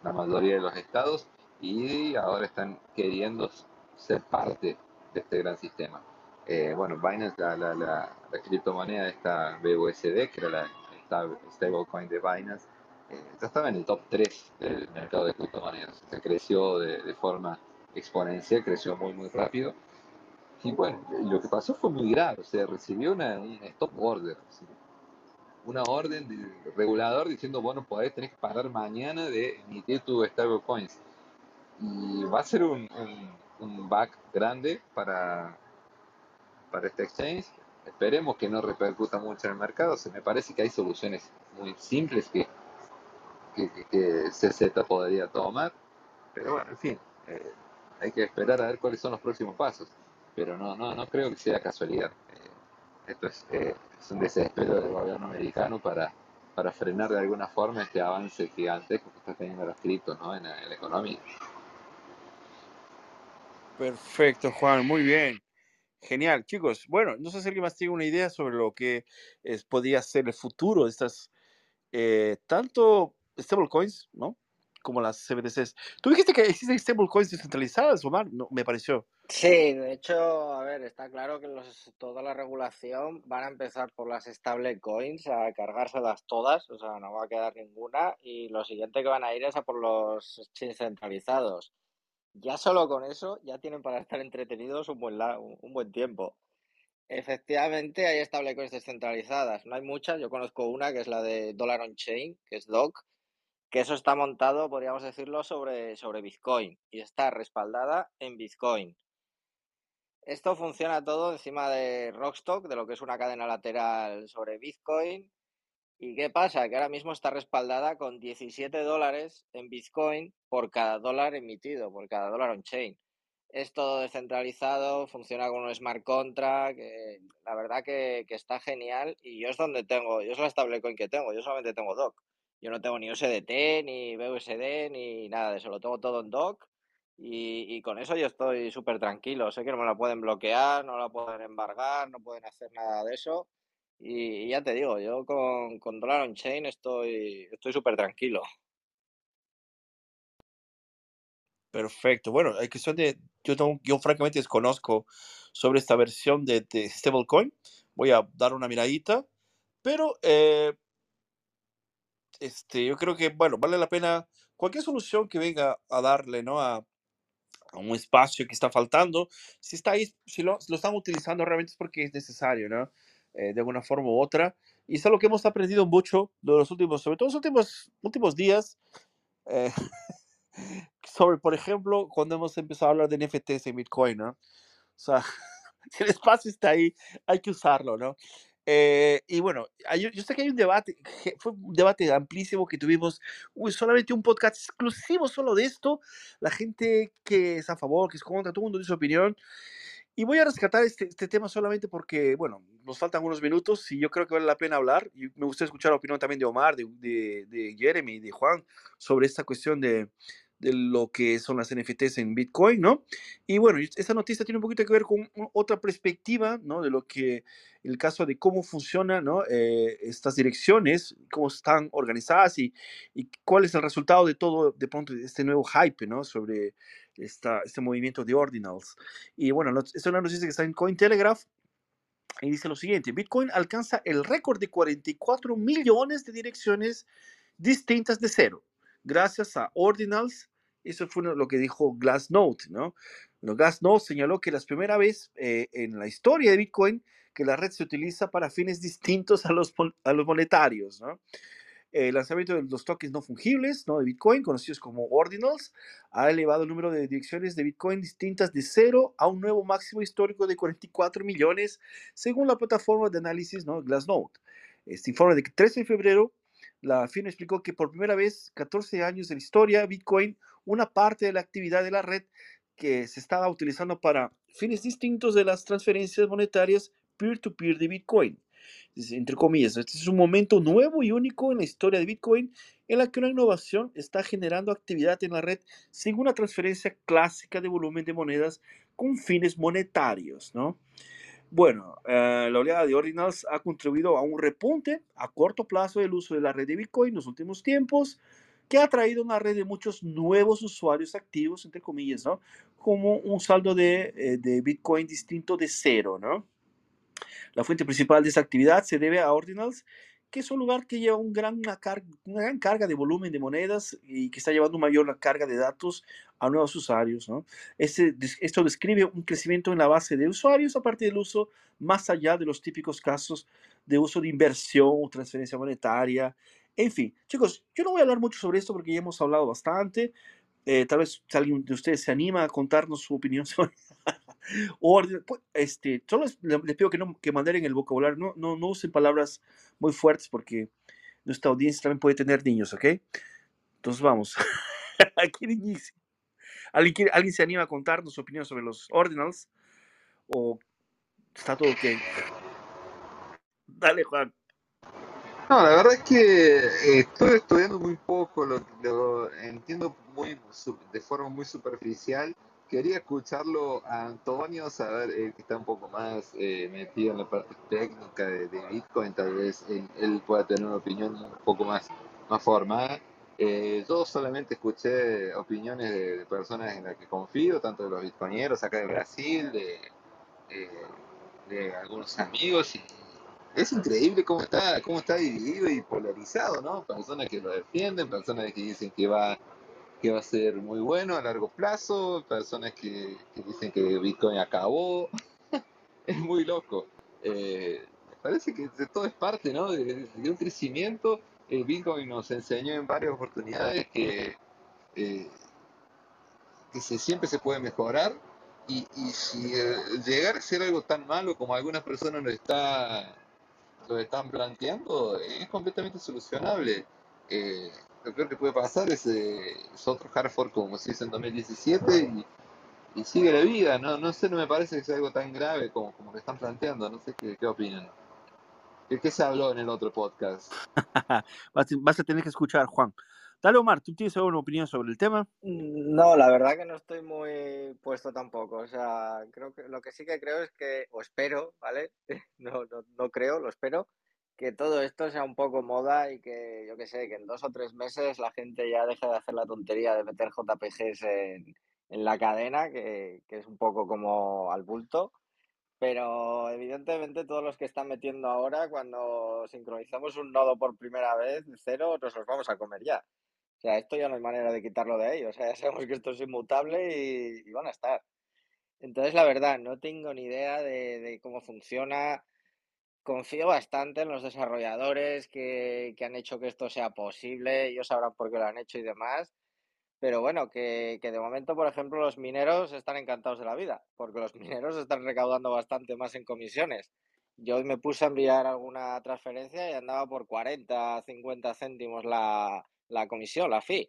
la mayoría de los estados y ahora están queriendo ser parte de este gran sistema. Eh, bueno, Binance, la, la, la, la, criptomoneda esta BUSD, que era la stablecoin de Binance, eh, ya estaba en el top 3 del mercado de criptomonedas. Se creció de, de, forma exponencial, creció muy, muy rápido. Y bueno, lo que pasó fue muy grave. O sea, recibió una, un stop order, ¿sí? una orden de regulador diciendo, bueno, podés, tenés que parar mañana de emitir tu stablecoins. Y va a ser un, un, un back grande para para este exchange. Esperemos que no repercuta mucho en el mercado. Se me parece que hay soluciones muy simples que, que, que CZ podría tomar. Pero bueno, en fin, eh, hay que esperar a ver cuáles son los próximos pasos. Pero no, no, no creo que sea casualidad. Eh, esto es, eh, es, un desespero del gobierno americano para, para frenar de alguna forma este avance gigantesco que está teniendo los criptos ¿no? en, en la economía. Perfecto, Juan, muy bien. Genial, chicos. Bueno, no sé si alguien más tiene una idea sobre lo que es, podría ser el futuro de estas, eh, tanto stablecoins, ¿no? Como las CBDCs. Tú dijiste que existen stablecoins descentralizadas, Omar, no, me pareció. Sí, de hecho, a ver, está claro que los, toda la regulación van a empezar por las stablecoins, a cargárselas todas, o sea, no va a quedar ninguna, y lo siguiente que van a ir es a por los exchanges centralizados ya solo con eso ya tienen para estar entretenidos un buen, un buen tiempo. Efectivamente, hay stablecoins descentralizadas. No hay muchas. Yo conozco una que es la de Dollar on Chain, que es DOC, que eso está montado, podríamos decirlo, sobre, sobre Bitcoin y está respaldada en Bitcoin. Esto funciona todo encima de Rockstock, de lo que es una cadena lateral sobre Bitcoin. ¿Y qué pasa? Que ahora mismo está respaldada con 17 dólares en Bitcoin por cada dólar emitido, por cada dólar on-chain. es todo descentralizado, funciona con un smart contract, la verdad que, que, está genial y yo es donde tengo, yo es la stablecoin que tengo, yo solamente tengo DOC. Yo no tengo ni USDT, ni BUSD, ni nada de eso, lo tengo todo en DOC y, y con eso yo estoy súper tranquilo. Sé que no me la pueden bloquear, no la pueden embargar, no pueden hacer nada de eso. Y, y ya te digo, yo con, con Dollar Chain estoy estoy súper tranquilo. Perfecto. Bueno, hay cuestión de, yo, tengo- yo francamente desconozco sobre esta versión de, de stablecoin. Voy a dar una miradita, pero eh, este, yo creo que, bueno, vale la pena cualquier solución que venga a darle, ¿no? A, a un espacio que está faltando. Si está si lo, lo están utilizando realmente es porque es necesario, ¿no? Eh, de alguna forma u otra. Y es algo que hemos aprendido mucho de los últimos, sobre todo los últimos, últimos días. eh, sobre, por ejemplo, cuando hemos empezado a hablar de NFTs en Bitcoin, ¿no? O sea, el espacio está ahí, hay que usarlo, ¿no? Eh, y bueno, hay- yo sé que hay un debate, fue un debate amplísimo que tuvimos, uy, solamente un podcast exclusivo solo de esto, la gente que es a favor, que es contra, todo el mundo dice su opinión, y voy a rescatar este, este tema solamente porque, bueno, nos faltan unos minutos y yo creo que vale la pena hablar, y me gustaría escuchar la opinión también de Omar, de, de, de Jeremy, de Juan, sobre esta cuestión de, de lo que son las NFTs en Bitcoin, ¿no? Y bueno, y esta noticia tiene un poquito que ver con otra perspectiva, ¿no? De lo que, el caso de cómo funcionan, ¿no? Eh, estas direcciones, cómo están organizadas y, y cuál es el resultado de todo, de pronto, este nuevo hype, ¿no? Sobre esta, este movimiento de ordinals. Y bueno, es una noticia que está en Cointelegraph y dice lo siguiente, Bitcoin alcanza el récord de 44 millones de direcciones distintas de cero, gracias a ordinals. Eso fue lo que dijo Glassnode, ¿no? Glassnode señaló que la primera vez eh, en la historia de Bitcoin que la red se utiliza para fines distintos a los, a los monetarios. El lanzamiento de los tokens no fungibles ¿no? de Bitcoin, conocidos como ordinals, ha elevado el número de direcciones de Bitcoin distintas de cero a un nuevo máximo histórico de 44 millones, según la plataforma de análisis ¿no? Glassnode. Este informe de que 13 de febrero, la firma explicó que por primera vez, 14 años de la historia, Bitcoin, una parte de la actividad de la red que se estaba utilizando para fines distintos de las transferencias monetarias peer-to-peer de Bitcoin. Entre comillas, este es un momento nuevo y único en la historia de Bitcoin en la que una innovación está generando actividad en la red sin una transferencia clásica de volumen de monedas con fines monetarios, ¿no? Bueno, eh, la oleada de ordinals ha contribuido a un repunte a corto plazo del uso de la red de Bitcoin en los últimos tiempos, que ha traído una red de muchos nuevos usuarios activos, entre comillas, ¿no? Como un saldo de, eh, de Bitcoin distinto de cero, ¿no? La fuente principal de esta actividad se debe a Ordinals, que es un lugar que lleva un gran, una, car- una gran carga de volumen de monedas y que está llevando mayor carga de datos a nuevos usuarios. ¿no? Este esto describe un crecimiento en la base de usuarios a partir del uso más allá de los típicos casos de uso de inversión o transferencia monetaria. En fin, chicos, yo no voy a hablar mucho sobre esto porque ya hemos hablado bastante. Eh, tal vez si alguien de ustedes se anima a contarnos su opinión sobre orden, pues, este, solo les, le- les pido que no que manden el vocabulario, no, no, no usen palabras muy fuertes porque nuestra audiencia también puede tener niños, ¿ok? Entonces vamos. ¿Quién inicia? ¿Alguien, ¿Alguien se anima a contarnos su opinión sobre los ordinals? ¿O está todo ok? Dale, Juan. No, la verdad es que eh, estoy estudiando muy poco, lo, lo entiendo muy de forma muy superficial. Quería escucharlo a Antonio, saber eh, que está un poco más eh, metido en la parte técnica de, Bitcoin, tal vez él, pueda tener una opinión un poco más, más formada. Eh, yo solamente escuché opiniones de, personas en las que confío, tanto de los bitcoineros acá de Brasil, de, de algunos amigos y es increíble cómo está, cómo está dividido y polarizado, ¿no? Personas que lo defienden, personas que dicen que va, va a ser muy bueno a largo plazo, personas que, dicen que Bitcoin acabó. Es muy loco. Eh, parece que todo es parte, ¿no? De, un crecimiento. El Bitcoin nos enseñó en varias oportunidades que, eh, que siempre se puede mejorar y, si eh, llegar a ser algo tan malo como algunas personas lo está lo están planteando es completamente solucionable. Lo peor que puede pasar es, eh, es otro hard fork como se hizo en 2017 y, y sigue la vida, ¿no? No sé, no me parece que sea algo tan grave como, como que están planteando, no sé qué, qué opinan. ¿Qué, ¿Qué se habló en el otro podcast? vas, vas a tener que escuchar, Juan. Dale, Omar, ¿tú tienes alguna opinión sobre el tema? No, la verdad que no estoy muy puesto tampoco. O sea, creo que lo que sí que creo es que, o espero, ¿vale? No, no, no creo, lo espero, que todo esto sea un poco moda y que, yo qué sé, que en dos o tres meses la gente ya deje de hacer la tontería de meter JPGs en, en la cadena, que, que es un poco como al bulto. Pero evidentemente todos los que están metiendo ahora, cuando sincronizamos un nodo por primera vez cero, nos los vamos a comer ya. O sea, esto ya no hay manera de quitarlo de ahí. O sea, ya sabemos que esto es inmutable y, y van a estar. Entonces, la verdad, no tengo ni idea de, de cómo funciona. Confío bastante en los desarrolladores que, que han hecho que esto sea posible. Ellos sabrán por qué lo han hecho y demás. Pero bueno, que, que de momento, por ejemplo, los mineros están encantados de la vida, porque los mineros están recaudando bastante más en comisiones. Yo hoy me puse a enviar alguna transferencia y andaba por 40, 50 céntimos la, la comisión, la fee.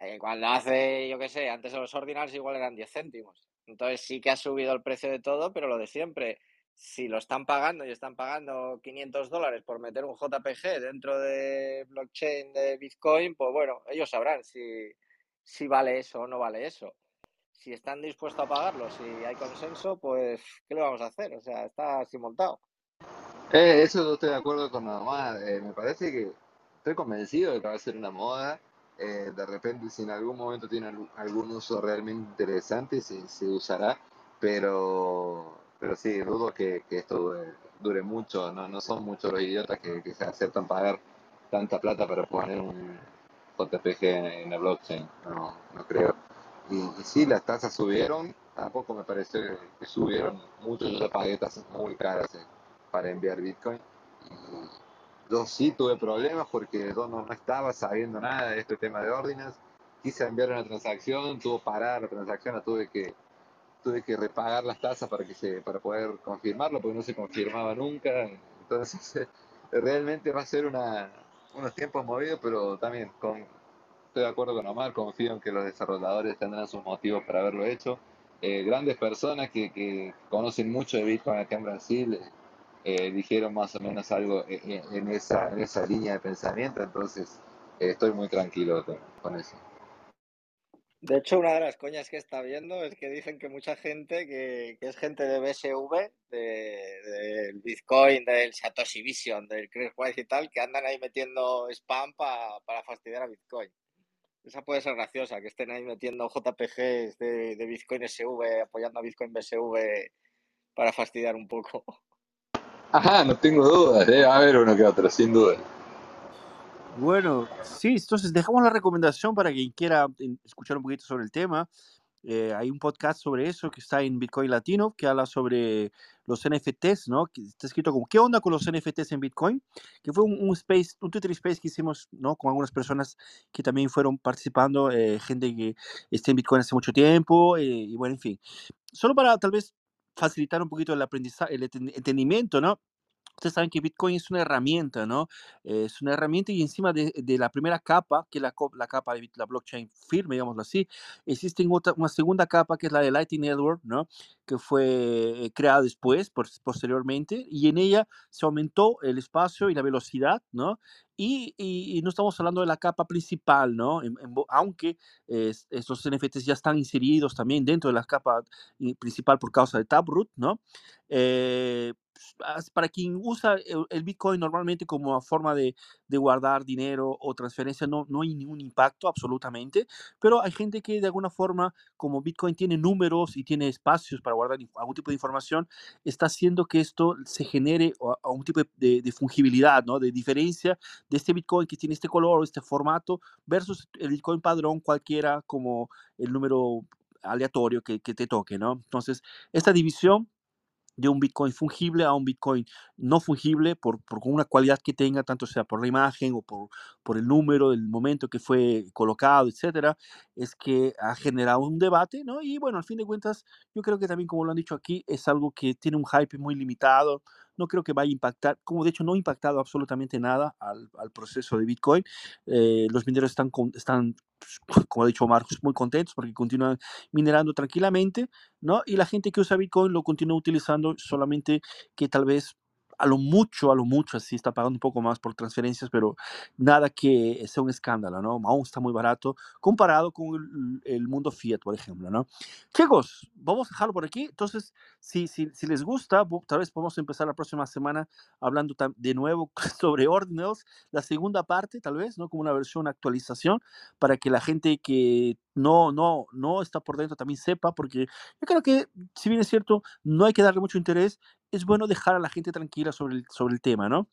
Eh, cuando hace, yo qué sé, antes de los ordinals igual eran 10 céntimos. Entonces sí que ha subido el precio de todo, pero lo de siempre. Si lo están pagando y están pagando 500 dólares por meter un JPG dentro de blockchain de Bitcoin, pues bueno, ellos sabrán si, si vale eso o no vale eso. Si están dispuestos a pagarlo, si hay consenso, pues ¿qué le vamos a hacer? O sea, está así montado. Eh, eso no estoy de acuerdo con Omar. Eh, me parece que estoy convencido de que va a ser una moda. Eh, de repente, si en algún momento tiene algún uso realmente interesante, se, se usará. Pero, pero sí, dudo que, que esto dure, dure mucho. No, no son muchos los idiotas que, que se aceptan pagar tanta plata para poner un JPG en, en la blockchain. No, no creo. Y, sí, las tasas subieron. Tampoco me pareció que, subieron mucho. Yo ya pagué tasas muy caras eh, para enviar Bitcoin. Y yo sí tuve problemas porque yo no, no estaba sabiendo nada de este tema de órdenes. Quise enviar una transacción, tuvo parada la transacción, la tuve que, tuve que repagar las tasas para, que se, para poder confirmarlo, porque no se confirmaba nunca. Entonces, realmente va a ser una, unos tiempos movidos, pero también con, estoy de acuerdo con Omar, confío en que los desarrolladores tendrán sus motivos para haberlo hecho. Eh, grandes personas que, conocen mucho de Bitcoin acá en Brasil eh, dijeron más o menos algo en, en- en esa, en esa línea de pensamiento, entonces eh, estoy muy tranquilo con eso. De hecho, una de las coñas que está viendo es que dicen que mucha gente que, es gente de BSV, de- del Bitcoin, del Satoshi Vision, del Chris Wise y tal, que andan ahí metiendo spam pa- para fastidiar a Bitcoin. Esa puede ser graciosa, que estén ahí metiendo JPGs de, de Bitcoin SV, apoyando a Bitcoin BSV para fastidiar un poco. Ajá, no tengo dudas, debe haber uno que otro, sin duda. Bueno, sí, entonces dejamos la recomendación para quien quiera escuchar un poquito sobre el tema. Eh, hay un podcast sobre eso que está en Bitcoin Latino que habla sobre los NFTs, ¿no? Que está escrito como ¿qué onda con los NFTs en Bitcoin? Que fue un, un space, un Twitter space que hicimos, ¿no? Con algunas personas que también fueron participando, eh, gente que está en Bitcoin hace mucho tiempo, eh, y bueno, en fin. Solo para tal vez facilitar un poquito el aprendizaje, el enten- entendimiento, ¿no? Ustedes saben que Bitcoin es una herramienta, ¿no? Eh, es una herramienta y encima de, de la primera capa, que es la, la capa de la blockchain firme, digámoslo así, existe otra, una segunda capa que es la de Lightning Network, ¿no? Que fue eh, creada después, posteriormente, y en ella se aumentó el espacio y la velocidad, ¿no? Y, y- y no estamos hablando de la capa principal, ¿no? En- en aunque eh, estos NFTs ya están inseridos también dentro de la capa principal por causa de Taproot, ¿no? Eh, as- para quien usa el Bitcoin normalmente como forma de, de guardar dinero o transferencia, no, no hay ningún impacto absolutamente, pero hay gente que de alguna forma, como Bitcoin tiene números y tiene espacios para guardar algún tipo de información, está haciendo que esto se genere o- a un tipo de, de fungibilidad, ¿no? De diferencia de este Bitcoin que tiene este color o este formato versus el Bitcoin padrón cualquiera como el número aleatorio que, que te toque, ¿no? Entonces, esta división de un Bitcoin fungible a un Bitcoin no fungible por, por una cualidad que tenga, tanto sea por la imagen o por, por el número, el momento que fue colocado, etcétera, es que ha generado un debate, ¿no? Y bueno, al fin de cuentas, yo creo que también, como lo han dicho aquí, es algo que tiene un hype muy limitado, no creo que vaya a impactar, como de hecho no ha impactado absolutamente nada al, al proceso de Bitcoin. Eh, los mineros están, están, como ha dicho Marcos, muy contentos porque continúan minerando tranquilamente, ¿no? Y la gente que usa Bitcoin lo continúa utilizando solamente que tal vez a lo mucho, a lo mucho, así está pagando un poco más por transferencias, pero nada que sea un escándalo, ¿no? Aún está muy barato comparado con el, mundo fiat, por ejemplo, ¿no? Chicos, vamos a dejarlo por aquí. Entonces, si, si, si les gusta, tal vez podemos empezar la próxima semana hablando de nuevo sobre Ordinals, la segunda parte, tal vez, ¿no? Como una versión actualización, para que la gente que no, no, no está por dentro también sepa, porque yo creo que, si bien es cierto, no hay que darle mucho interés, es bueno dejar a la gente tranquila sobre el, sobre el tema, ¿no?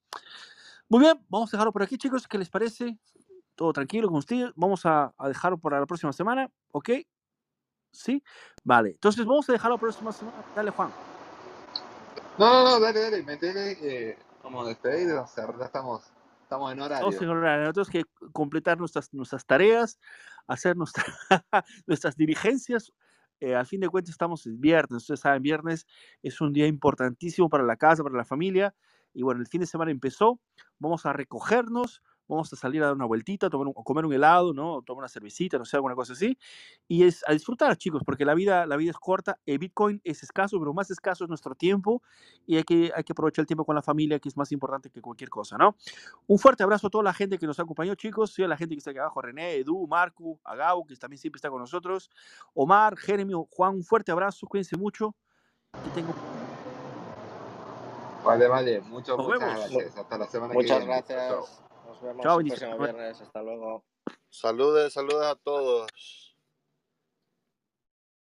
Muy bien, vamos a dejarlo por aquí, chicos. ¿Qué les parece? Todo tranquilo con ustedes. Vamos a, a dejarlo para la próxima semana, ¿ok? ¿Sí? Vale, entonces vamos a dejarlo para la próxima semana. Dale, Juan. No, no, no, dale, dale, metele que como despedido, o sea, ya estamos, estamos en horario. Estamos en horario. Tenemos que completar nuestras, nuestras tareas, hacer nuestra, nuestras diligencias. Eh, al fin de cuentas estamos viernes, ustedes saben, viernes es un día importantísimo para la casa, para la familia. Y bueno, el fin de semana empezó, vamos a recogernos, vamos a salir a dar una vueltita, tomar un, o comer un helado, ¿no? O tomar una cervecita, no sé, alguna cosa así. Y es a disfrutar, chicos, porque la vida, la vida es corta. El Bitcoin es escaso, pero más escaso es nuestro tiempo. Y hay que, hay que aprovechar el tiempo con la familia, que es más importante que cualquier cosa, ¿no? Un fuerte abrazo a toda la gente que nos acompañó, chicos. Sí, a la gente que está aquí abajo, René, Edu, Marco, Agao, que también siempre está con nosotros. Omar, Jeremy, Juan, un fuerte abrazo, cuídense mucho. Que tengo... Vale, vale, muchas vemos. gracias. Hasta la semana Muchas que viene. Chao. gracias. Nos vemos Chao, el próximo viernes. Hasta luego. Saludes, saludes a todos.